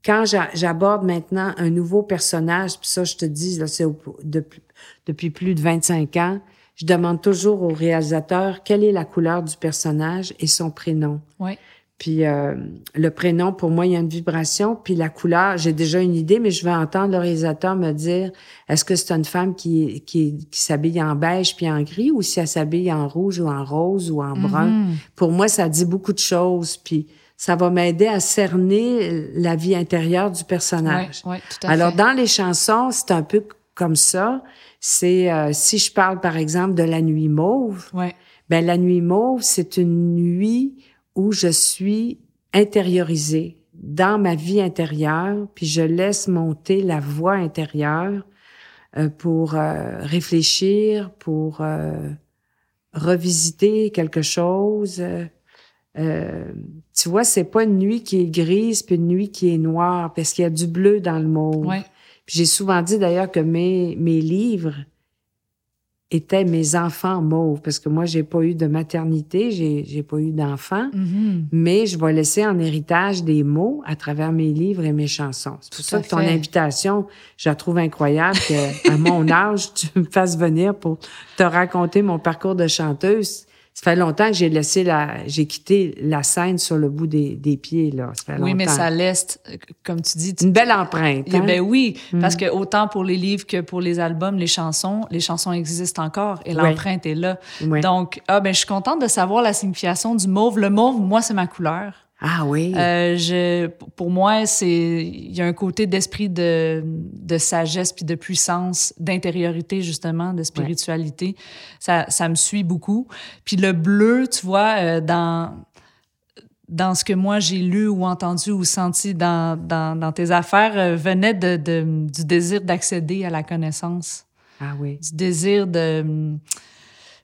quand j'a- j'aborde maintenant un nouveau personnage, puis ça, je te dis, là, c'est depuis, depuis plus de 25 ans, je demande toujours au réalisateur quelle est la couleur du personnage et son prénom. Ouais. Puis euh, le prénom, pour moi, il y a une vibration. Puis la couleur, j'ai déjà une idée, mais je vais entendre le réalisateur me dire est-ce que c'est une femme qui, qui, qui s'habille en beige puis en gris ou si elle s'habille en rouge ou en rose ou en brun? Mhm. Pour moi, ça dit beaucoup de choses. Puis ça va m'aider à cerner la vie intérieure du personnage. ouais, tout à Alors, fait. dans les chansons, c'est un peu comme ça. C'est euh, si je parle, par exemple, de la nuit mauve, Ouais. ben la nuit mauve, c'est une nuit où je suis intériorisée dans ma vie intérieure, puis je laisse monter la voix intérieure euh, pour euh, réfléchir, pour euh, revisiter quelque chose. Euh, tu vois, c'est pas une nuit qui est grise puis une nuit qui est noire parce qu'il y a du bleu dans le mauve. Ouais. J'ai souvent dit d'ailleurs que mes, mes livres étaient mes enfants mauves, parce que moi, j'ai pas eu de maternité, j'ai, j'ai pas eu d'enfants, Mhm. mais je vais laisser en héritage des mots à travers mes livres et mes chansons. C'est pour Tout ça que ton invitation, je la trouve incroyable que, à mon âge, tu me fasses venir pour te raconter mon parcours de chanteuse. Ça fait longtemps que j'ai laissé la, j'ai quitté la scène sur le bout des, des pieds, là. Ça fait Oui, mais longtemps. ça laisse, euh, comme tu dis, tu- Une belle empreinte. Eh hein? Ben oui, Mm. parce que autant pour les livres que pour les albums, les chansons, les chansons existent encore et l'empreinte est là. Donc, ah ben je suis contente de savoir la signification du mauve. Le mauve, moi, c'est ma couleur. Ah oui. Euh, je, pour moi, c'est il y a un côté d'esprit de, de sagesse puis de puissance, d'intériorité justement, de spiritualité. Ça, ça me suit beaucoup. Puis le bleu, tu vois, euh, dans dans ce que moi j'ai lu ou entendu ou senti dans, dans, dans tes affaires, euh, venait de, de- du désir d'accéder à la connaissance, ah oui. du désir de,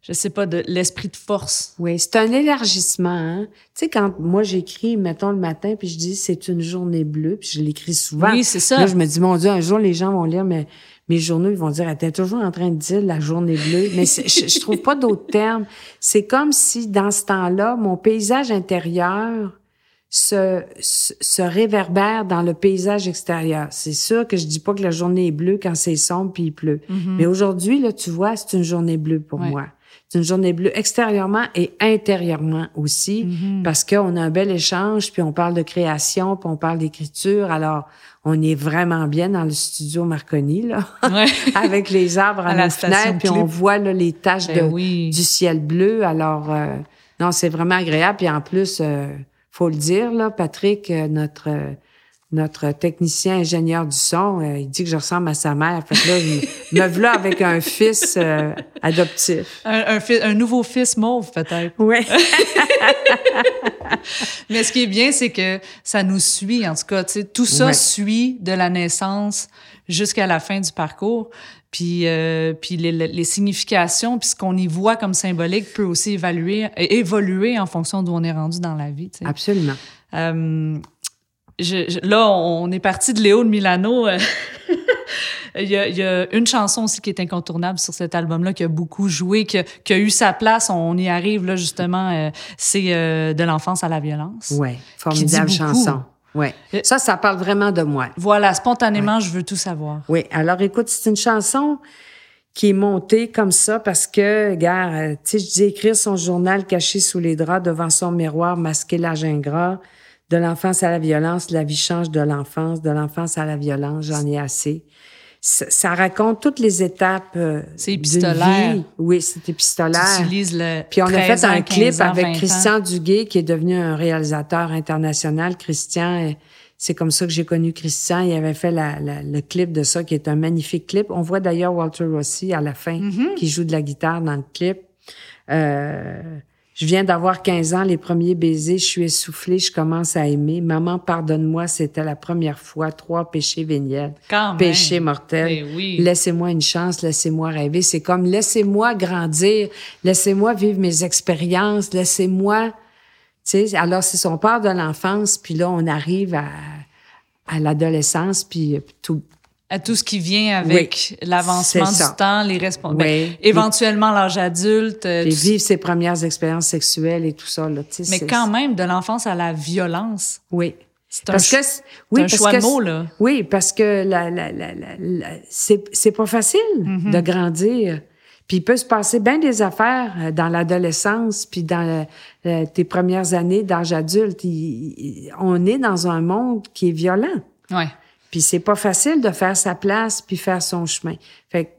je sais pas, de l'esprit de force. Oui, c'est un élargissement. Hein? Tu sais, quand moi j'écris, mettons le matin, puis je dis c'est une journée bleue, puis je l'écris souvent. Oui, c'est ça. Là, je me dis, mon Dieu, un jour, les gens vont lire mes, mes journaux, ils vont dire, elle était toujours en train de dire la journée bleue. Mais je, je trouve pas d'autres termes. C'est comme si, dans ce temps-là, mon paysage intérieur se, se, se réverbère dans le paysage extérieur. C'est sûr que je dis pas que la journée est bleue quand c'est sombre puis il pleut. Mais aujourd'hui, là, tu vois, c'est une journée bleue pour Mm-hmm. Ouais. moi. C'est une journée bleue extérieurement et intérieurement aussi, Mm-hmm. parce qu'on a un bel échange, puis on parle de création, puis on parle d'écriture. Alors, on est vraiment bien dans le studio Marconi, là, Ouais. avec les arbres à, À la fenêtres, puis on voit là, les taches Ben de, oui. du ciel bleu. Alors, euh, non, c'est vraiment agréable. Puis en plus, euh, faut le dire, là, Patrick, euh, notre euh, notre technicien ingénieur du son, euh, il dit que je ressemble à sa mère. Fait que là, il me voilà avec un fils euh, adoptif. Un, un, nouveau fils mauve, peut-être. Oui. Mais ce qui est bien, c'est que ça nous suit, en tout cas. Tout ça suit de la naissance jusqu'à la fin du parcours. Puis, euh, puis les, les- significations, puis ce qu'on y voit comme symbolique peut aussi évaluer, évoluer en fonction d'où on est rendu dans la vie. Absolument. Je- je- là, on est parti de Léo de Milano. euh, Il y, a, il y a une chanson aussi qui est incontournable sur cet album-là, qui a beaucoup joué, qui a, qui a eu sa place. On y arrive là justement. euh, c'est euh, de l'enfance à la violence. Ouais. Formidable chanson. Ouais. Euh, Ça, ça parle vraiment de moi. Voilà, spontanément, je veux tout savoir. Oui. Alors, écoute, c'est une chanson qui est montée comme ça parce que, gars, tu sais, je dis écrire son journal caché sous les draps devant son miroir, masquer l'âge ingrat, de l'enfance à la violence, la vie change de l'enfance, de l'enfance à la violence, j'en ai assez. Ça, ça raconte toutes les étapes. euh, C'est épistolaire. vie. Oui, c'est épistolaire. Le Puis on a 13 fait un clip 15 ans, 20 avec. Christian Duguay, qui est devenu un réalisateur international. Christian, euh, c'est comme ça que j'ai connu Christian. Il avait fait la- la- le clip de ça, qui est un magnifique clip. On voit d'ailleurs Walter Rossi à la fin, Mm-hmm. qui joue de la guitare dans le clip. Euh, je viens d'avoir 15 ans, les premiers baisers, je suis essoufflée, je commence à aimer. Maman, pardonne-moi, c'était la première fois. Trois péchés véniels. Quand même. Péché mortel. Ben oui. Laissez-moi une chance, laissez-moi rêver. C'est comme laissez-moi grandir, laissez-moi vivre mes expériences, laissez-moi. Tu sais, alors c'est son part de l'enfance, puis là on arrive à, à l'adolescence, puis tout. À tout ce qui vient avec l'avancement du temps, les responsabilités. Oui. éventuellement l'âge adulte. euh, Puis tout vivre ses premières expériences sexuelles et tout ça là. Mais quand même, de l'enfance à la violence, Oui. c'est un, Parce ch- que c'est- oui, c'est un parce choix que de mots, là. Oui, parce que la, la, la, la, c'est, pas facile Mm-hmm. de grandir. Puis il peut se passer bien des affaires euh, dans l'adolescence, puis dans euh, tes premières années d'âge adulte. Il- il- on est dans un monde qui est violent. Ouais. Puis c'est pas facile de faire sa place puis faire son chemin. Fait que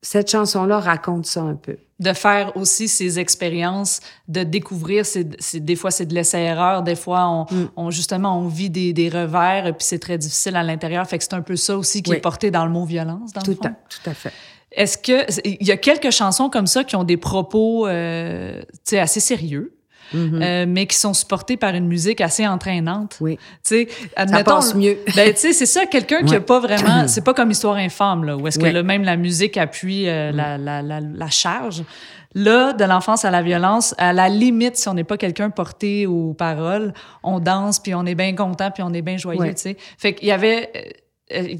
cette chanson-là raconte ça un peu. De faire aussi ces expériences, de découvrir, c'est, des fois c'est de l'essai-erreur, des fois on, Mm. on- justement on vit des, des revers, puis c'est très difficile à l'intérieur. Fait que c'est un peu ça aussi qui Oui. est porté dans le mot violence, dans le Tout fond. à, tout à fait. Est-ce que il y a quelques chansons comme ça qui ont des propos, euh, assez sérieux, Mm-hmm. euh, mais qui sont supportés par une musique assez entraînante. Oui. Tu sais, Ça admettons, passe mieux. Ben, tu sais, c'est ça, quelqu'un qui a pas vraiment, c'est pas comme Histoire infâme, là, où est-ce que là, même la musique appuie euh, la, la, la, la charge. Là, de l'enfance à la violence, à la limite, si on n'est pas quelqu'un porté aux paroles, on danse, puis on est bien content, puis on est bien joyeux, Ouais. tu sais. Fait qu'il y avait... euh,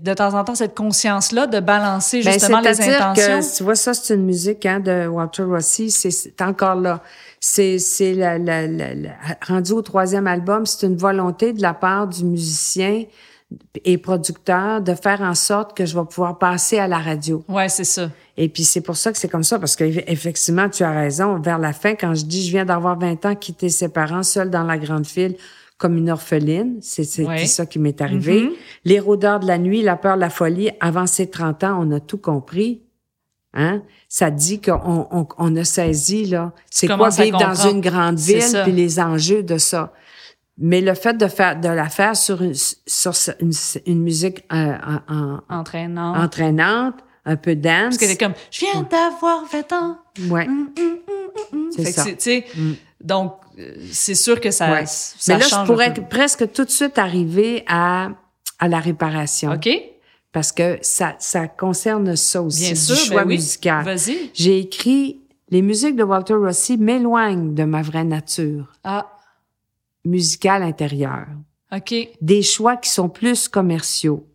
de temps en temps cette conscience-là de balancer Ben, justement les c'est-à-dire intentions. Que, tu vois, ça, c'est une musique hein, de Walter Rossi. C'est- C'est encore là. C'est c'est la, la, la, la- rendu au troisième album, c'est une volonté de la part du musicien et producteur de faire en sorte que je vais pouvoir passer à la radio. Ouais, c'est ça. Et puis c'est pour ça que c'est comme ça, parce qu'effectivement, tu as raison. Vers la fin, quand je dis je viens d'avoir 20 ans, quitter ses parents, seule dans la grande file, comme une orpheline, c'est c'est Ouais. ça qui m'est arrivé. Mhm. Les rôdeurs de la nuit, la peur, la folie, avant ses 30 ans, on a tout compris. Hein? Ça dit qu'on on, on a saisi, là, c'est quoi vivre dans une grande ville, ça. puis les enjeux de ça. Mais le fait de faire de la faire sur une, sur une, une musique euh, en- en- Entraînant. entraînante, un peu dance. Parce que c'est comme, je viens d'avoir 20 ans. Ouais. Hum. C'est Fait que ça. c'est- tu sais, Mm. donc, c'est sûr que ça, Ouais. ça Mais là, change je pourrais presque tout de suite arriver à, à la réparation. OK? Parce que ça, ça concerne ça aussi, Bien du sûr, choix ben oui. musical. Vas-y. J'ai écrit les musiques de Walter Rossi m'éloignent de ma vraie nature Ah, musicale intérieure. OK. Des choix qui sont plus commerciaux.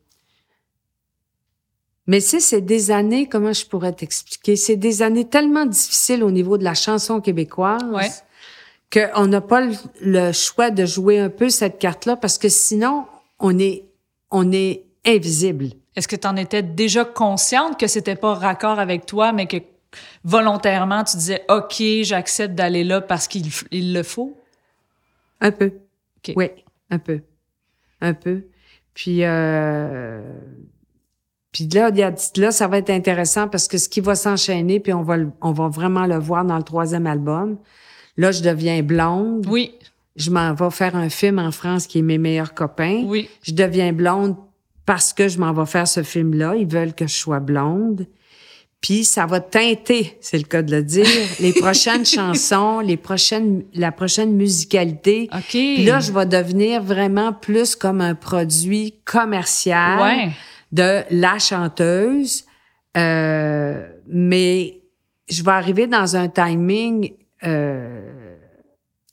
Mais sais, c'est des années, comment je pourrais t'expliquer? C'est des années tellement difficiles au niveau de la chanson québécoise Ouais. qu'on n'a pas le, le choix de jouer un peu cette carte-là parce que sinon, on est, on est invisible. Est-ce que tu en étais déjà consciente que c'était pas raccord avec toi, mais que volontairement, tu disais, OK, j'accepte d'aller là parce qu'il il le faut? Un peu. Oui, un peu. Un peu. Puis, euh, puis là, il y a- là, ça va être intéressant parce que ce qui va s'enchaîner, puis on va, on va vraiment le voir dans le troisième album. Là, je deviens blonde. Oui, Je m'en vais faire un film en France qui est Mes meilleurs copains. oui. Je deviens blonde parce que je m'en vais faire ce film-là. Ils veulent que je sois blonde. Puis ça va teinter, c'est le cas de le dire, les prochaines chansons, les prochaines, la prochaine musicalité. OK. Puis là, je vais devenir vraiment plus comme un produit commercial Ouais. de la chanteuse. Euh, mais je vais arriver dans un timing euh,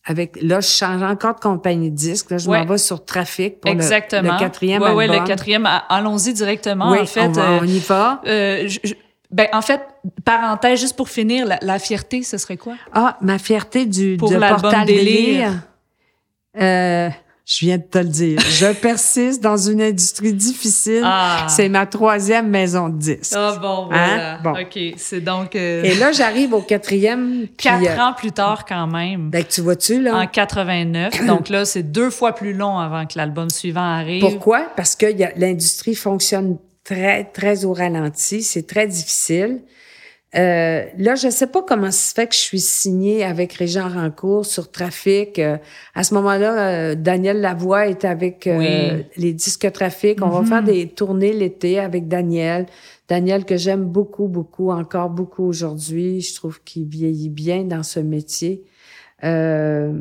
avec là, je change encore de compagnie de disque. Là, je Ouais. m'en vais sur Trafic pour le- Exactement. le, quatrième ouais, album. Ouais, le quatrième. Allons-y directement. Oui, en fait, on, va- euh, on y va. euh, je- je- ben, en fait, parenthèse, juste pour finir, la, la fierté, ce serait quoi? Ah, ma fierté du Pour de l'album Portal Délire. Délire. Euh, je viens de te le dire. je persiste dans une industrie difficile. Ah. C'est ma troisième maison de disques. Ah bon, voilà. Bon. OK, c'est donc euh, Et là, j'arrive au quatrième. puis, quatre euh, ans plus tard quand même. ben, tu vois-tu, là? En 89. donc là, c'est deux fois plus long avant que l'album suivant arrive. Pourquoi? Parce que l'industrie fonctionne très, très au ralenti. C'est très difficile. Euh, là, je sais pas comment ça se fait que je suis signée avec Régent Rancourt sur Trafic. Euh, à ce moment-là, euh, Daniel Lavoie est avec euh, Oui. les disques Trafic. On va faire des tournées l'été avec Daniel. Daniel que j'aime beaucoup, beaucoup, encore beaucoup aujourd'hui. Je trouve qu'il vieillit bien dans ce métier. Euh,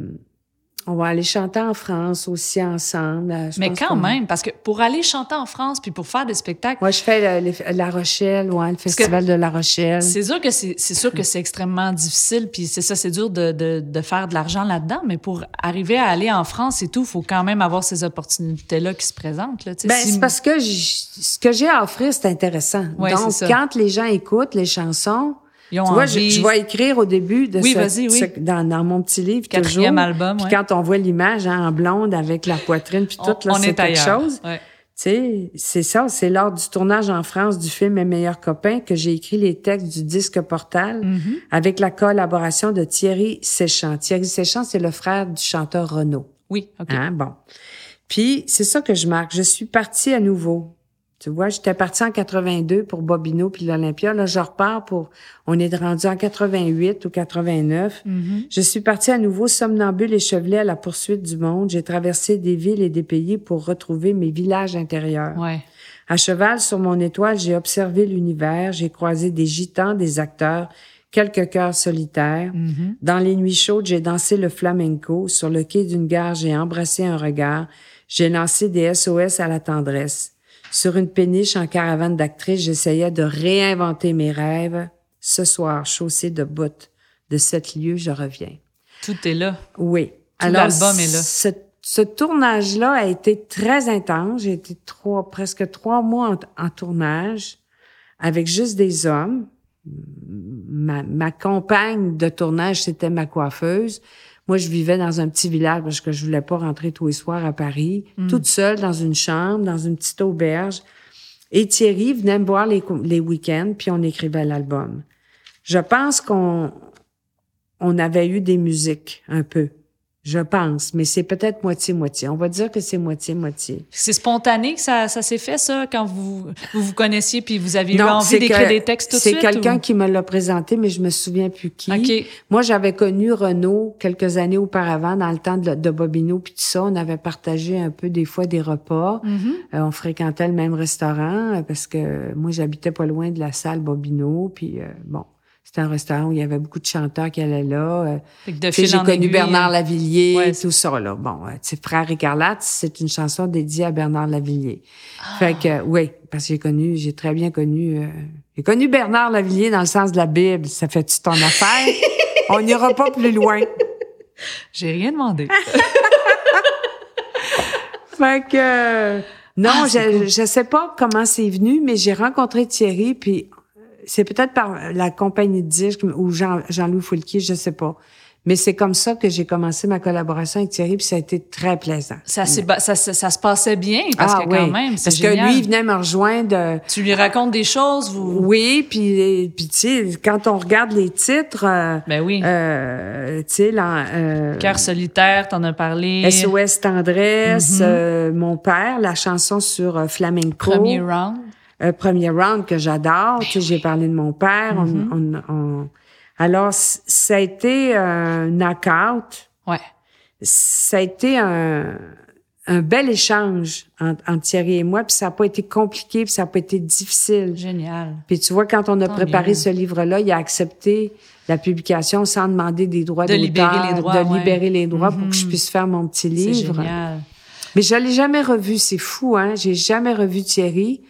on va aller chanter en France aussi ensemble. Euh, je Mais pense quand même, parce que pour aller chanter en France puis pour faire des spectacles, Moi, je fais le- le- La Rochelle, ouais, le festival de La Rochelle. c'est sûr que c'est sûr que c'est extrêmement difficile puis c'est ça c'est dur de, de, de faire de l'argent là-dedans mais pour arriver à aller en France et tout, faut quand même avoir ces opportunités là qui se présentent là. Ben, Si- c'est parce que ce que j'ai à offrir, c'est intéressant. Ouais, Donc, quand les gens écoutent les chansons, ils ont tu vois, je, je vais écrire au début de Oui, ce, oui. ce- dans, dans mon petit livre Quatrième toujours. album, Puis ouais. quand on voit l'image hein, en blonde avec la poitrine puis tout, là, c'est est quelque ailleurs. chose. Ouais. Tu sais, c'est ça, c'est lors du tournage en France du film Mes meilleurs copains que j'ai écrit les textes du disque Portal Mhm. avec la collaboration de Thierry Séchant. Thierry Séchant, c'est le frère du chanteur Renaud. Oui, OK. Hein, bon. Puis, c'est ça que je marque. Je suis partie à nouveau. Tu vois, j'étais partie en 82 pour Bobino puis l'Olympia. Là, je repars pour... On est rendu en 88 ou 89. Mhm. Je suis partie à nouveau somnambule et chevelée à la poursuite du monde. J'ai traversé des villes et des pays pour retrouver mes villages intérieurs. Ouais. À cheval sur mon étoile, j'ai observé l'univers, j'ai croisé des gitans, des acteurs, quelques cœurs solitaires. Mhm. Dans les nuits chaudes, j'ai dansé le flamenco. Sur le quai d'une gare, j'ai embrassé un regard. J'ai lancé des SOS à la tendresse. Sur une péniche en caravane d'actrice, j'essayais de réinventer mes rêves. Ce soir, chaussée de bottes de sept lieux, je reviens. Tout est là. Oui. Tout l'album est là. ce- ce tournage-là a été très intense. J'ai été trois, presque trois mois en, tournage avec juste des hommes. Ma, ma compagne de tournage, c'était ma coiffeuse. Moi, je vivais dans un petit village parce que je voulais pas rentrer tous les soirs à Paris, mm. toute seule dans une chambre, dans une petite auberge. Et Thierry venait me voir les, les week-ends, puis on écrivait l'album. Je pense qu'on on avait eu des musiques un peu. Je pense, mais c'est peut-être moitié-moitié. On va dire que c'est moitié-moitié. C'est spontané que ça, ça s'est fait, ça, quand vous vous, vous connaissiez puis vous aviez eu envie d'écrire des textes tout de suite? C'est quelqu'un qui me l'a présenté, mais je me souviens plus qui. Moi, j'avais connu Renaud quelques années auparavant, dans le temps de, de Bobino, puis tout ça. On avait partagé un peu des fois des repas. Mm-hmm. Euh, on fréquentait le même restaurant euh, parce que moi, j'habitais pas loin de la salle Bobino, puis euh, bon. C'était un restaurant où il y avait beaucoup de chanteurs qui allaient là. Euh, j'ai connu Bernard Lavillier, tout ça là. Bon, euh, tu sais, Frère Écarlate, c'est une chanson dédiée à Bernard Lavillier. Ah. Fait que oui, parce que j'ai connu, j'ai très bien connu, euh, j'ai connu Bernard Lavillier dans le sens de la Bible. Ça fait-tu ton affaire? On n'ira pas plus loin. J'ai rien demandé. fait que non, ah, je, je sais pas comment c'est venu, mais j'ai rencontré Thierry puis c'est peut-être par la compagnie de disques ou Jean, Jean-Louis Foulquier, je sais pas. Mais c'est comme ça que j'ai commencé ma collaboration avec Thierry, puis ça a été très plaisant. Ça, ça, ça, se passait bien, parce ah, que quand même, c'est Parce que lui, il venait me rejoindre. Tu lui racontes des choses, vous... Oui, puis, puis tu sais, quand on regarde les titres... Euh, ben oui. Euh, tu sais, euh, Cœur solitaire, t'en as parlé. SOS Tendresse, mm-hmm. euh, Mon père, la chanson sur Flamenco. Premier round un premier round que j'adore. Tu sais, j'ai parlé de mon père. Mm-hmm. Alors, ça a été un knockout. Ouais. Ça a été un, un bel échange entre, Thierry et moi, puis ça n'a pas été compliqué, puis ça n'a pas été difficile. Génial. Puis tu vois, quand on a préparé ce livre-là, il a accepté la publication sans demander des droits de libérer les droits, de libérer les droits pour que je mm-hmm. puisse faire mon petit livre. Génial. Mais je l'ai jamais revu, c'est fou, hein. J'ai jamais revu Thierry.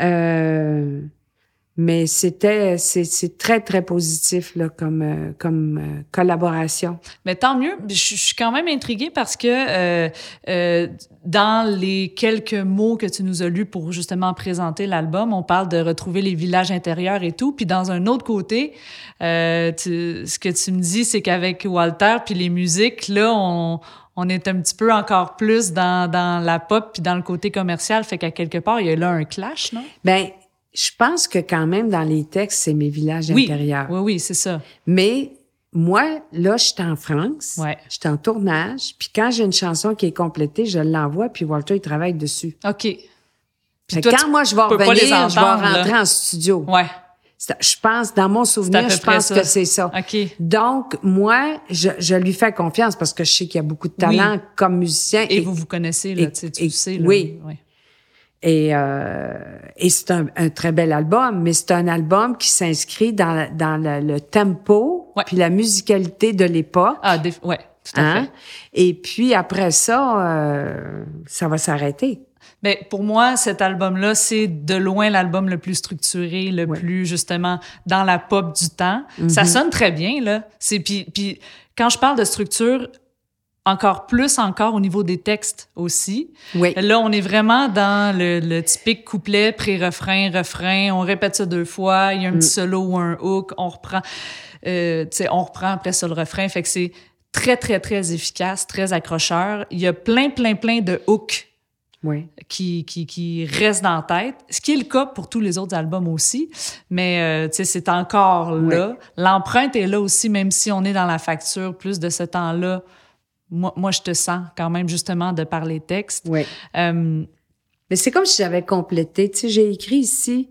Euh, mais c'était c'est très très positif là comme euh, comme euh, collaboration. Mais tant mieux. Je, suis quand même intriguée parce que euh, dans les quelques mots que tu nous as lus pour justement présenter l'album, on parle de retrouver les villages intérieurs et tout. Puis dans un autre côté, ce que tu me dis, c'est qu'avec Walter puis les musiques là, on on est un petit peu encore plus dans, dans la pop puis dans le côté commercial, fait qu'à quelque part, il y a là un clash, non? Ben, je pense que quand même dans les textes, c'est mes villages intérieurs. Oui, oui, c'est ça. Mais moi, là, je suis en France, ouais. je suis en tournage, puis quand j'ai une chanson qui est complétée, je l'envoie, puis Walter, il travaille dessus. OK. Puis quand moi, je vais revenir, je vais rentrer en studio. Ouais. Je pense, dans mon souvenir, je pense que c'est ça. Donc, moi, je, je, lui fais confiance parce que je sais qu'il y a beaucoup de talent comme musicien. Et, vous vous connaissez, là, tu sais. Là, oui. Et, euh, et c'est un, un, très bel album, mais c'est un album qui s'inscrit dans, dans le, tempo puis la musicalité de l'époque. Ah, ouais, tout à hein? fait. Et puis après ça, euh, ça va s'arrêter. Ben pour moi, cet album-là, c'est de loin l'album le plus structuré, le plus justement dans la pop du temps. Ça mhm. sonne très bien là. C'est puis puis quand je parle de structure, encore plus encore au niveau des textes aussi. Oui. Là, on est vraiment dans le, le typique couplet, pré-refrain, refrain. On répète ça deux fois. Il y a un petit mm. solo ou un hook. On reprend, euh, tu sais, on reprend après ça le refrain. Fait que c'est très, très, très efficace, très accrocheur. Il y a plein, plein, plein de hooks oui. qui, qui, qui reste dans la tête, ce qui est le cas pour tous les autres albums aussi, mais euh, tu sais, c'est encore là. L'empreinte est là aussi, même si on est dans la facture plus de ce temps-là. Moi, moi, je te sens quand même justement de par les textes. Oui. Euh, mais c'est comme si j'avais complété. Tu sais, j'ai écrit ici,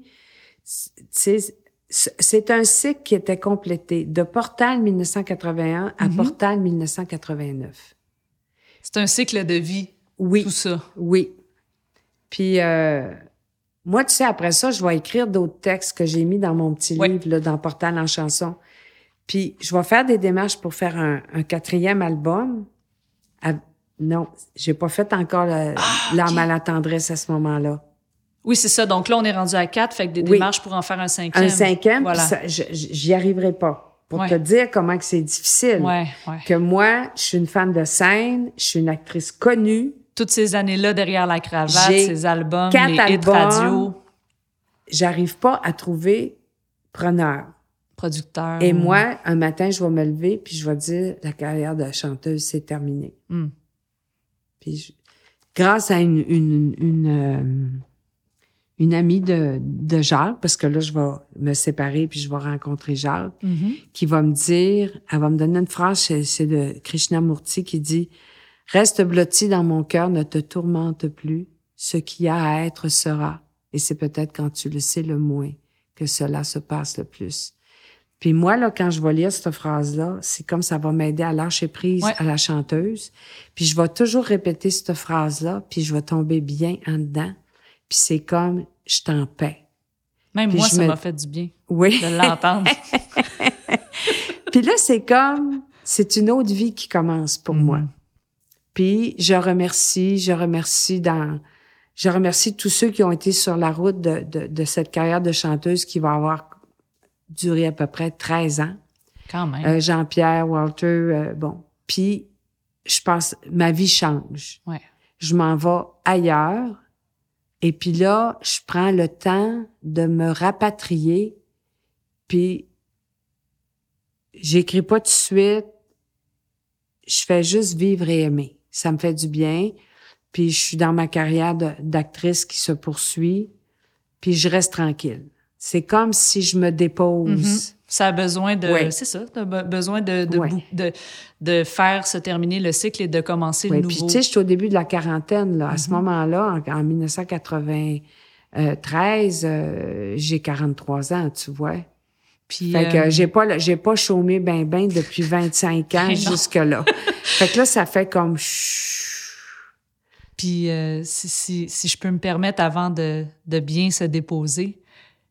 c'est un cycle qui était complété de Portal 1981 à mm-hmm. Portal 1989. C'est un cycle de vie. Oui. Tout ça. Oui. Puis euh, moi, tu sais, après ça, je vais écrire d'autres textes que j'ai mis dans mon petit livre, là, dans Portal en chanson. Puis je vais faire des démarches pour faire un, quatrième album. non, j'ai pas fait encore la, ah, à la tendresse à ce moment-là. Oui, c'est ça. Donc là, on est rendu à quatre, fait que des démarches pour en faire un cinquième. Un cinquième, voilà. j'y arriverai pas. pour Ouais. te dire comment que c'est difficile. Ouais, ouais. Que moi, je suis une femme de scène, je suis une actrice connue, Toutes ces années-là derrière la cravate, ces albums, quatre les albums. radio, j'arrive pas à trouver preneur. producteurs. Et moi, un matin, je vais me lever puis je vais dire la carrière de chanteuse c'est terminé. Hmm. Puis je- grâce à une une une, euh, une amie de, de Jacques, parce que là je vais me séparer puis je vais rencontrer Jacques, Mhm. qui va me dire, elle va me donner une phrase, c'est, c'est de Krishnamurti qui dit Reste blotti dans mon cœur, ne te tourmente plus. Ce qui a à être sera. Et c'est peut-être quand tu le sais le moins que cela se passe le plus. Puis moi, là, quand je vais lire cette phrase-là, c'est comme ça va m'aider à lâcher prise Ouais. à la chanteuse. Puis je vais toujours répéter cette phrase-là, puis je vais tomber bien en dedans. Puis c'est comme, je t'en paix. Même Puis moi, ça me- m'a fait du bien Oui. de l'entendre. Puis là, c'est comme, c'est une autre vie qui commence pour Mhm. moi. Puis je remercie, je remercie dans, je remercie tous ceux qui ont été sur la route de, de, de cette carrière de chanteuse qui va avoir duré à peu près 13 ans. Quand même. Euh, Jean-Pierre, Walter, euh, bon. Puis je pense, ma vie change. Ouais. Je m'en vais ailleurs. Et puis là, je prends le temps de me rapatrier. Puis j'écris pas tout de suite. Je fais juste vivre et aimer. Ça me fait du bien. Puis je suis dans ma carrière d'actrice qui se poursuit. Puis je reste tranquille. C'est comme si je me dépose. Mhm. Ça a besoin de. Ouais. C'est ça, be- besoin de, de, Ouais. de, de faire se terminer le cycle et de commencer le puis nouveau. tu sais, je suis au début de la quarantaine. Là. À ce Mhm. moment-là, en, en 1993, euh, j'ai 43 ans, tu vois. Puis, Fait euh, que j'ai pas, j'ai pas chômé ben ben depuis 25 ans Mais non. jusque-là. fait que là, ça fait comme... Puis, euh, si, si, si je peux me permettre, avant de, de bien se déposer,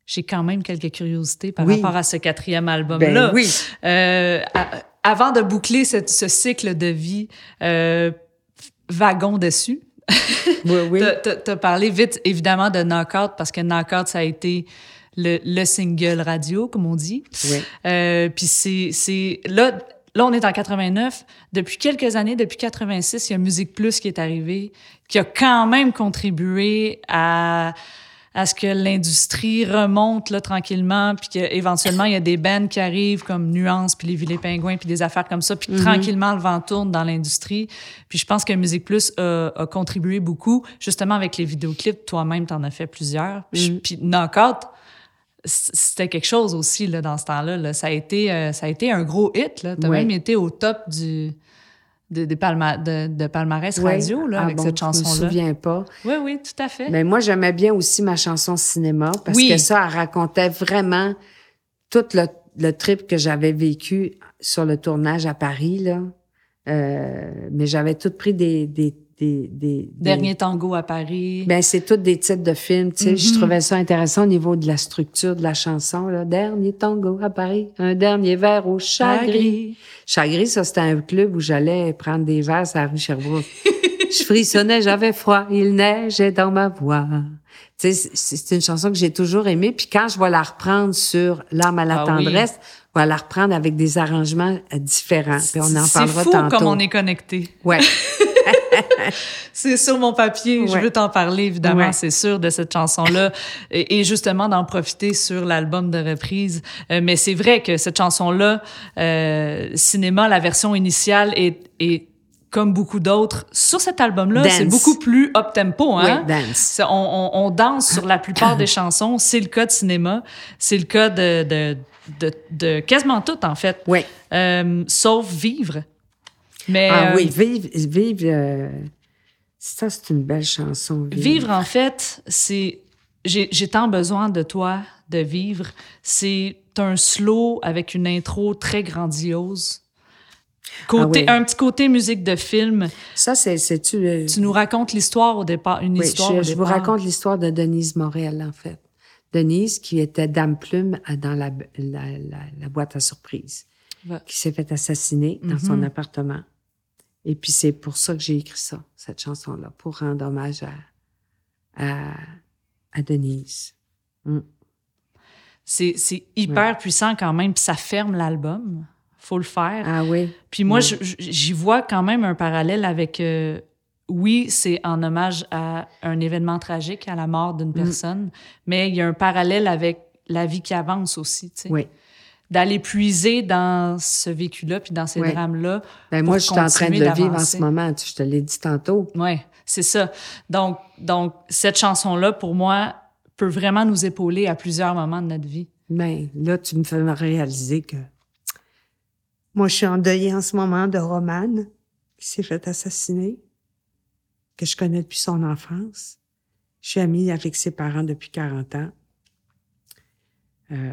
j'ai quand même quelques curiosités par Oui. rapport à ce quatrième album-là. Ben oui. Euh, à- avant de boucler cette- ce cycle de vie, euh, wagon dessus, Oui, oui. T'as parlé vite, évidemment, de Knockout, parce que Knockout, ça a été le, le single radio, comme on dit. Oui. Euh, Puis c'est... c'est- Là, là, on est en 89. Depuis quelques années, depuis 86, il y a Musique Plus qui est arrivé, qui a quand même contribué à à ce que l'industrie remonte là tranquillement puis qu'éventuellement il y a des bands qui arrivent comme Nuance puis les Villers Pingouins puis des affaires comme ça puis Mhm. tranquillement le vent tourne dans l'industrie puis je pense que Musique Plus a, a contribué beaucoup justement avec les vidéoclips toi-même t'en as fait plusieurs puis, puis Knockout c- c'était quelque chose aussi là dans ce temps-là là. ça a été euh, ça a été un gros hit t'as Ouais. même été au top du de, de, palma- de, de palmarès Oui. radio là, Ah avec bon, cette Je me chanson-là. souviens pas. Oui, oui, tout à fait. Mais moi, j'aimais bien aussi ma chanson cinéma parce Oui. que ça, elle racontait vraiment tout le, le trip que j'avais vécu sur le tournage à Paris, là. Euh, mais j'avais tout pris des... des, des, des- des- Dernier tango à Paris. Ben, c'est tous des titres de films, tu sais. Je Mhm. trouvais ça intéressant au niveau de la structure de la chanson, là. Dernier tango à Paris, un dernier verre au chagris. Chagris, ça, c'était un club où j'allais prendre des verres à la rue Sherbrooke. je frissonnais, j'avais froid, il neigeait dans ma voix. Tu sais, c'est- une chanson que j'ai toujours aimée. Puis quand je vais la reprendre sur L'âme à la Ah oui. tendresse, je vais la reprendre avec des arrangements euh, différents. Puis on en parlera fou tantôt. comme on est connecté. Ouais. C'est sur mon papier. Je veux t'en parler, évidemment, Ouais. c'est sûr, de cette chanson-là. et, et justement, d'en profiter sur l'album de reprise. Euh, mais c'est vrai que cette chanson-là, euh, cinéma, la version initiale est, est comme beaucoup d'autres. Sur cet album-là, c'est beaucoup plus up-tempo, hein? Oui, dance. On, on, on danse sur la plupart des chansons. C'est le cas de cinéma. C'est le cas de, de, de, de quasiment tout, en fait. Oui. Euh, sauf Vivre. Mais Ah euh, oui, vive, vive. euh, ça, c'est une belle chanson. Vivre, en fait, c'est. J'ai tant besoin de toi, de vivre. C'est un slow avec une intro très grandiose. Côté, Ah oui. Un petit côté musique de film. Ça, c'est, le- Tu nous racontes l'histoire au départ, une Oui, histoire je, au je vous raconte l'histoire de Denise Morel, en fait. Denise, qui était Dame Plume dans la, la, la, la boîte à surprise, qui s'est fait assassiner dans son Mhm. appartement. Et puis, c'est pour ça que j'ai écrit ça, cette chanson-là, pour rendre hommage à, à, à Denise. Mm. c'est c'est hyper puissant quand même, puis ça ferme l'album. Faut le faire. Ah oui. Puis moi, j'y vois quand même un parallèle avec. euh, oui, c'est en hommage à un événement tragique, à la mort d'une personne, mais il y a un parallèle avec la vie qui avance aussi, tu sais. Oui. D'aller puiser dans ce vécu-là, puis dans ces Ouais. drames-là. Ben moi, je suis en train de le vivre en ce moment. Tu- Je te l'ai dit tantôt. Ouais, c'est ça. Donc, donc cette chanson-là, pour moi, peut vraiment nous épauler à plusieurs moments de notre vie. Mais là, tu me fais réaliser que moi, je suis endeuillée en ce moment de Romane, qui s'est fait assassiner, que je connais depuis son enfance. Je suis amie avec ses parents depuis 40 ans. Euh,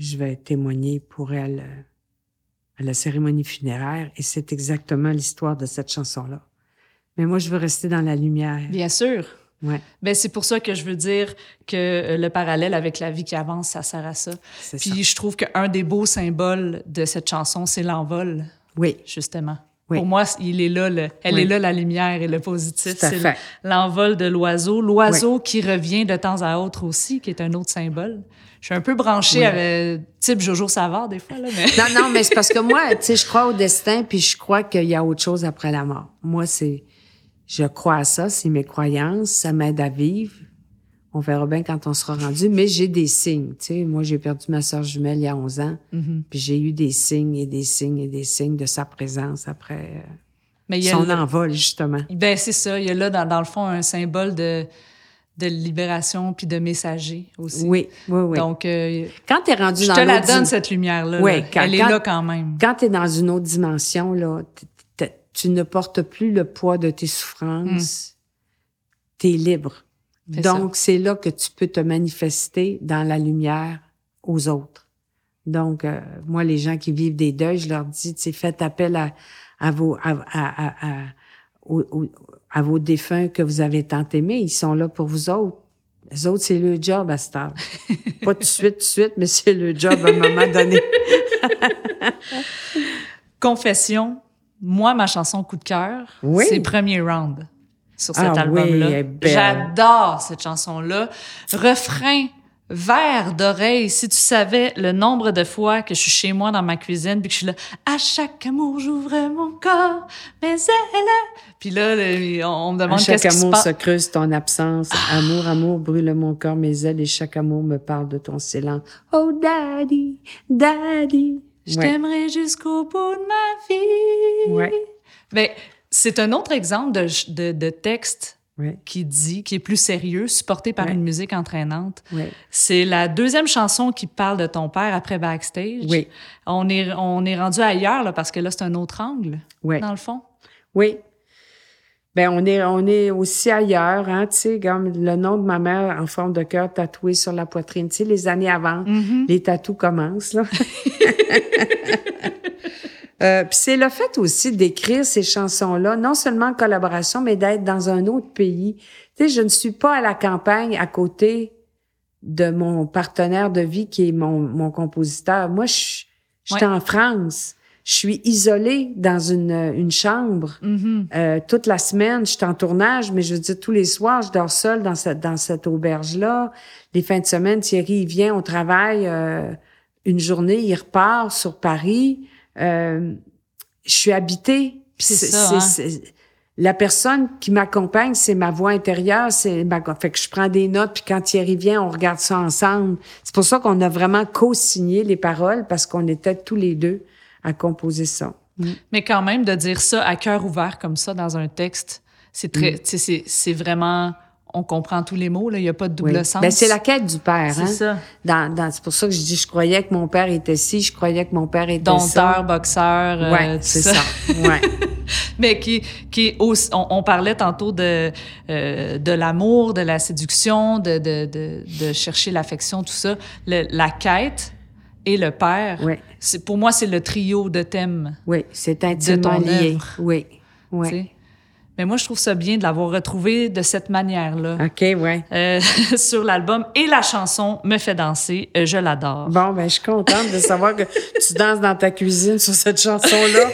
je vais témoigner pour elle euh, à la cérémonie funéraire et c'est exactement l'histoire de cette chanson-là. Mais moi, je veux rester dans la lumière. Bien sûr. Ouais, Ben, c'est pour ça que je veux dire que euh, le parallèle avec la vie qui avance, ça sert à ça. c'est ça. Puis je trouve qu'un des beaux symboles de cette chanson, c'est l'envol, Oui, justement. Oui. Pour moi, il est là, le- elle Oui. est là la lumière et le positif. C'est l'envol de l'oiseau. L'oiseau qui revient de temps à autre aussi, qui est un autre symbole. Je suis un peu branchée Oui. avec type Jojo Savard des fois, là, mais... Non, non, mais c'est parce que moi, tu sais, je crois au destin, puis je crois qu'il y a autre chose après la mort. Moi, c'est, je crois à ça, c'est mes croyances, ça m'aide à vivre. On verra bien quand on sera rendu, mais j'ai des signes, tu sais. Moi, j'ai perdu ma sœur jumelle il y a 11 ans, Mhm. puis j'ai eu des signes et des signes et des signes de sa présence après mais il y a son le- envol, justement. Ben, c'est ça. Il y a là, dans, dans le fond, un symbole de, de libération puis de messager aussi. Oui, oui, oui. Donc, euh, quand t'es rendu je dans te la donne, cette lumière-là. Oui, là. quand- Elle est quand- là quand même. quand tu es dans une autre dimension, là, tu ne portes plus le poids de tes souffrances. Tu es libre. Donc, c'est là que tu peux te manifester dans la lumière aux autres. Donc, euh, moi, les gens qui vivent des deuils, je leur dis, tu sais, faites appel à, à vos, à, à, à, à- aux- aux- à vos défunts que vous avez tant aimés. Ils sont là pour vous autres. Les autres, c'est le job à cette heure. Pas tout de suite, tout de suite, mais c'est le job à un moment donné. Confession, moi, ma chanson coup de cœur, Oui. c'est Premier Round sur cet Ah oui, album-là. belle. J'adore cette chanson-là. Refrain vert d'oreille. Si tu savais le nombre de fois que je suis chez moi dans ma cuisine puis que je suis là, à chaque amour, j'ouvre mon corps, mais elle. Puis là, on, me demande chaque qu'est-ce qui se amour passe. se creuse ton absence. Amour, amour, brûle mon corps, mes ailes, et chaque amour me parle de ton silence. Oh, daddy, daddy. Je Ouais. t'aimerai jusqu'au bout de ma vie. Ouais. Ben, c'est un autre exemple de, de, de texte Qui dit, qui est plus sérieux, supporté par une musique entraînante. C'est la deuxième chanson qui parle de ton père après Backstage. Oui. On est, on est rendu ailleurs, là, parce que là, c'est un autre angle, dans le fond. Oui. Ben, on est, on est aussi ailleurs, hein, tu sais, comme le nom de ma mère en forme de cœur tatoué sur la poitrine. Tu sais, les années avant, Mm-hmm. les tatous commencent, là. Euh, puis c'est le fait aussi d'écrire ces chansons-là, non seulement en collaboration, mais d'être dans un autre pays. Tu sais, je ne suis pas à la campagne à côté de mon partenaire de vie qui est mon, mon compositeur. Moi, je, suis Ouais. en France. Je suis isolée dans une, une chambre. Mhm. Euh, toute la semaine, je suis en tournage, mais je veux dire, tous les soirs, je dors seule dans cette, dans cette auberge-là. Les fins de semaine, Thierry, il vient, on travaille euh, une journée, il repart sur Paris. Euh, je suis habitée. C'est ça, hein. La personne qui m'accompagne, c'est ma voix intérieure. C'est ma... Fait que je prends des notes, puis quand Thierry vient, on regarde ça ensemble. C'est pour ça qu'on a vraiment co-signé les paroles, parce qu'on était tous les deux à composer ça. Mais quand même, de dire ça à cœur ouvert comme ça dans un texte, c'est Mm. très, c'est, c'est vraiment, on comprend tous les mots, là. Il n'y a pas de double Oui. sens. Ben, c'est la quête du père. C'est hein? ça. Dans, dans, c'est pour ça que je dis, je croyais que mon père était ci, je croyais que mon père était Dompteur, ça. boxeur, euh, ouais, c'est ça. ça. Ouais. Mais qui, qui aussi, on, on parlait tantôt de, euh, de l'amour, de la séduction, de, de, de, de chercher l'affection, tout ça. Le- la quête et le père, c'est, pour moi, c'est le trio de thèmes. Oui, c'est intimement ton lié. œuvre. Oui. Oui. Mais moi, je trouve ça bien de l'avoir retrouvé de cette manière-là OK, ouais. euh, sur l'album. Et la chanson me fait danser. Euh, je l'adore. Bon, ben, je suis contente de savoir que tu danses dans ta cuisine sur cette chanson-là.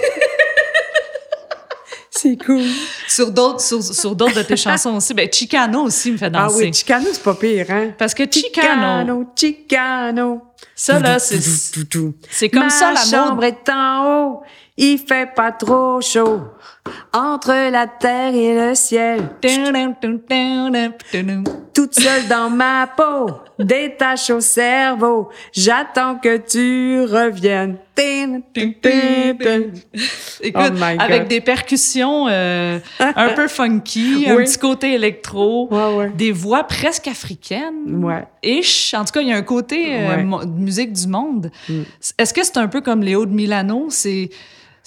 c'est cool. sur d'autres sur, sur d'autres de tes chansons aussi. Ben, Chicano aussi me fait Ah danser. oui, Chicano, c'est pas pire, hein? Parce que Chicano, Chicano, Chicano. ça là, c'est c'est comme Ma ça la chambre est en haut, il fait pas trop chaud. Entre la terre et le ciel, toute seule dans ma peau, des taches au cerveau, j'attends que tu reviennes. Écoute, Oh my God. avec des percussions euh, un peu funky, un petit côté électro, Ouais, ouais. des voix presque africaines. Ouais. Ish. En tout cas, il y a un côté euh, musique du monde. Mm. Est-ce que c'est un peu comme Léo de Milano? C'est,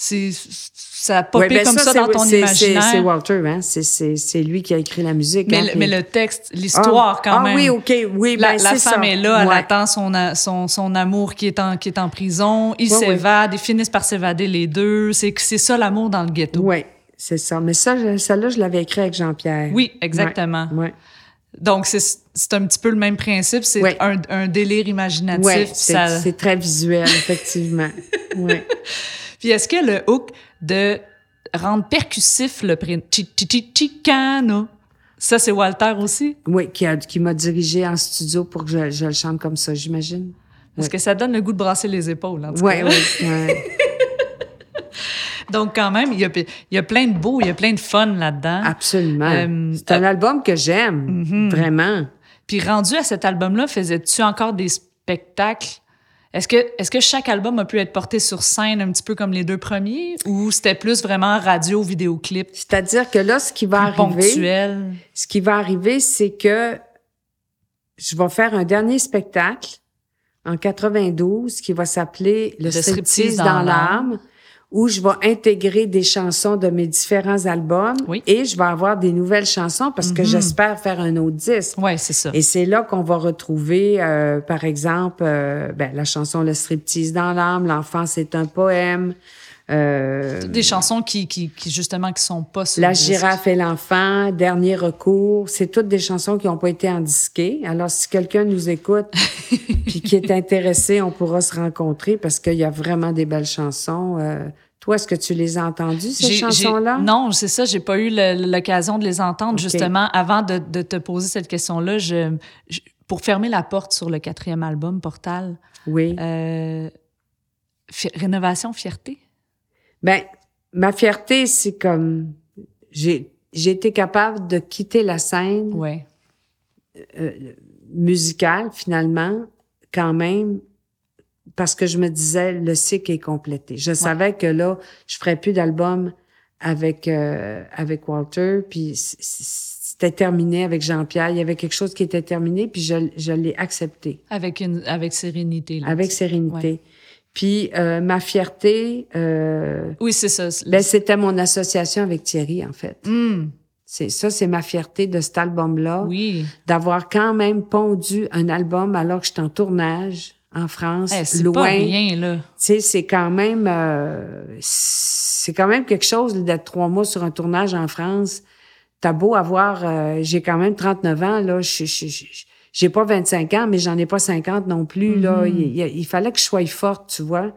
c'est, ça a popé Ouais, ben comme ça, dans ton imaginaire. C'est Walter, hein? C'est- lui qui a écrit la musique. mais, hein, le, puis- mais le texte, l'histoire Ah, quand ah même. oui, OK, oui, La, ben, la c'est femme ça. est là, elle Ouais. attend son, son, son amour qui est en, qui est en prison. Ils Ouais, ouais. s'évadent, ils finissent par s'évader les deux. C'est, c'est ça l'amour dans le ghetto. Oui, c'est ça. Mais ça, celle-là, je l'avais écrit avec Jean-Pierre. Oui, exactement. Ouais. Donc, c'est, un petit peu le même principe. C'est Ouais. un, un délire imaginatif. Ouais, puis c'est ça- c'est très visuel, effectivement. ouais. Puis est-ce que le hook de rendre percussif le prénom chi, chi, chi, Chicano, ça c'est Walter aussi? Oui, qui, a- qui m'a dirigé en studio pour que je, je le chante comme ça, j'imagine. Parce que ça donne le goût de brasser les épaules, en tout Oui, cas. oui. ouais. Donc, quand même, il y, a, il y a plein de beau, il y a plein de fun là-dedans. Absolument. Euh, c'est un album que j'aime, Mhm. vraiment. Puis rendu à cet album-là, faisais-tu encore des spectacles? Est-ce que, est-ce que chaque album a pu être porté sur scène un petit peu comme les deux premiers ou c'était plus vraiment radio, vidéoclip, C'est-à-dire que là, ce qui va arriver, ponctuel? ce qui va arriver, c'est que je vais faire un dernier spectacle en 92 qui va s'appeler Le, Le striptease, striptease dans, dans l'âme, où je vais intégrer des chansons de mes différents albums Oui. et je vais avoir des nouvelles chansons parce que Mhm. j'espère faire un autre disque. Ouais, c'est ça. Et c'est là qu'on va retrouver, euh, par exemple, euh, ben, la chanson Le striptease dans l'âme, L'enfance est un poème, euh, Des chansons qui, qui, qui justement, qui sont pas sur La girafe et l'enfant, Dernier recours. C'est toutes des chansons qui n'ont pas été endisquées. Alors, si quelqu'un nous écoute puis qui est intéressé, on pourra se rencontrer parce qu'il y a vraiment des belles chansons. Euh, toi, est-ce que tu les as entendues, ces chansons-là? Non, c'est ça, j'ai pas eu l'occasion de les entendre. Justement, avant de, de te poser cette question-là, je, je- pour fermer la porte sur le quatrième album, Portal, Oui. euh, Rénovation, fierté? Ben, ma fierté, c'est comme... J'ai j'ai été capable de quitter la scène Ouais. musicale, finalement, quand même, parce que je me disais, le cycle est complété. Je savais que là, je ferais plus d'album avec euh, avec Walter, puis c'était terminé avec Jean-Pierre. Il y avait quelque chose qui était terminé, puis je, je l'ai accepté Avec, une, avec sérénité. là. avec sérénité. Puis euh, ma fierté, euh, Oui, c'est ça. ben, c'était mon association avec Thierry, en fait. Hmm, C'est ça, c'est ma fierté de cet album-là oui. d'avoir quand même pondu un album alors que j'étais en tournage en France, Eh, c'est loin. pas rien, là. Tu sais, c'est quand même, euh, c'est quand même quelque chose d'être trois mois sur un tournage en France. T'as beau avoir, euh, j'ai quand même 39 ans là, je- je- je- j'ai pas 25 ans, mais j'en ai pas 50 non plus là. Mhm. Il, il- il fallait que je sois forte, tu vois,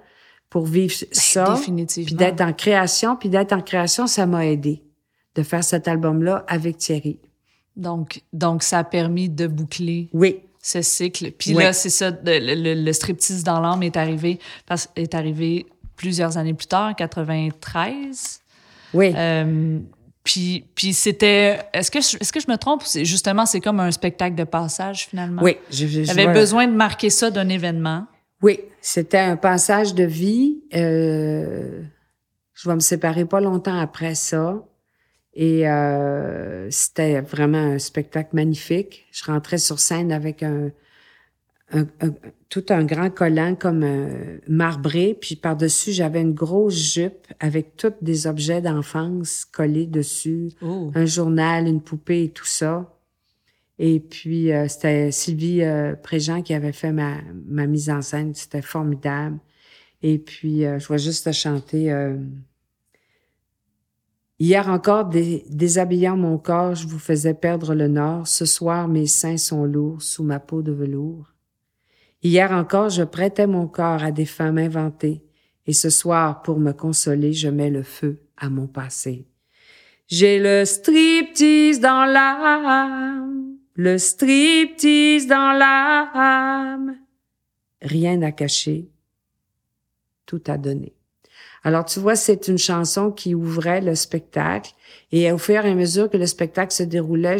pour vivre ça. Puis Définitivement. d'être en création, puis d'être en création, ça m'a aidé de faire cet album-là avec Thierry. Donc, donc, ça a permis de boucler Oui, ce cycle. Puis là, c'est ça, le, le- le striptease dans l'âme est arrivé, est arrivé plusieurs années plus tard, en 93. oui. Euh, puis, puis c'était. Est-ce que, je- est-ce que je me trompe? Justement, c'est comme un spectacle de passage, finalement? oui, J'avais vois- besoin de marquer ça d'un événement. Oui, c'était un passage de vie. Euh, je vais me séparer pas longtemps après ça. Et euh, c'était vraiment un spectacle magnifique. Je rentrais sur scène avec un, un- un- tout un grand collant comme euh, marbré, puis par-dessus, j'avais une grosse jupe avec tous des objets d'enfance collés dessus Oh. un journal, une poupée et tout ça. Et puis, euh, c'était Sylvie euh, Préjean qui avait fait ma, ma mise en scène. C'était formidable. Et puis, euh, je vais juste te chanter. euh, Hier encore, dé- déshabillant mon corps, je vous faisais perdre le nord. Ce soir, mes seins sont lourds sous ma peau de velours. Hier encore, je prêtais mon corps à des femmes inventées. Et ce soir, pour me consoler, je mets le feu à mon passé. J'ai le striptease dans l'âme, le striptease dans l'âme. Rien à cacher, tout à donner. Alors, tu vois, c'est une chanson qui ouvrait le spectacle. Et au fur et à mesure que le spectacle se déroulait,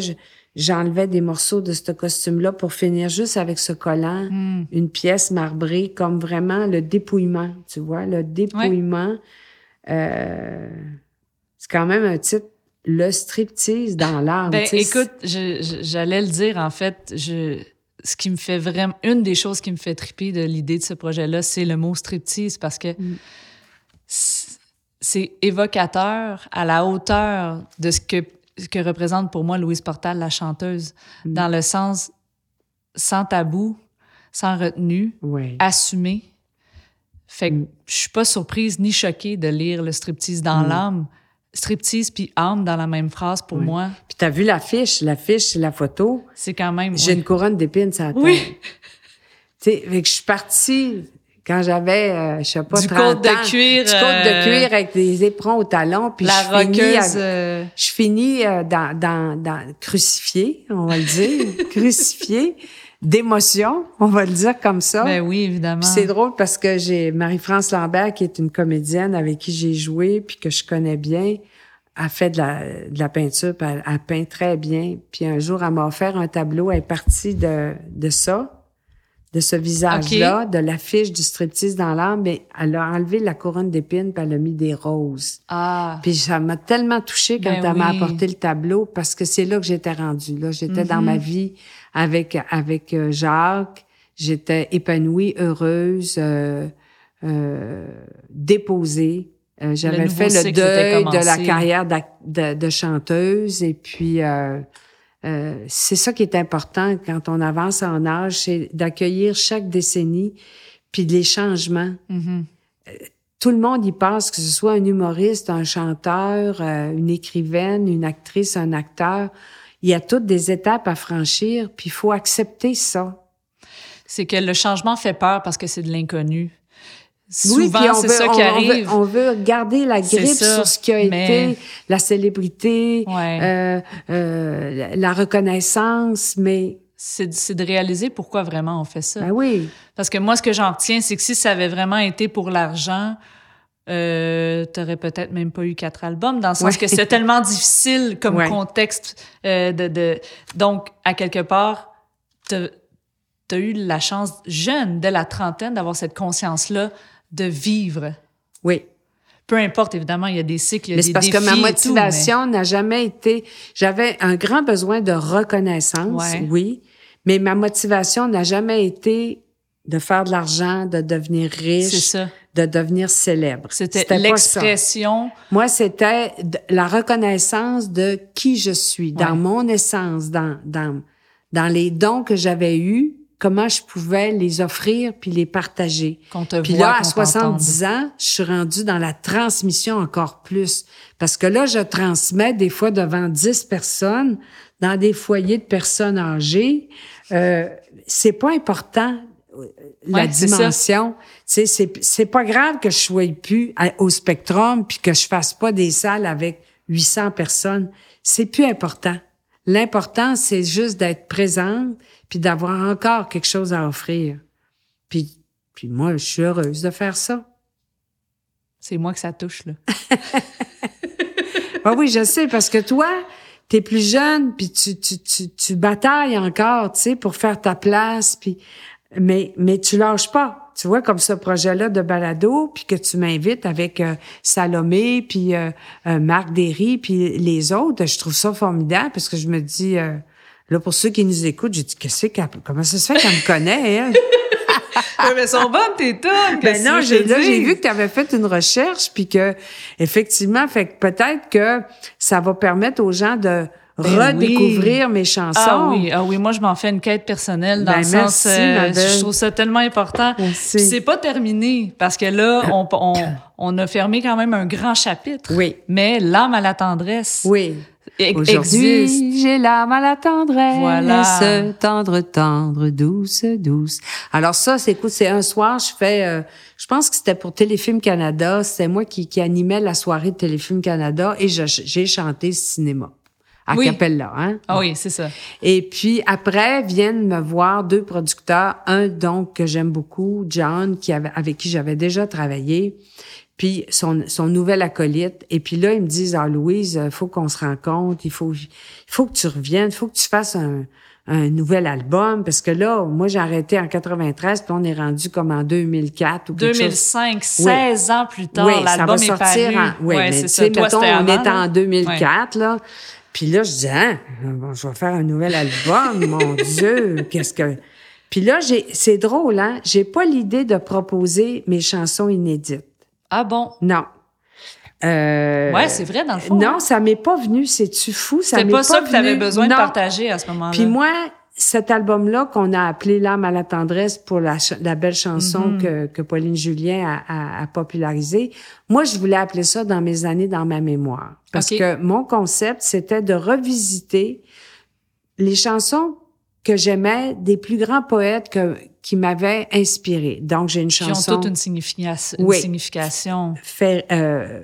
j'enlevais des morceaux de ce costume-là pour finir juste avec ce collant, Hmm. une pièce marbrée, comme vraiment le dépouillement, tu vois, le dépouillement. Euh, c'est quand même un titre, le striptease dans l'art. Ben, écoute, j'allais le dire, en fait, je, ce qui me fait vraiment, une des choses qui me fait triper de l'idée de ce projet-là, c'est le mot striptease parce que Mm. c'est évocateur à la hauteur de ce que, ce que représente pour moi Louise Portal, la chanteuse, Mm. dans le sens sans tabou, sans retenue, Ouais. assumé. Fait que Mm. je suis pas surprise ni choquée de lire le striptease dans Mm. l'âme. Striptease puis âme dans la même phrase, pour Oui. moi, Puis t'as vu l'affiche, l'affiche, la photo. c'est quand même... J'ai une couronne d'épines sur la tête. Oui. Tu sais, je suis partie quand j'avais, euh, je sais pas, Du 30 côte de cuir, Du côte euh, de cuir avec des éperons au talon. Puis la je finis, roqueuse... avec- euh, je finis euh, dans, dans, dans crucifié, on va le dire, crucifié d'émotion, on va le dire comme ça. Ben oui, évidemment. C'est drôle parce que j'ai Marie-France Lambert, qui est une comédienne avec qui j'ai joué, puis que je connais bien, a fait de la, de la peinture, puis elle, elle peint très bien. Puis un jour, elle m'a offert un tableau, elle est partie de, de ça, de ce visage-là, de l'affiche du striptease dans l'âme, mais elle a enlevé la couronne d'épines, puis elle a mis des roses. Ah, Puis ça m'a tellement touchée quand Ben elle m'a apporté le tableau parce que c'est là que j'étais rendue. Là, j'étais dans Mhm. ma vie avec avec euh, Jacques. J'étais épanouie, heureuse, euh, euh, déposée. Euh, J'avais fait le deuil de la carrière de, de chanteuse et puis euh, euh, c'est ça qui est important quand on avance en âge, c'est d'accueillir chaque décennie puis les changements mhm. tout le monde y passe, que ce soit un humoriste, un chanteur, euh, une écrivaine, une actrice, un acteur. Il y a toutes des étapes à franchir, puis il faut accepter ça. c'est que le changement fait peur parce que c'est de l'inconnu. Oui, Souvent, on c'est ça qui on arrive. Veut, on veut garder la grippe ça, sur ce qui a mais- été la célébrité, Ouais. euh, euh, la- reconnaissance, mais C'est c'est de réaliser pourquoi vraiment on fait ça. ben oui, Parce que moi, ce que j'en retiens, c'est que si ça avait vraiment été pour l'argent, euh, t'aurais peut-être même pas eu quatre albums, dans le sens Ouais. que c'est tellement difficile comme Ouais. contexte euh, de, de... Donc, à quelque part, t'as as eu la chance, jeune, dès la trentaine, d'avoir cette conscience-là de vivre. oui. Peu importe, évidemment, il y a des cycles, il y a Mais des c'est parce défis que ma mais- motivation n'a jamais été. J'avais un grand besoin de reconnaissance, Ouais. oui, mais ma motivation n'a jamais été de faire de l'argent, de devenir riche, ça. de devenir célèbre. C'était l'expression. Moi, c'était la reconnaissance de qui je suis, dans mon essence, dans dans dans les dons que j'avais eus, comment je pouvais les offrir puis les partager. Te Puis voit, là, à qu'on 70 ans, je suis rendue dans la transmission encore plus. Parce que là, je transmets des fois devant 10 personnes, dans des foyers de personnes âgées. Euh, c'est pas important, la Ouais, dimension. Tu sais, c'est, c'est pas grave que je sois plus à- au spectrum puis que je fasse pas des salles avec 800 personnes. C'est plus important. L'important, c'est juste d'être présente puis d'avoir encore quelque chose à offrir. Puis, puis moi, je suis heureuse de faire ça. C'est moi que ça touche, là. Ah oui, je sais, parce que toi, t'es plus jeune, puis tu, tu, tu, tu batailles encore, tu sais, pour faire ta place, puis mais, mais tu lâches pas. Tu vois, comme ce projet-là de balado, puis que tu m'invites avec euh, Salomé, puis euh, euh, Marc Derry, puis les autres, je trouve ça formidable, parce que je me dis, euh, là, pour ceux qui nous écoutent, j'ai dit, qu'est-ce qu'elle, comment ça se fait qu'elle me connaît, elle? mais sont bonnes, tes tonnes! Ben non, j'ai là j'ai vu que tu avais fait une recherche puis que effectivement fait que peut-être que ça va permettre aux gens de Ben redécouvrir oui. mes chansons. Ah oui, ah oui, moi je m'en fais une quête personnelle dans Ben, le merci, sens, euh, je trouve ça tellement important. C'est pas terminé parce que là, on, on, on a fermé quand même un grand chapitre. Oui. Mais l'âme à la tendresse, Oui. e- Aujourd'hui, j'ai l'âme à la tendresse, Voilà. tendre, tendre, douce, douce. Alors ça, c'est écoute, c'est un soir, je fais, euh, je pense que c'était pour Téléfilm Canada, c'était moi qui, qui animais la soirée de Téléfilm Canada et j'ai chanté cinéma. À Oui. Capella, hein? Ah oui, c'est ça. Et puis après viennent me voir deux producteurs, un donc que j'aime beaucoup, John, qui avait, avec qui j'avais déjà travaillé, puis son, son nouvel acolyte. Et puis là, ils me disent, ah Louise, il faut qu'on se rencontre, il faut, il faut que tu reviennes, il faut que tu fasses un, un nouvel album, parce que là, moi j'ai arrêté en 93, puis on est rendu comme en 2004 ou quelque chose. 2005, 16 ans plus tard, Oui, l'album est sortir paru. en... Oui, ouais, mais ça. Toi, mettons, on avant, est en 2004, là. Puis là, je dis, hein, bon, je vais faire un nouvel album, mon Dieu, qu'est-ce que... Puis là, j'ai, c'est drôle, hein, j'ai pas l'idée de proposer mes chansons inédites. Ah bon? Non. Euh, Ouais, c'est vrai, dans le fond. Non, hein. ça m'est pas venu, c'est-tu fou? Ça m'est pas ça que tu avais besoin de partager à ce moment-là. Puis moi, cet album-là qu'on a appelé L'âme à la tendresse pour la, belle chanson Mhm. que, que Pauline Julien a, a, a popularisée, moi, je voulais appeler ça dans mes années, dans ma mémoire. Parce que mon concept, c'était de revisiter les chansons que j'aimais des plus grands poètes que, qui m'avaient inspiré. Donc, j'ai une qui ont chanson... toute une, signification. une Oui. signification. Fait- euh,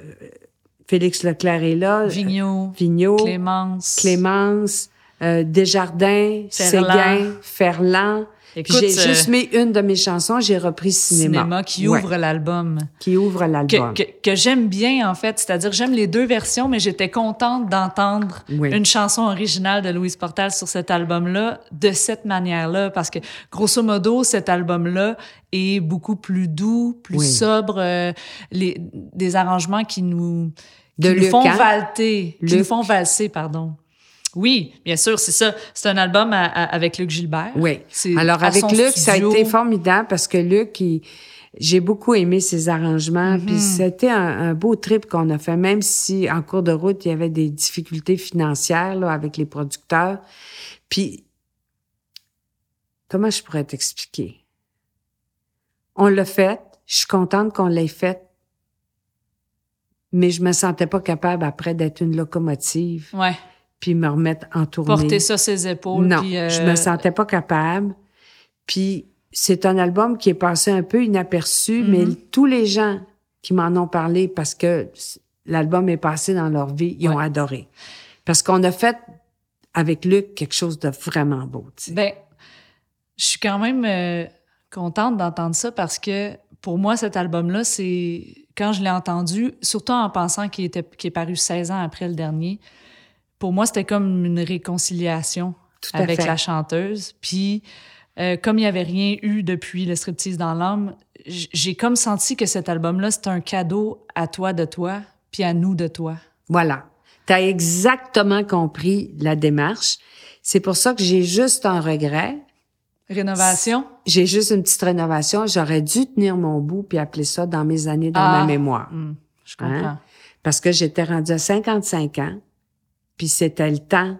Félix Leclerc est là. Vigneault, Vigneault. Clémence. Clémence, euh, Desjardins, Ferland. Séguin, Ferland. J'ai euh, juste mis une de mes chansons, j'ai repris cinéma. cinéma qui Ouais, ouvre l'album. qui ouvre l'album. Que, que, que j'aime bien, en fait. C'est-à-dire, j'aime les deux versions, mais j'étais contente d'entendre Oui. une chanson originale de Louise Portal sur cet album-là de cette manière-là. Parce que, grosso modo, cet album-là est beaucoup plus doux, plus Oui. sobre. euh, les, des arrangements qui nous, qui De nous Luc, font hein? valter, qui Luc. nous font valser, pardon. Oui, bien sûr, c'est ça. C'est un album à- à- avec Luc Gilbert. Oui. Alors avec Luc, ça a été formidable parce que Luc, j'ai beaucoup aimé ses arrangements. Puis c'était un, un beau trip qu'on a fait, même si en cours de route, il y avait des difficultés financières là, avec les producteurs. Puis, comment je pourrais t'expliquer? On l'a fait. Je suis contente qu'on l'ait fait. Mais je me sentais pas capable après d'être une locomotive Ouais. Puis me remettre en tournée. Porter ça ses épaules. Non, puis, euh, je me sentais pas capable. Puis c'est un album qui est passé un peu inaperçu, mais Mhm. tous les gens qui m'en ont parlé parce que l'album est passé dans leur vie, ils ont adoré. Parce qu'on a fait avec Luc quelque chose de vraiment beau. Ben, je suis quand même euh, contente d'entendre ça parce que pour moi, cet album-là, c'est quand je l'ai entendu, surtout en pensant qu'il était qu'il est paru 16 ans après le dernier, pour moi, c'était comme une réconciliation avec fait. la chanteuse. Puis, euh, comme il n'y avait rien eu depuis le striptease dans l'âme, j'ai comme senti que cet album-là, c'est un cadeau à toi de toi, puis à nous de toi. Voilà. Tu as exactement compris la démarche. C'est pour ça que j'ai juste un regret. Rénovation? J'ai juste une petite rénovation. J'aurais dû tenir mon bout puis appeler ça dans mes années, dans Ah. ma mémoire. Hmm, je Hein? comprends. parce que j'étais rendue à 55 ans, puis c'était le temps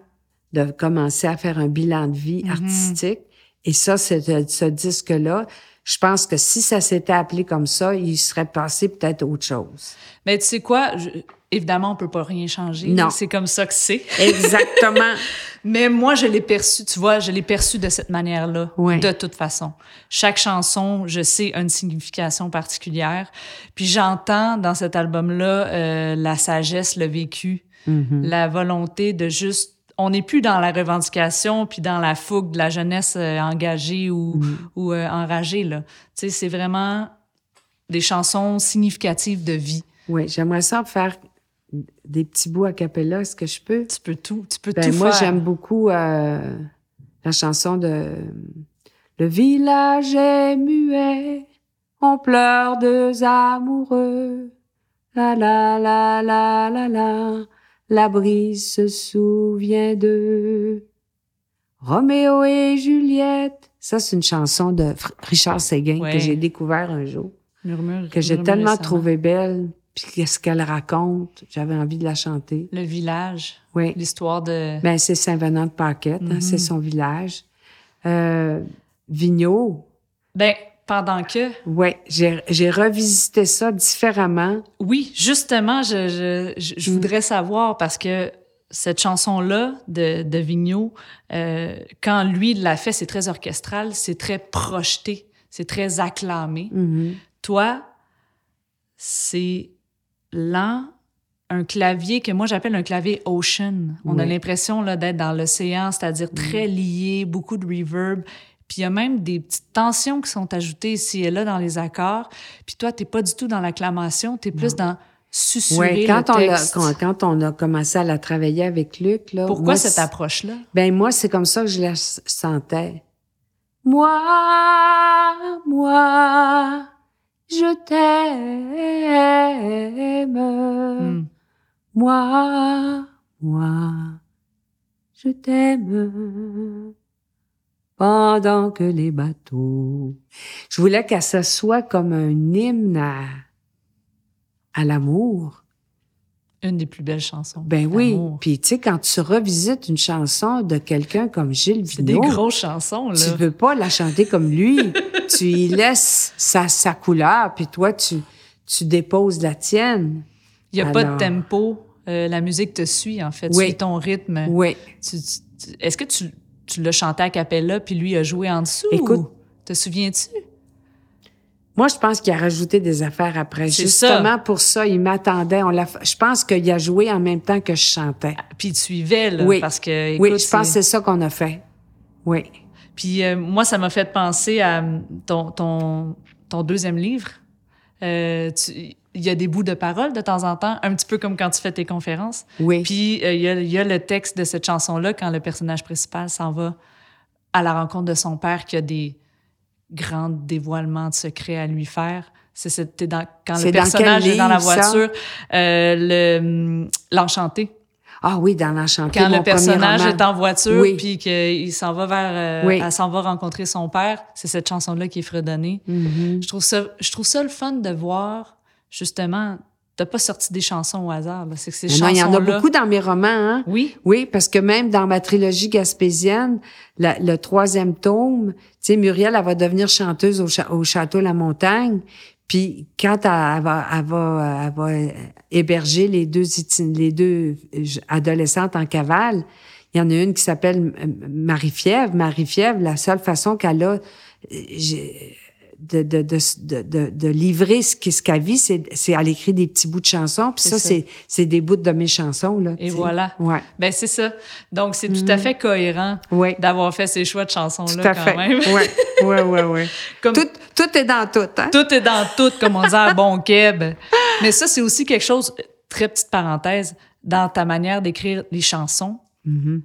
de commencer à faire un bilan de vie Mhm. artistique. Et ça, c'est ce disque-là. Je pense que si ça s'était appelé comme ça, il serait passé peut-être autre chose. Mais tu sais quoi? Je- évidemment, on peut pas rien changer. Non. C'est comme ça que c'est. Exactement. Mais moi, je l'ai perçu, tu vois, je l'ai perçu de cette manière-là, Ouais. de toute façon. Chaque chanson, je sais, a une signification particulière. Puis j'entends dans cet album-là euh, la sagesse, le vécu, Mhm. la volonté de juste... On n'est plus dans la revendication puis dans la fougue de la jeunesse euh, engagée ou, Mhm. ou euh, enragée, là. Tu sais, c'est vraiment des chansons significatives de vie. Oui, j'aimerais ça faire des petits bouts à cappella. Est-ce que je peux? Tu peux tout, tu peux Ben, tout moi, faire. j'aime beaucoup euh, la chanson de Le village est muet, on pleure deux amoureux. La la la la la la, la brise se souvient d'eux. Roméo et Juliette. Ça, c'est une chanson de Richard Séguin Ouais. que j'ai découvert un jour, Murmure, que j'ai tellement récemment. trouvé belle, puis qu'est-ce qu'elle raconte? J'avais envie de la chanter. Le village, Oui. l'histoire de... Ben, c'est Saint-Venant de Paquette, hein, Mhm. c'est son village. Euh, Vigneault, Ben, pendant que... ouais, j'ai revisité ça différemment. Oui, justement, je, je, je, Mm. voudrais savoir parce que cette chanson-là de, de Vigneault, euh, quand lui l'a fait, c'est très orchestral, c'est très projeté, c'est très acclamé. Mhm. Toi, c'est lent, un clavier que moi j'appelle un clavier ocean. On a Oui. l'impression là d'être dans l'océan, c'est-à-dire très lié, beaucoup de reverb. Puis il y a même des petites tensions qui sont ajoutées ici et là dans les accords. Puis toi, t'es pas du tout dans l'acclamation, t'es plus dans susurrer Ouais, quand le on texte. quand, quand on a commencé à la travailler avec Luc, là. Pourquoi moi, cette approche-là? Ben moi, c'est comme ça que je la sentais. Moi, moi, je t'aime. Hmm. Moi, moi, je t'aime. Pendant que les bateaux. Je voulais que ça soit comme un hymne à, à l'amour. Une des plus belles chansons. Ben oui. Puis tu sais, quand tu revisites une chanson de quelqu'un comme Gilles C'est des Vigneault, grosses chansons, là. tu veux pas la chanter comme lui. tu y laisses sa, sa couleur, puis toi, tu, tu déposes la tienne. Il y a pas de tempo. Euh, la musique te suit, en fait. Oui. Ton rythme. Oui. Tu- tu- tu- Est-ce que tu, tu l'as chanté à cappella puis lui a joué en dessous? Écoute. ou Te souviens-tu? Moi, je pense qu'il a rajouté des affaires après. C'est Justement pour ça, il m'attendait. On l'a, f- je pense qu'il a joué en même temps que je chantais. Puis il te suivait, là. Oui. Parce que, oui, je pense que c'est- ça qu'on a fait. Oui. Puis euh, moi, ça m'a fait penser à hum, ton, ton, ton deuxième livre. Euh, tu- Il y a des bouts de paroles de temps en temps, un petit peu comme quand tu fais tes conférences. Oui. Puis euh, il y, a, il y a le texte de cette chanson-là quand le personnage principal s'en va à la rencontre de son père qui a des grands dévoilements de secrets à lui faire. C'est dans, quand le personnage est dans la voiture, euh, le hum, l'enchanté. Ah oui, dans l'enchanté, Quand mon le personnage est en voiture Oui. puis qu'il s'en va vers, euh, Oui. elle s'en va rencontrer son père, c'est cette chanson-là qui est fredonnée. Mhm. Je trouve ça, je trouve ça le fun de voir justement. T'as pas sorti des chansons au hasard. là. C'est que ces non, il y en a chansons-là- beaucoup dans mes romans, hein? Oui. Oui, parce que même dans ma trilogie gaspésienne, la- le troisième tome, tu sais, Muriel, elle va devenir chanteuse au, cha- au château La Montagne. Puis quand elle, elle va, elle va, elle va héberger les deux, les deux euh, adolescentes en cavale, il y en a une qui s'appelle Marie-Fièvre. Marie-Fièvre, la seule façon qu'elle a euh, de, de, de, de, de, de livrer ce qu'est- ce qu'elle vit, c'est, c'est elle écrit des petits bouts de chansons. Puis ça, ça. c'est, c'est des bouts de mes chansons. Là, Et voilà. Ouais. Ben c'est ça. Donc c'est tout à fait cohérent Oui. d'avoir fait ces choix de chansons Tout à quand fait. même. Ouais, ouais, ouais, ouais. Comme Tout, tout est dans tout, hein? tout est dans tout, comme on dit à bon keb. Mais ça c'est aussi quelque chose. Très petite parenthèse dans ta manière d'écrire les chansons, Mhm,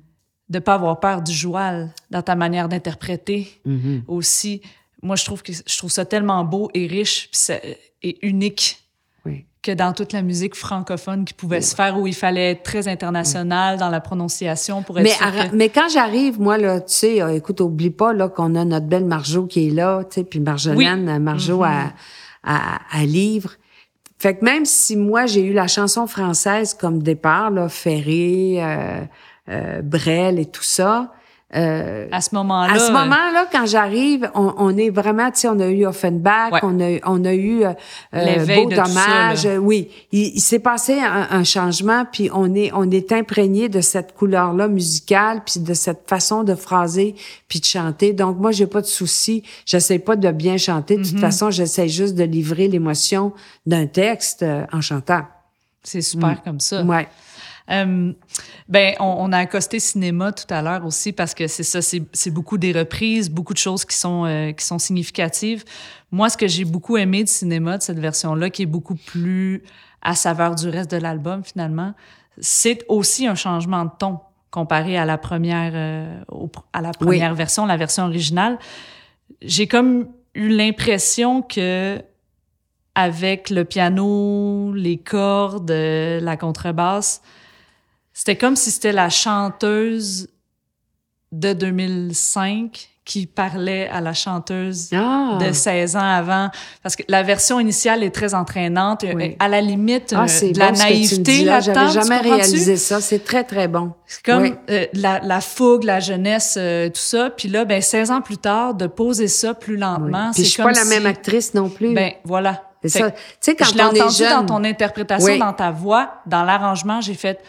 de pas avoir peur du joual dans ta manière d'interpréter. mhm. aussi. Moi, je trouve que je trouve ça tellement beau et riche puis ça- et unique Oui. que dans toute la musique francophone qui pouvait se faire où il fallait être très international dans la prononciation pour être Mais, sûr arra- que- mais quand j'arrive, moi, là, tu sais, euh, écoute, oublie pas, là, qu'on a notre belle Marjo qui est là, tu sais, puis Marjolaine, Marjo à, à, à livre. Fait que même si moi, j'ai eu la chanson française comme départ, là, Ferré, euh, euh, Brel et tout ça, euh, à ce moment-là, À ce euh, moment-là, quand j'arrive, on, on est vraiment, tu sais, on a eu Offenbach, Ouais. on a, on a eu euh, L'éveil Beau de tout ça, Dommage, euh, oui. Il, il s'est passé un, un changement, puis on est, on est imprégné de cette couleur-là musicale, puis de cette façon de phraser, puis de chanter. Donc moi, j'ai pas de souci. J'essaie pas de bien chanter. De Mm-hmm. toute façon, j'essaie juste de livrer l'émotion d'un texte euh, en chantant. c'est super comme ça. Ouais. Euh, ben, on, on a accosté cinéma tout à l'heure aussi parce que c'est ça, c'est beaucoup des reprises, beaucoup de choses qui sont euh, qui sont significatives. Moi, ce que j'ai beaucoup aimé du cinéma de cette version-là, qui est beaucoup plus à saveur du reste de l'album finalement, c'est aussi un changement de ton comparé à la première euh, au- à la première version, la version originale. J'ai comme eu l'impression que avec le piano, les cordes, la contrebasse, c'était comme si c'était la chanteuse de 2005 qui parlait à la chanteuse Ah. de 16 ans avant. Parce que la version initiale est très entraînante. Oui. À la limite, Ah, euh, de la bon naïveté là-dedans. J'avais jamais réalisé ça. C'est très, très bon. C'est comme Oui. euh, la, la fougue, la jeunesse, euh, tout ça. Puis là, ben 16 ans plus tard, de poser ça plus Oui. lentement, Puis je suis pas la si- même actrice non plus. Ben voilà. C'est ça. Tu sais, quand je l'ai entendu jeune. dans ton interprétation, Oui. dans ta voix, dans l'arrangement, j'ai fait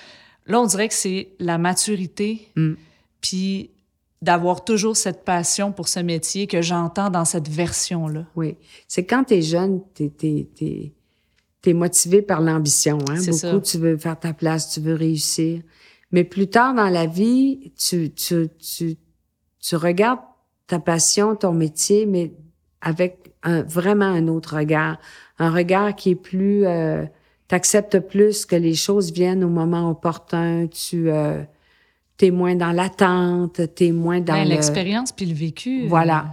Là, on dirait que c'est la maturité, Mm. puis d'avoir toujours cette passion pour ce métier que j'entends dans cette version-là. Oui. C'est quand t'es jeune, t'es, t'es, t'es, t'es motivé par l'ambition, hein. C'est Beaucoup, ça. tu veux faire ta place, tu veux réussir. Mais plus tard dans la vie, tu, tu, tu, tu regardes ta passion, ton métier, mais avec un, vraiment un autre regard. Un regard qui est plus, euh, t'acceptes plus que les choses viennent au moment opportun, tu, euh, t'es moins dans l'attente, t'es moins dans Ben, le... L'expérience puis le vécu. euh, Voilà.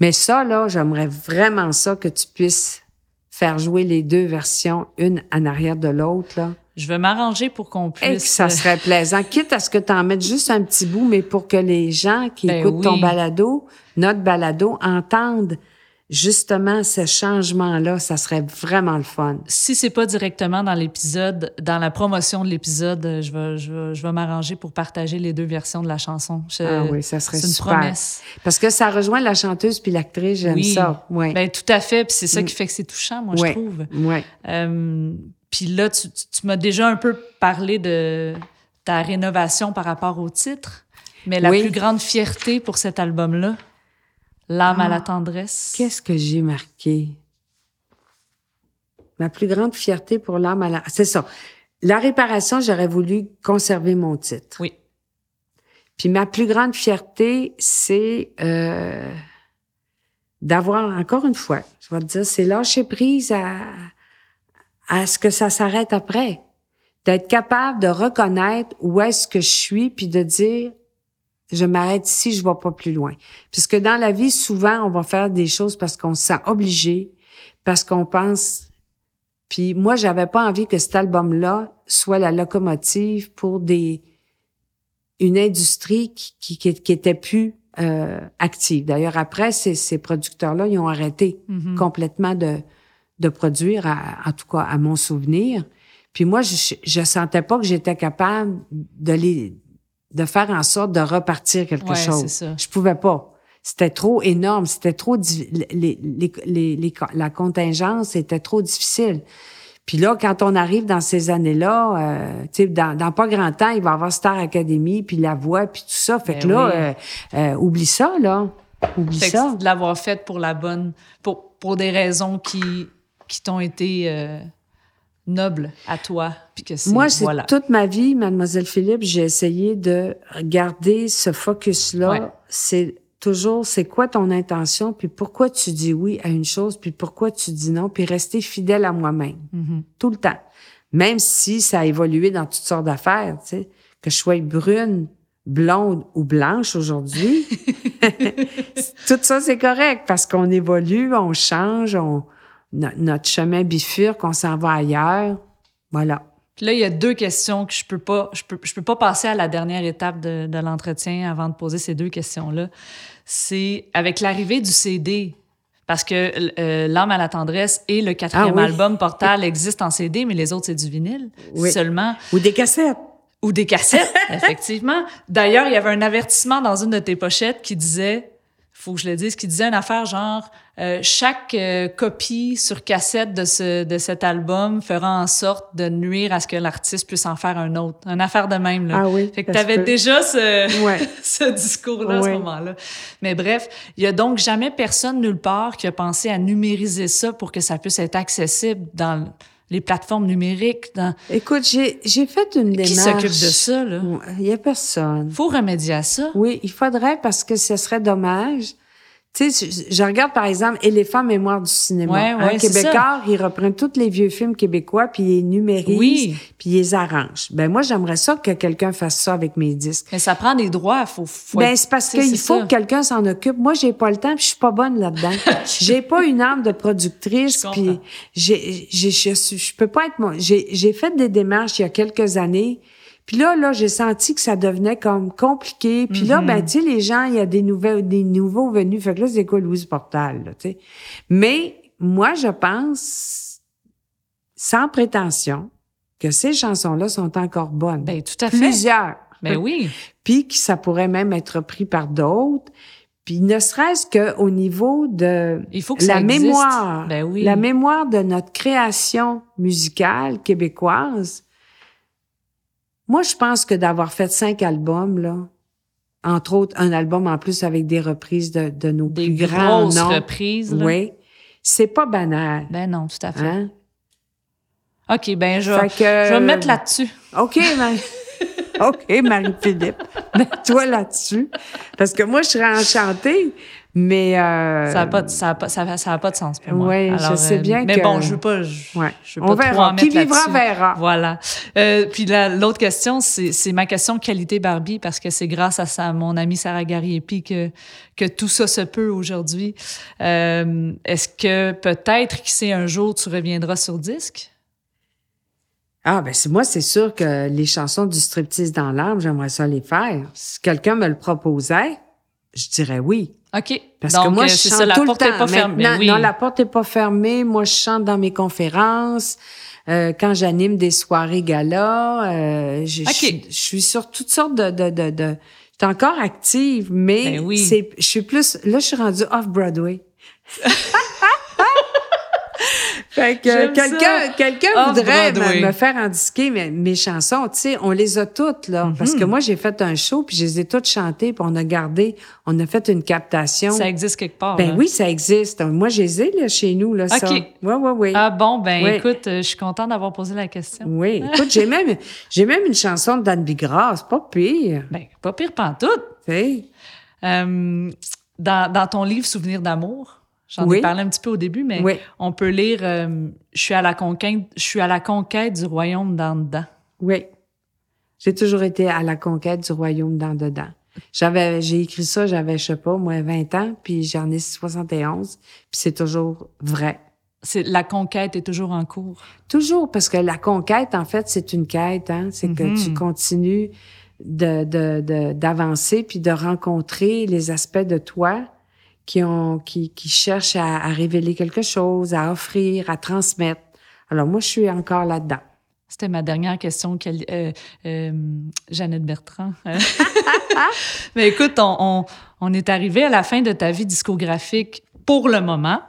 Mais ça, là, j'aimerais vraiment ça que tu puisses faire jouer les deux versions, une en arrière de l'autre, là. Je vais m'arranger pour qu'on Et que puisse. ça serait plaisant. Quitte à ce que tu en mettes juste un petit bout, mais pour que les gens qui Ben écoutent ton balado, notre balado, entendent justement ce changement-là, ça serait vraiment le fun. si c'est pas directement dans l'épisode, dans la promotion de l'épisode, euh, je vais, je vais, je vais m'arranger pour partager les deux versions de la chanson. Je- ah oui, ça serait une super. promesse. Parce que ça rejoint la chanteuse puis l'actrice, j'aime Oui. ça. Oui. Ben, tout à fait. Puis c'est ça Mm. qui fait que c'est touchant, moi, je trouve. ouais. Euh, puis là, tu, tu- tu m'as déjà un peu parlé de ta rénovation par rapport au titre, mais la Oui. plus grande fierté pour cet album-là, L'âme à Ah. la tendresse. Qu'est-ce que j'ai marqué? Ma plus grande fierté pour l'âme à la... C'est ça. La réparation, j'aurais voulu conserver mon titre. Oui. Puis ma plus grande fierté, c'est euh, d'avoir, encore une fois, je vais te dire, c'est lâcher prise à, à ce que ça s'arrête après. D'être capable de reconnaître où est-ce que je suis, puis de dire, je m'arrête ici, je vais pas plus loin. Puisque dans la vie, souvent, on va faire des choses parce qu'on se sent obligé, parce qu'on pense. Puis moi, j'avais pas envie que cet album-là soit la locomotive pour des une industrie qui qui, qui, qui était plus euh, active. D'ailleurs, après, ces, ces producteurs-là, ils ont arrêté Mhm. complètement de de produire, à- en tout cas à mon souvenir. Puis moi, je, je sentais pas que j'étais capable de les de faire en sorte de repartir quelque Ouais, chose. ça. Je pouvais pas. C'était trop énorme, c'était trop les, les, les, les- la contingence était trop difficile. Puis là, quand on arrive dans ces années-là, euh, tu sais, dans, dans pas grand temps, il va y avoir Star Academy, puis La Voix, puis tout ça. Fait Ben que là, oui. euh, euh, oublie ça, là. Oublie Fait ça. de l'avoir fait pour la bonne, pour, pour des raisons qui, qui t'ont été nobles à toi. Puis que c'est, Moi, c'est voilà. toute ma vie, Mademoiselle Philippe, j'ai essayé de garder ce focus-là. Ouais. C'est toujours, c'est quoi ton intention, puis pourquoi tu dis oui à une chose, puis pourquoi tu dis non, puis rester fidèle à moi-même. Mhm. Tout le temps. Même si ça a évolué dans toutes sortes d'affaires, tu sais, que je sois brune, blonde ou blanche aujourd'hui, tout ça, c'est correct parce qu'on évolue, on change, on, no- notre chemin bifurque, on s'en va ailleurs. Voilà. Puis là, il y a deux questions que je peux pas, je peux, je peux pas passer à la dernière étape de, de l'entretien avant de poser ces deux questions-là. C'est avec l'arrivée du CD. Parce que euh, L'âme à la tendresse et le quatrième Ah oui. album Portal existent en CD, mais les autres, c'est du vinyle Oui. seulement. Ou des cassettes. Ou des cassettes, effectivement. D'ailleurs, il y avait un avertissement dans une de tes pochettes qui disait, faut que je le dise, qui disait une affaire genre euh, chaque euh, copie sur cassette de ce de cet album fera en sorte de nuire à ce que l'artiste puisse en faire un autre. Une affaire de même là. Ah oui. Fait que t'avais peut. déjà ce Ouais. ce discours-là à ce moment-là. Mais bref, il y a donc jamais personne nulle part qui a pensé à numériser ça pour que ça puisse être accessible dans les plateformes numériques. Dans... Écoute, j'ai, j'ai fait une démarche. Qui s'occupe de ça là? Il y a personne. faut remédier à ça. Oui, il faudrait parce que ce serait dommage. Tu sais, je, je regarde par exemple Éléphant Mémoire du cinéma. Ouais, ouais, Québécois, il reprend tous les vieux films québécois puis il les numérise Oui. puis il les arrange. Ben moi j'aimerais ça que quelqu'un fasse ça avec mes disques. Mais ça prend des droits, faut, faut Ben c'est parce qu'il faut ça. que quelqu'un s'en occupe. Moi j'ai pas le temps, puis je suis pas bonne là-dedans. j'ai pas une âme de productrice puis j'ai j'ai je, suis- je peux pas être mon j'ai j'ai fait des démarches il y a quelques années. Puis là, là, j'ai senti que ça devenait comme compliqué. Puis là, Mhm. ben, tu sais, les gens, il y a des nouvelles, des nouveaux venus. Fait que là, c'est quoi Louise Portal, là, tu sais? Mais moi, je pense, sans prétention, que ces chansons-là sont encore bonnes. Ben, tout à fait. Plusieurs. Ben oui. Puis que ça pourrait même être pris par d'autres. Puis ne serait-ce qu'au niveau de Il faut que la mémoire, Ben oui. la mémoire de notre création musicale québécoise. Moi, je pense que d'avoir fait cinq albums, là, entre autres, un album en plus avec des reprises de, de nos Des plus grands grosses noms. reprises. là. Oui. C'est pas banal. Ben non, tout à fait. Hein? OK, ben je, que- je vais me mettre là-dessus. OK, Marie. OK, Marie-Philippe. Mets-toi là-dessus. Parce que moi, je serais enchantée, mais... euh, Ça n'a pas, de- ça a pas, ça, a- ça a pas de sens pour moi. Ouais, je sais bien Mais que- bon, je veux pas... Je, Ouais. je veux On pas trop verra. en Qui mettre vivra verra. Voilà. Euh, puis la- l'autre question, c'est c'est ma question qualité Barbie, parce que c'est grâce à ça, mon amie Sarah Gariepi que, que tout ça se peut aujourd'hui. Euh, Est-ce que peut-être, qui sait, un jour, tu reviendras sur disque? Ah, ben c'est moi, c'est sûr que les chansons du striptease dans l'arbre, j'aimerais ça les faire. Si quelqu'un me le proposait, je dirais oui. OK. Parce Donc, que moi, euh, je chante ça, la tout le porte est pas fermée. Oui. Non, la porte est pas fermée. Moi, je chante dans mes conférences. Euh, quand j'anime des soirées gala, euh, je, OK. je, je suis sur toutes sortes de... de, de, de je suis encore active, mais Ben oui. c'est, je suis plus... Là, je suis rendue off-Broadway. Fait que quelqu'un quelqu'un Off voudrait me, me faire indiquer mes, mes chansons, tu sais, on les a toutes là parce Mhm. que moi j'ai fait un show puis je les ai toutes chantées puis on a gardé, on a fait une captation. Ça existe quelque part. ben là. oui, ça existe. Moi je les ai là chez nous là ça. OK. Ouais ouais ouais. Ah bon, ben Oui. écoute, euh, je suis contente d'avoir posé la question. Oui, écoute, j'ai même j'ai même une chanson de Dan Bigras, pas pire, Ben, pas pire pantoute. sais. Euh, dans, dans ton livre Souvenirs d'amour, j'en Oui. ai parlé un petit peu au début, mais Oui. on peut lire euh, Je suis à la conquête, je suis à la conquête du royaume d'en dedans. Oui. J'ai toujours été à la conquête du royaume dans dedans. J'avais, j'ai écrit ça, j'avais, je sais pas, moi, 20 ans, puis j'en ai 71, puis c'est toujours vrai. C'est la conquête est toujours en cours. Toujours, parce que la conquête, en fait, c'est une quête, hein. C'est que Mhm. tu continues de, de, de- d'avancer puis de rencontrer les aspects de toi qui ont, qui, qui cherchent à, à révéler quelque chose, à offrir, à transmettre. Alors, moi, je suis encore là-dedans. C'était ma dernière question, euh, euh, Jeannette Bertrand. Mais écoute, on, on, on est arrivé à la fin de ta vie discographique pour le moment.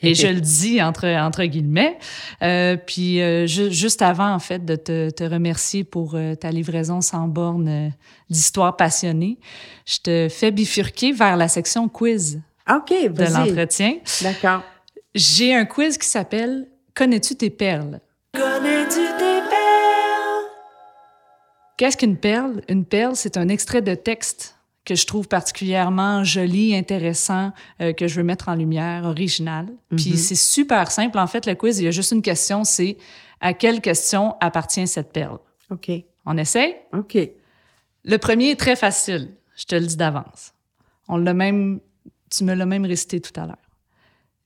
Et je le dis entre, entre guillemets. Euh, puis euh, ju- juste avant, en fait, de te, te remercier pour euh, ta livraison sans borne d'histoires passionnées, je te fais bifurquer vers la section quiz OK, de vas-y. l'entretien. D'accord. J'ai un quiz qui s'appelle Connais-tu tes perles? Connais-tu tes perles? Qu'est-ce qu'une perle? Une perle, c'est un extrait de texte que je trouve particulièrement joli, intéressant, euh, que je veux mettre en lumière, original. Puis c'est super simple. En fait, le quiz, il y a juste une question, c'est à quelle question appartient cette perle? OK. On essaie? OK. Le premier est très facile, je te le dis d'avance. On l'a même, tu me l'as même récité tout à l'heure.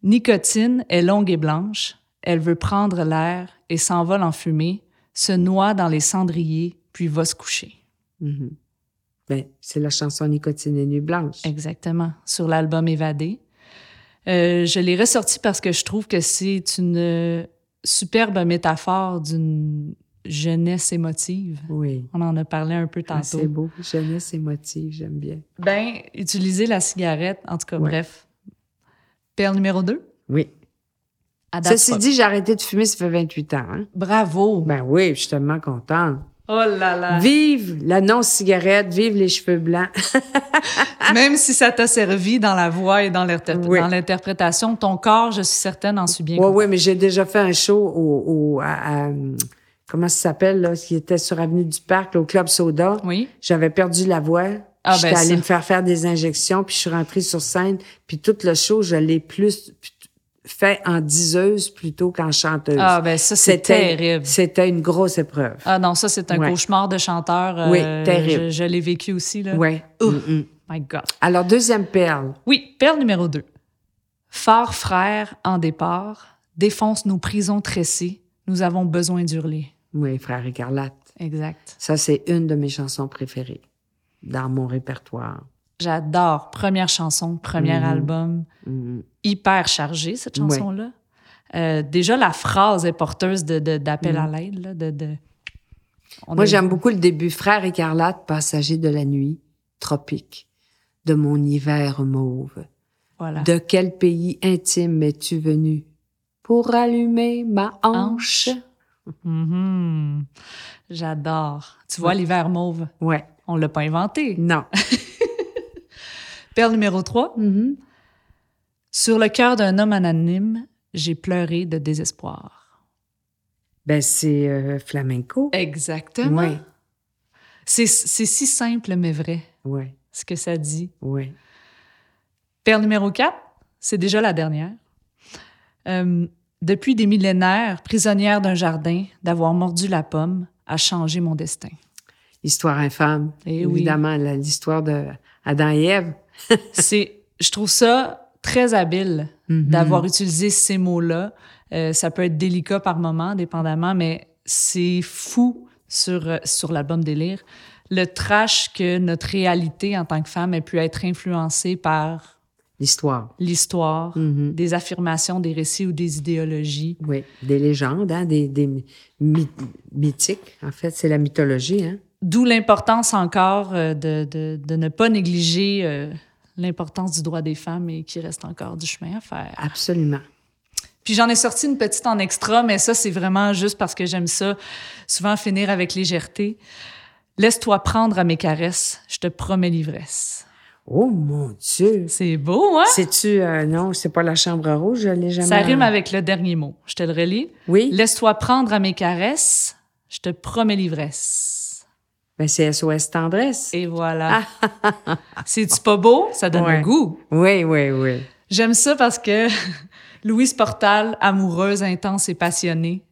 Nicotine est longue et blanche, elle veut prendre l'air et s'envole en fumée, se noie dans les cendriers, puis va se coucher. Mhm. Ben, c'est la chanson Nicotine et Nuit Blanche. Exactement, sur l'album Évadé. Euh, je l'ai ressorti parce que je trouve que c'est une superbe métaphore d'une jeunesse émotive. Oui. On en a parlé un peu Ah, tantôt. c'est beau. Jeunesse émotive, j'aime bien. Ben, utiliser la cigarette, en tout cas, Ouais. bref. Perle numéro 2. Oui. À date Ceci pas. dit, j'ai arrêté de fumer, ça fait 28 ans. Hein? Bravo. Ben oui, je suis tellement contente. oh là là. Vive la non-cigarette, vive les cheveux blancs. Même si ça t'a servi dans la voix et dans Oui. l'interprétation, ton corps, je suis certaine, en suis bien Oui, oui, mais j'ai déjà fait un show au, au- à, à- comment ça s'appelle, là, qui était sur Avenue du Parc, là, au Club Soda. Oui. J'avais perdu la voix. Ah, J'étais ben allée ça. me faire faire des injections, puis je suis rentrée sur scène. Puis tout le show, je l'ai plus fait en diseuse plutôt qu'en chanteuse. Ah, ben ça, c'est C'était- terrible. C'était une grosse épreuve. Ah non, ça, c'est un Ouais. cauchemar de chanteur. euh, Oui, terrible. Je, je l'ai vécu aussi, là. Mm, mm. My God. Alors, deuxième perle. Oui, perle numéro 2. Phare frère en départ, défonce nos prisons tressées, nous avons besoin d'hurler. Oui, Frère Écarlate. Exact. Ça, c'est une de mes chansons préférées dans mon répertoire. J'adore. Première chanson, premier Mhm. album. Mm. Hyper chargée, cette Ouais. chanson-là. Euh, déjà, la phrase est porteuse de, de- d'appel à l'aide. De, de... On Moi, j'aime beaucoup le début. Frère Écarlate, passager de la nuit, tropique, de mon hiver mauve. Voilà. De quel pays intime es-tu venu pour allumer ma hanche? Hanche? Mhm. J'adore. Tu vois, l'hiver mauve, Ouais. on l'a pas inventé. Non. Perle numéro 3. Mhm. Sur le cœur d'un homme anonyme, j'ai pleuré de désespoir. Ben, c'est euh, flamenco. Exactement. Ouais. C'est si simple, mais vrai, Ouais. ce que ça dit. Ouais. Perle numéro 4, c'est déjà la dernière. Euh, depuis des millénaires, prisonnière d'un jardin, d'avoir mordu la pomme a changé mon destin. Histoire infâme. Eh oui. Évidemment, l'histoire de Adam et Ève. C'est, je trouve ça très habile Mhm. d'avoir utilisé ces mots-là. Euh, ça peut être délicat par moment, dépendamment, mais c'est fou sur, euh, sur l'album Délire. Le trash que notre réalité en tant que femme a pu être influencée par L'histoire. l'histoire, Mhm. des affirmations, des récits ou des idéologies. Oui. Des légendes, hein, des, des my- mythiques. En fait, c'est la mythologie. Hein? D'où l'importance encore euh, de, de, de ne pas négliger euh, l'importance du droit des femmes et qu'il reste encore du chemin à faire. Absolument. Puis j'en ai sorti une petite en extra, mais ça, c'est vraiment juste parce que j'aime ça, souvent finir avec légèreté. Laisse-toi prendre à mes caresses, je te promets l'ivresse. Oh mon Dieu! C'est beau, hein? C'est-tu. euh, non, c'est pas la chambre rouge, je l'ai jamais. Ça rime avec le dernier mot. Je te le relis. Oui. Laisse-toi prendre à mes caresses, je te promets l'ivresse. Ben, c'est SOS Tendresse. Et voilà. C'est-tu pas beau? Ça donne Ouais. le goût. Oui, oui, oui. J'aime ça parce que Louise Portal, amoureuse, intense et passionnée,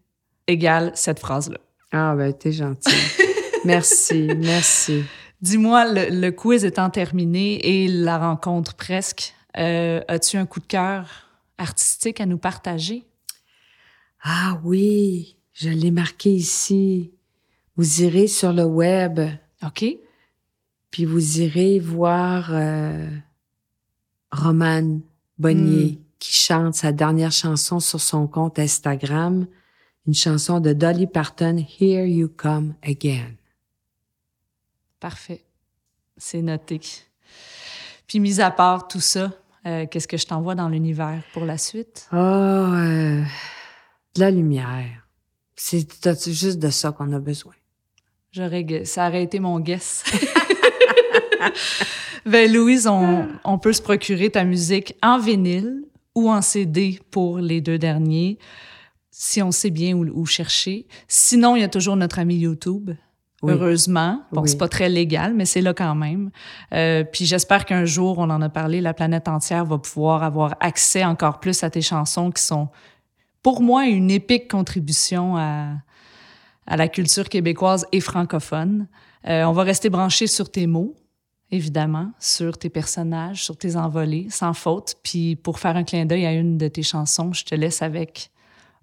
égale cette phrase-là. Ah, ben, t'es gentil. merci, merci. Dis-moi, le, le quiz étant terminé et la rencontre presque, euh, as-tu un coup de cœur artistique à nous partager? Ah oui, je l'ai marqué ici. Vous irez sur le web, OK? puis vous irez voir euh, Romane Bonnier qui chante sa dernière chanson sur son compte Instagram, une chanson de Dolly Parton, Here You Come Again. Parfait. C'est noté. Puis, mis à part tout ça, euh, qu'est-ce que je t'envoie dans l'univers pour la suite? Oh, euh, de la lumière. C'est juste de ça qu'on a besoin? J'aurais, ça aurait été mon guess. ben, Louise, on, on peut se procurer ta musique en vinyle ou en CD pour les deux derniers, si on sait bien où, où chercher. Sinon, il y a toujours notre ami YouTube. Oui. Heureusement. Bon, Oui. c'est pas très légal, mais c'est là quand même. Euh, puis j'espère qu'un jour, on en a parlé, la planète entière va pouvoir avoir accès encore plus à tes chansons qui sont, pour moi, une épique contribution à, à la culture québécoise et francophone. Euh, on va rester branché sur tes mots, évidemment, sur tes personnages, sur tes envolées, sans faute. Puis pour faire un clin d'œil à une de tes chansons, je te laisse avec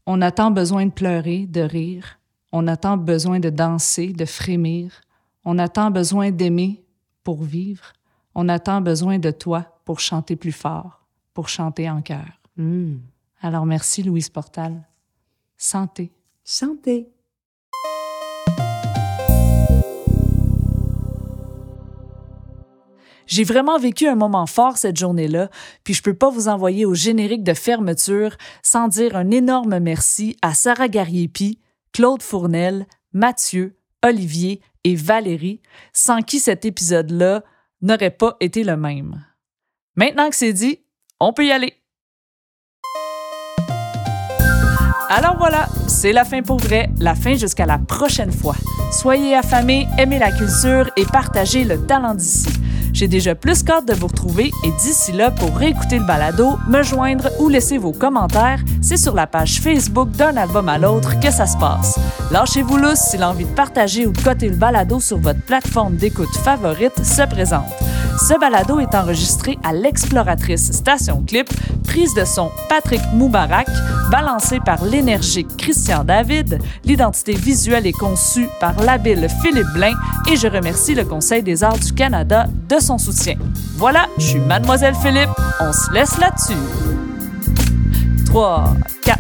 On a tant besoin de pleurer, de rire. On a tant besoin de danser, de frémir. On a tant besoin d'aimer pour vivre. On a tant besoin de toi pour chanter plus fort, pour chanter en cœur. Hmm. Alors merci, Louise Portal. Santé. Santé. J'ai vraiment vécu un moment fort cette journée-là, puis je peux pas vous envoyer au générique de fermeture sans dire un énorme merci à Sarah Gariepi, Claude Fournel, Mathieu, Olivier et Valérie, sans qui cet épisode-là n'aurait pas été le même. Maintenant que c'est dit, on peut y aller. Alors voilà, c'est la fin pour vrai, la fin jusqu'à la prochaine fois. Soyez affamés, aimez la culture et partagez le talent d'ici. J'ai déjà plus qu'hâte de vous retrouver et d'ici là, pour réécouter le balado, me joindre ou laisser vos commentaires, c'est sur la page Facebook d'un album à l'autre que ça se passe. Lâchez-vous lousse si l'envie de partager ou de coter le balado sur votre plateforme d'écoute favorite se présente. Ce balado est enregistré à l'exploratrice Station Clip, prise de son Patrick Moubarak, balancé par l'énergique Christian David, l'identité visuelle est conçue par l'habile Philippe Blain et je remercie le Conseil des arts du Canada de son soutien. Voilà, je suis Mademoiselle Philippe, on se laisse là-dessus. 3, 4.